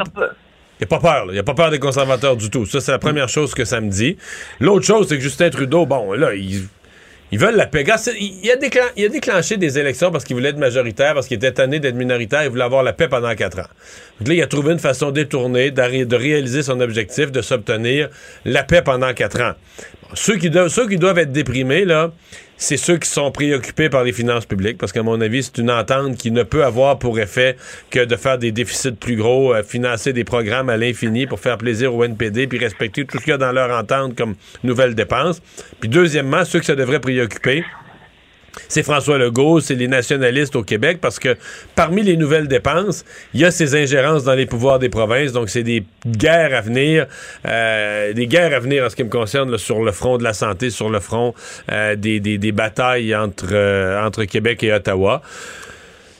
Il n'a pas peur, il a pas peur des conservateurs du tout. Ça, c'est la première chose que ça me dit. L'autre chose, c'est que Justin Trudeau, bon, là, il ils veulent la paix. Il a, il a déclenché des élections parce qu'il voulait être majoritaire, parce qu'il était tanné d'être minoritaire, il voulait avoir la paix pendant quatre ans. Donc là, il a trouvé une façon détournée de réaliser son objectif, de s'obtenir la paix pendant quatre ans. Ceux, qui doivent, être déprimés, là, c'est ceux qui sont préoccupés par les finances publiques, parce qu'à mon avis, c'est une entente qui ne peut avoir pour effet que de faire des déficits plus gros, euh, financer des programmes à l'infini pour faire plaisir au NPD, puis respecter tout ce qu'il y a dans leur entente comme nouvelles dépenses. Puis deuxièmement, ceux que ça devrait préoccuper, c'est François Legault, c'est les nationalistes au Québec, parce que parmi les nouvelles dépenses, il y a ces ingérences dans les pouvoirs des provinces, donc c'est des guerres à venir, euh, des guerres à venir en ce qui me concerne sur le front de la santé, sur le front euh, des, des, batailles entre, euh, entre Québec et Ottawa.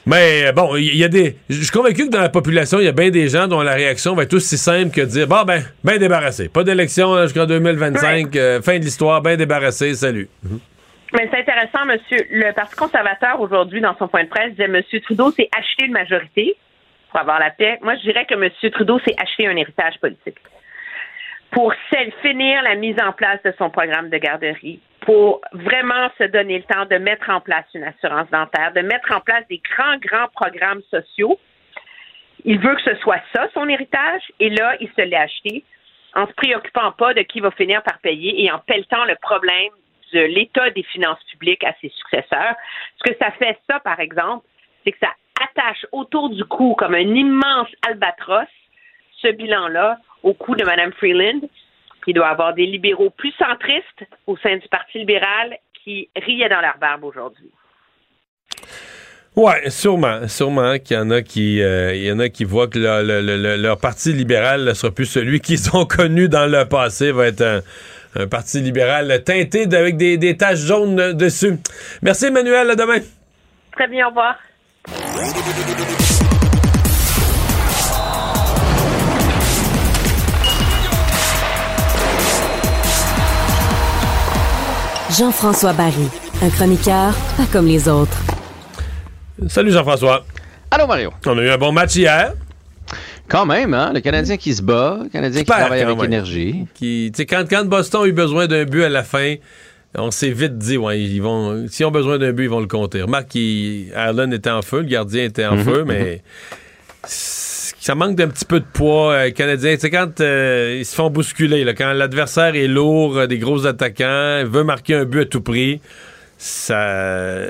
Mais bon, il y, a des. Je suis convaincu que dans la population, il y a bien des gens dont la réaction va être aussi simple que de dire bon ben, ben débarrassé. Pas d'élection jusqu'en 2025, fin de l'histoire, ben débarrassé, salut. Mhm. Mais c'est intéressant, monsieur. Le Parti conservateur, aujourd'hui, dans son point de presse, disait Monsieur Trudeau s'est acheté une majorité pour avoir la paix. Moi, je dirais que Monsieur Trudeau s'est acheté un héritage politique pour finir la mise en place de son programme de garderie, pour vraiment se donner le temps de mettre en place une assurance dentaire, de mettre en place des grands, grands programmes sociaux. Il veut que ce soit ça, son héritage, et là, il se l'est acheté en se préoccupant pas de qui va finir par payer et en pelletant le problème de l'état des finances publiques à ses successeurs. Ce que ça fait, ça, par exemple, c'est que ça attache autour du cou comme un immense albatros ce bilan-là au cou de Mme Freeland, qui doit avoir des libéraux plus centristes au sein du Parti libéral qui riaient dans leur barbe aujourd'hui. Oui, sûrement, sûrement qu'il y en a qui, euh, il y en a qui voient que leur parti libéral ne sera plus celui qu'ils ont connu dans le passé, va être un, un parti libéral teinté avec des, des taches jaunes dessus. Merci Emmanuel, à demain. Très bien, au revoir. Jean-François Barry, un chroniqueur pas comme les autres. Salut Jean-François. Allô Mario. On a eu un bon match hier. Quand même, hein? Le Canadien qui se bat, le Canadien qui travaille avec énergie. Qui, quand, quand Boston a eu besoin d'un but à la fin, on s'est vite dit, ouais, ils vont, s'ils ont besoin d'un but, ils vont le compter. Remarque qu'Arlen était en feu, le gardien était en mhm, feu, mais mhm. ça manque d'un petit peu de poids. Euh, Canadien, tu sais, quand euh, ils se font bousculer, là, quand l'adversaire est lourd, euh, des gros attaquants, veut marquer un but à tout prix, ça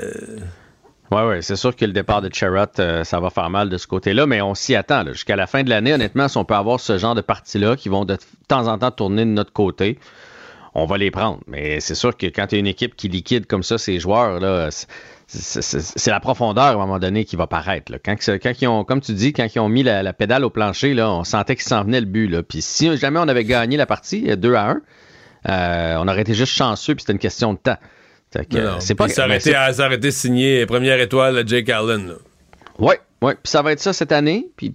oui, oui, c'est sûr que le départ de Charrot, euh, ça va faire mal de ce côté-là, mais on s'y attend. Jusqu'à la fin de l'année, honnêtement, si on peut avoir ce genre de parties-là qui vont de temps en temps tourner de notre côté, on va les prendre. Mais c'est sûr que quand tu as une équipe qui liquide comme ça ses joueurs, là, c'est la profondeur à un moment donné qui va paraître. Quand, ils ont, comme tu dis, quand ils ont mis la, pédale au plancher, là, on sentait qu'il s'en venait le but. Puis si jamais on avait gagné la partie 2 à 1, euh, on aurait été juste chanceux, puis c'était une question de temps. C'est pas ça aurait, été, ça aurait été signé première étoile à Jake Allen. Oui, oui. Puis ça va être ça cette année. Puis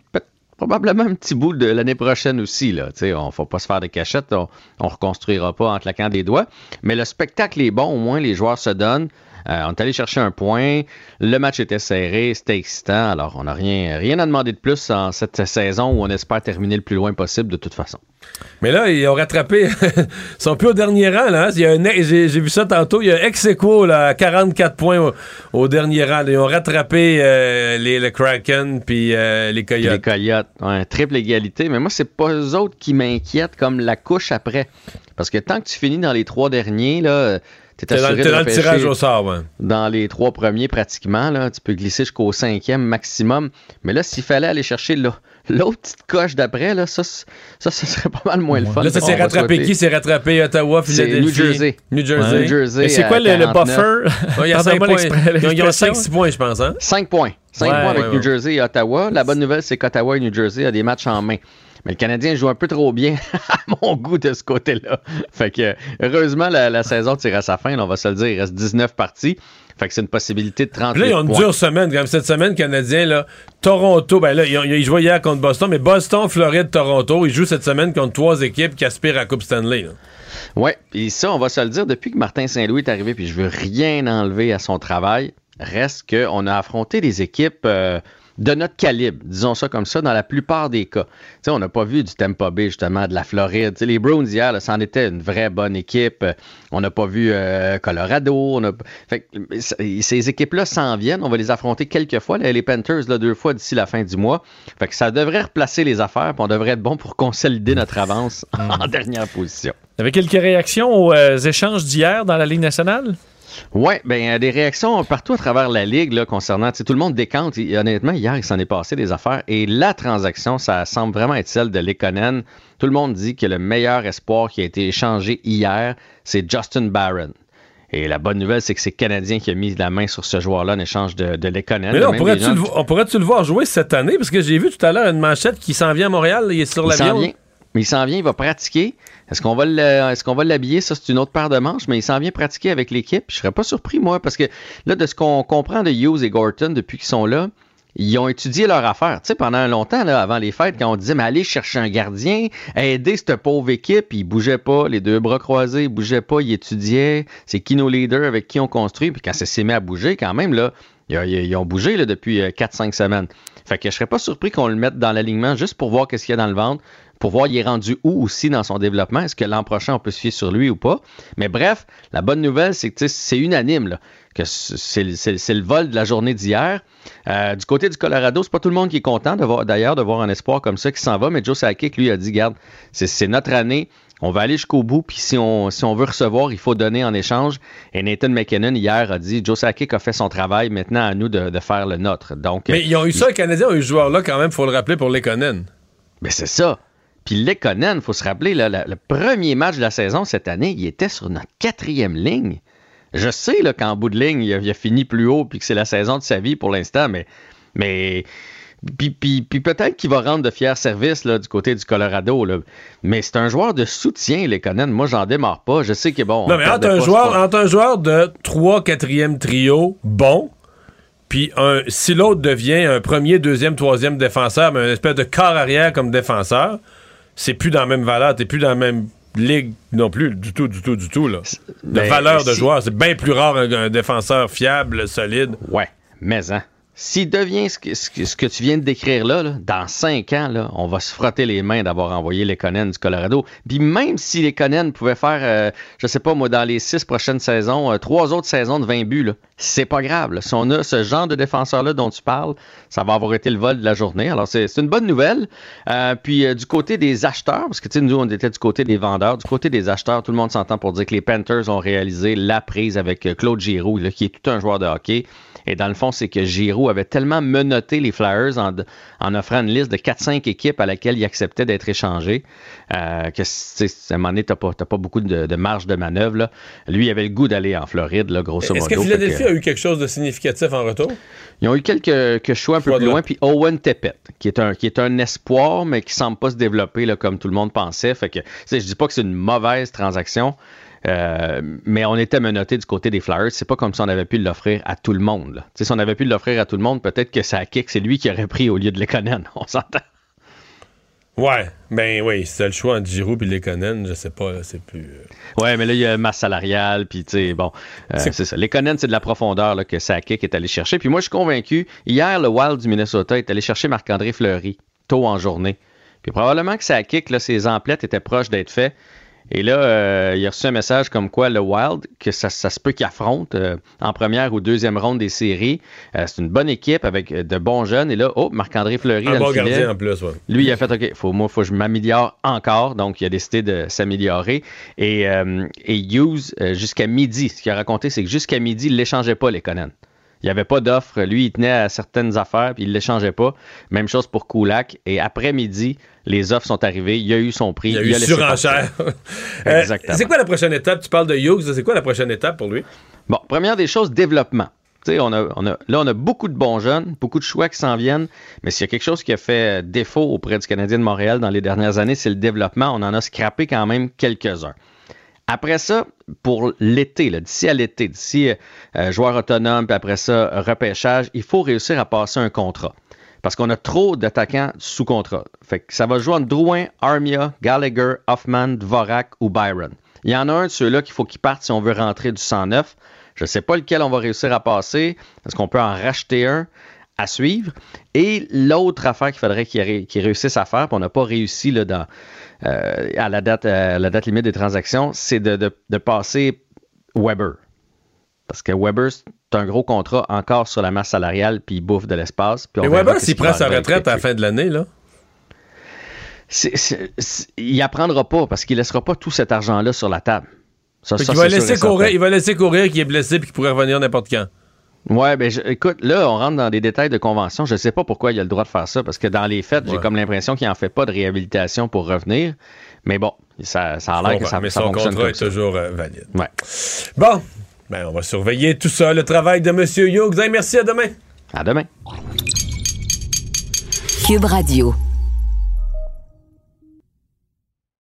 probablement un petit bout de l'année prochaine aussi. Là. on ne faut pas se faire des cachettes. On ne reconstruira pas en claquant des doigts. Mais le spectacle est bon. Au moins, les joueurs se donnent. Euh, on est allé chercher un point. Le match était serré, c'était excitant. Alors, on n'a rien, rien à demander de plus en cette saison où on espère terminer le plus loin possible de toute façon. Mais là, ils ont rattrapé. ils sont plus au dernier rang. Là. J'ai, vu ça tantôt. Il y a ex là, 44 points au, dernier rang. Ils ont rattrapé euh, les, le Kraken puis euh, les Coyotes. Les Coyotes. Ouais, triple égalité. Mais moi, c'est pas eux autres qui m'inquiètent comme la couche après. Parce que tant que tu finis dans les trois derniers, là T'es dans, dans le tirage au sort, ouais. Dans les trois premiers, pratiquement, là, tu peux glisser jusqu'au cinquième maximum. Mais là, s'il fallait aller chercher l'autre petite coche d'après, là, ça, ça, ça serait pas mal moins le fun. Là, ça s'est rattrapé qui? C'est rattrapé Ottawa, Philadelphie? New Jersey. New Jersey. New Jersey c'est quoi le, buffer? il y a 5 points. Ils ont 5-6 points, je pense. Hein? 5 points. 5 points avec New Jersey et Ottawa. La bonne nouvelle, c'est qu'Ottawa et New Jersey ont des matchs en main. Mais le Canadien joue un peu trop bien à mon goût de ce côté-là. Fait que, heureusement, la, saison tire à sa fin. on va se le dire. Il reste 19 parties. Fait que c'est une possibilité de 30 Là, ils ont une dure semaine. Comme cette semaine, Canadien, là, Toronto, ben là, ils, ils, jouaient hier contre Boston, mais Boston, Floride, Toronto, ils jouent cette semaine contre trois équipes qui aspirent à la Coupe Stanley. Oui, et ça, on va se le dire, depuis que Martin Saint-Louis est arrivé, puis je veux rien enlever à son travail, reste qu'on a affronté des équipes... Euh, de notre calibre, disons ça comme ça, dans la plupart des cas. on n'a pas vu du Tampa Bay, justement, de la Floride. les Browns hier, c'en était une vraie bonne équipe. On n'a pas vu euh, Colorado. ces équipes-là s'en viennent. On va les affronter quelques fois. les Panthers, là, deux fois d'ici la fin du mois. Fait que ça devrait replacer les affaires. on devrait être bon pour consolider notre avance en dernière position. Vous avez quelques réactions aux euh, échanges d'hier dans la Ligue nationale? Oui, bien, des réactions partout à travers la Ligue là, concernant. Tout le monde décante. honnêtement, hier, il s'en est passé des affaires. Et la transaction, ça semble vraiment être celle de Lekonen. Tout le monde dit que le meilleur espoir qui a été échangé hier, c'est Justin Barron. Et la bonne nouvelle, c'est que c'est Canadien qui a mis la main sur ce joueur-là en échange de, de Lekonen. Mais là, on pourrait-tu le, voir jouer cette année? Parce que j'ai vu tout à l'heure une manchette qui s'en vient à Montréal, il est sur l'avion. Mais il s'en vient, il va pratiquer. Est-ce qu'on va est-ce l'habiller? Ça, c'est une autre paire de manches, mais il s'en vient pratiquer avec l'équipe. Je serais pas surpris, moi, parce que là, de ce qu'on comprend de Hughes et Gorton depuis qu'ils sont là, ils ont étudié leur affaire. Tu sais, pendant longtemps, avant les fêtes, quand on disait, mais allez chercher un gardien, aider cette pauvre équipe, ils bougeaient pas, les deux bras croisés, ils bougeaient pas, ils étudiaient. C'est qui nos leaders avec qui on construit? Puis quand ça s'est mis à bouger, quand même, là, ils, ont bougé là, depuis 4-5 euh, semaines. Fait que je serais pas surpris qu'on le mette dans l'alignement juste pour voir qu'est-ce qu'il y a dans le ventre pour voir il est rendu où aussi dans son développement? Est-ce que l'an prochain, on peut se fier sur lui ou pas? Mais bref, la bonne nouvelle, c'est que c'est unanime, là, que c'est le vol de la journée d'hier. Euh, du côté du Colorado, c'est pas tout le monde qui est content d'ailleurs de voir un espoir comme ça qui s'en va, mais Joe Sakic, lui, a dit, garde, c'est notre année. On va aller jusqu'au bout, puis si on, si on veut recevoir, il faut donner en échange. Et Nathan McKinnon, hier, a dit Joe Sakic a fait son travail, maintenant à nous de, faire le nôtre. Donc, Mais ils ont eu ça, les Canadiens ont eu ce joueur-là quand même, il faut le rappeler pour les Mais ben, c'est ça. Puis Lekonen, il faut se rappeler, le premier match de la saison cette année, il était sur notre quatrième ligne. Je sais qu'en bout de ligne, il a, fini plus haut puis que c'est la saison de sa vie pour l'instant, mais, mais puis, peut-être qu'il va rendre de fiers services du côté du Colorado. Mais c'est un joueur de soutien, Lekonen. Moi, j'en démarre pas. Je sais que bon. Non, mais entre un, joueur, entre un joueur de 3 4e trio bon, puis si l'autre devient un premier, deuxième, troisième défenseur, mais un espèce de corps arrière comme défenseur, c'est plus dans la même valeur, t'es plus dans la même ligue non plus, du tout, du tout, du tout. Là. De valeur de joueur, c'est bien plus rare un, défenseur fiable, solide. Ouais, mais hein. S'il devient ce que, ce, que, tu viens de décrire là, dans cinq ans, là, on va se frotter les mains d'avoir envoyé les Conan du Colorado. Puis même si les Conan pouvaient faire, euh, je sais pas moi, dans les six prochaines saisons, euh, trois autres saisons de 20 buts, c'est pas grave. Si on a ce genre de défenseur-là dont tu parles, ça va avoir été le vol de la journée. Alors c'est une bonne nouvelle. Euh, puis du côté des acheteurs, parce que tu sais, nous on était du côté des vendeurs, du côté des acheteurs, tout le monde s'entend pour dire que les Panthers ont réalisé la prise avec Claude Giroux, qui est tout un joueur de hockey. Et dans le fond, c'est que Giroux avaient tellement menotté les Flyers en, en offrant une liste de 4-5 équipes à laquelle ils acceptaient d'être échangés, euh, que à un moment donné, tu n'as pas, pas, beaucoup de, de, marge de manœuvre. Là. Lui, il avait le goût d'aller en Floride, là, grosso modo. Est-ce que Philadelphie que, a eu quelque chose de significatif en retour? Ils ont eu quelques, quelques choix un peu plus loin, puis Owen Tepet, qui est, un, qui est un espoir, mais qui semble pas se développer là, comme tout le monde pensait. Fait que, je dis pas que c'est une mauvaise transaction, euh, mais on était menotté du côté des Flyers. C'est pas comme si on avait pu l'offrir à tout le monde. Si on avait pu l'offrir à tout le monde, peut-être que ça kick, c'est lui qui aurait pris au lieu de Lekonen. On s'entend. Ouais, ben oui, c'est le choix entre Giroud et Lekonen, je sais pas, c'est plus. Euh, ouais, mais là, il y a masse salariale, puis tu sais, bon, euh, c'est ça. Lekonen, c'est de la profondeur là, que Sakic est allé chercher. Puis moi, je suis convaincu, hier, le Wild du Minnesota est allé chercher Marc-André Fleury, tôt en journée. Puis probablement que Sakic, là, ses emplettes étaient proches d'être faits. Et là, euh, il a reçu un message comme quoi le Wild, que ça, se peut qu'il affronte euh, en première ou deuxième ronde des séries. Euh, c'est une bonne équipe avec de bons jeunes. Et là, oh, Marc-André Fleury. Un bon gardien en plus, ouais. Lui, il a fait OK, faut, moi, il faut que je m'améliore encore. Donc, il a décidé de s'améliorer. Et, et Hughes, jusqu'à midi, ce qu'il a raconté, c'est que jusqu'à midi, il ne l'échangeait pas, les Conan. Il n'y avait pas d'offre. Lui, il tenait à certaines affaires, puis il ne l'échangeait pas. Même chose pour Kulak. Et après-midi, les offres sont arrivées. Il y a eu son prix. Il y a eu surenchère. Euh, Exactement. c'est quoi la prochaine étape? Tu parles de Hughes. C'est quoi la prochaine étape pour lui? Bon, première des choses, développement. On a, on a, là, on a beaucoup de bons jeunes, beaucoup de choix qui s'en viennent, mais s'il y a quelque chose qui a fait défaut auprès du Canadien de Montréal dans les dernières années, c'est le développement. On en a scrappé quand même quelques-uns. Après ça, pour l'été, d'ici à l'été, d'ici euh, joueur autonome, puis après ça, repêchage, il faut réussir à passer un contrat. Parce qu'on a trop d'attaquants sous contrat. Fait que ça va jouer entre Drouin, Armia, Gallagher, Hoffman, Dvorak ou Byron. Il y en a un de ceux-là qu'il faut qu'il parte si on veut rentrer du 109. Je ne sais pas lequel on va réussir à passer. Est-ce qu'on peut en racheter un? À suivre? Et l'autre affaire qu'il faudrait qu'il réussisse à faire, puis on n'a pas réussi là, dans, euh, à, la date, euh, la date limite des transactions, c'est de, passer Weber. Parce que Weber, c'est un gros contrat encore sur la masse salariale, puis il bouffe de l'espace. Mais Weber, s'il prend sa retraite à la fin de l'année, là? il apprendra pas parce qu'il laissera pas tout cet argent-là sur la table. Ça, il, va laisser courir, il va laisser courir qu'il est blessé et qu'il pourrait revenir n'importe quand. Ouais, ben écoute, là, on rentre dans des détails de convention. Je sais pas pourquoi il a le droit de faire ça, parce que dans les faits, j'ai comme l'impression qu'il en fait pas de réhabilitation pour revenir. Mais bon, ça, ça a l'air que ça, mais ça son fonctionne contrat est toujours euh, valide. Ouais. Bon, ben on va surveiller tout ça, le travail de M. Hughes. merci, à demain. À demain. Cube Radio.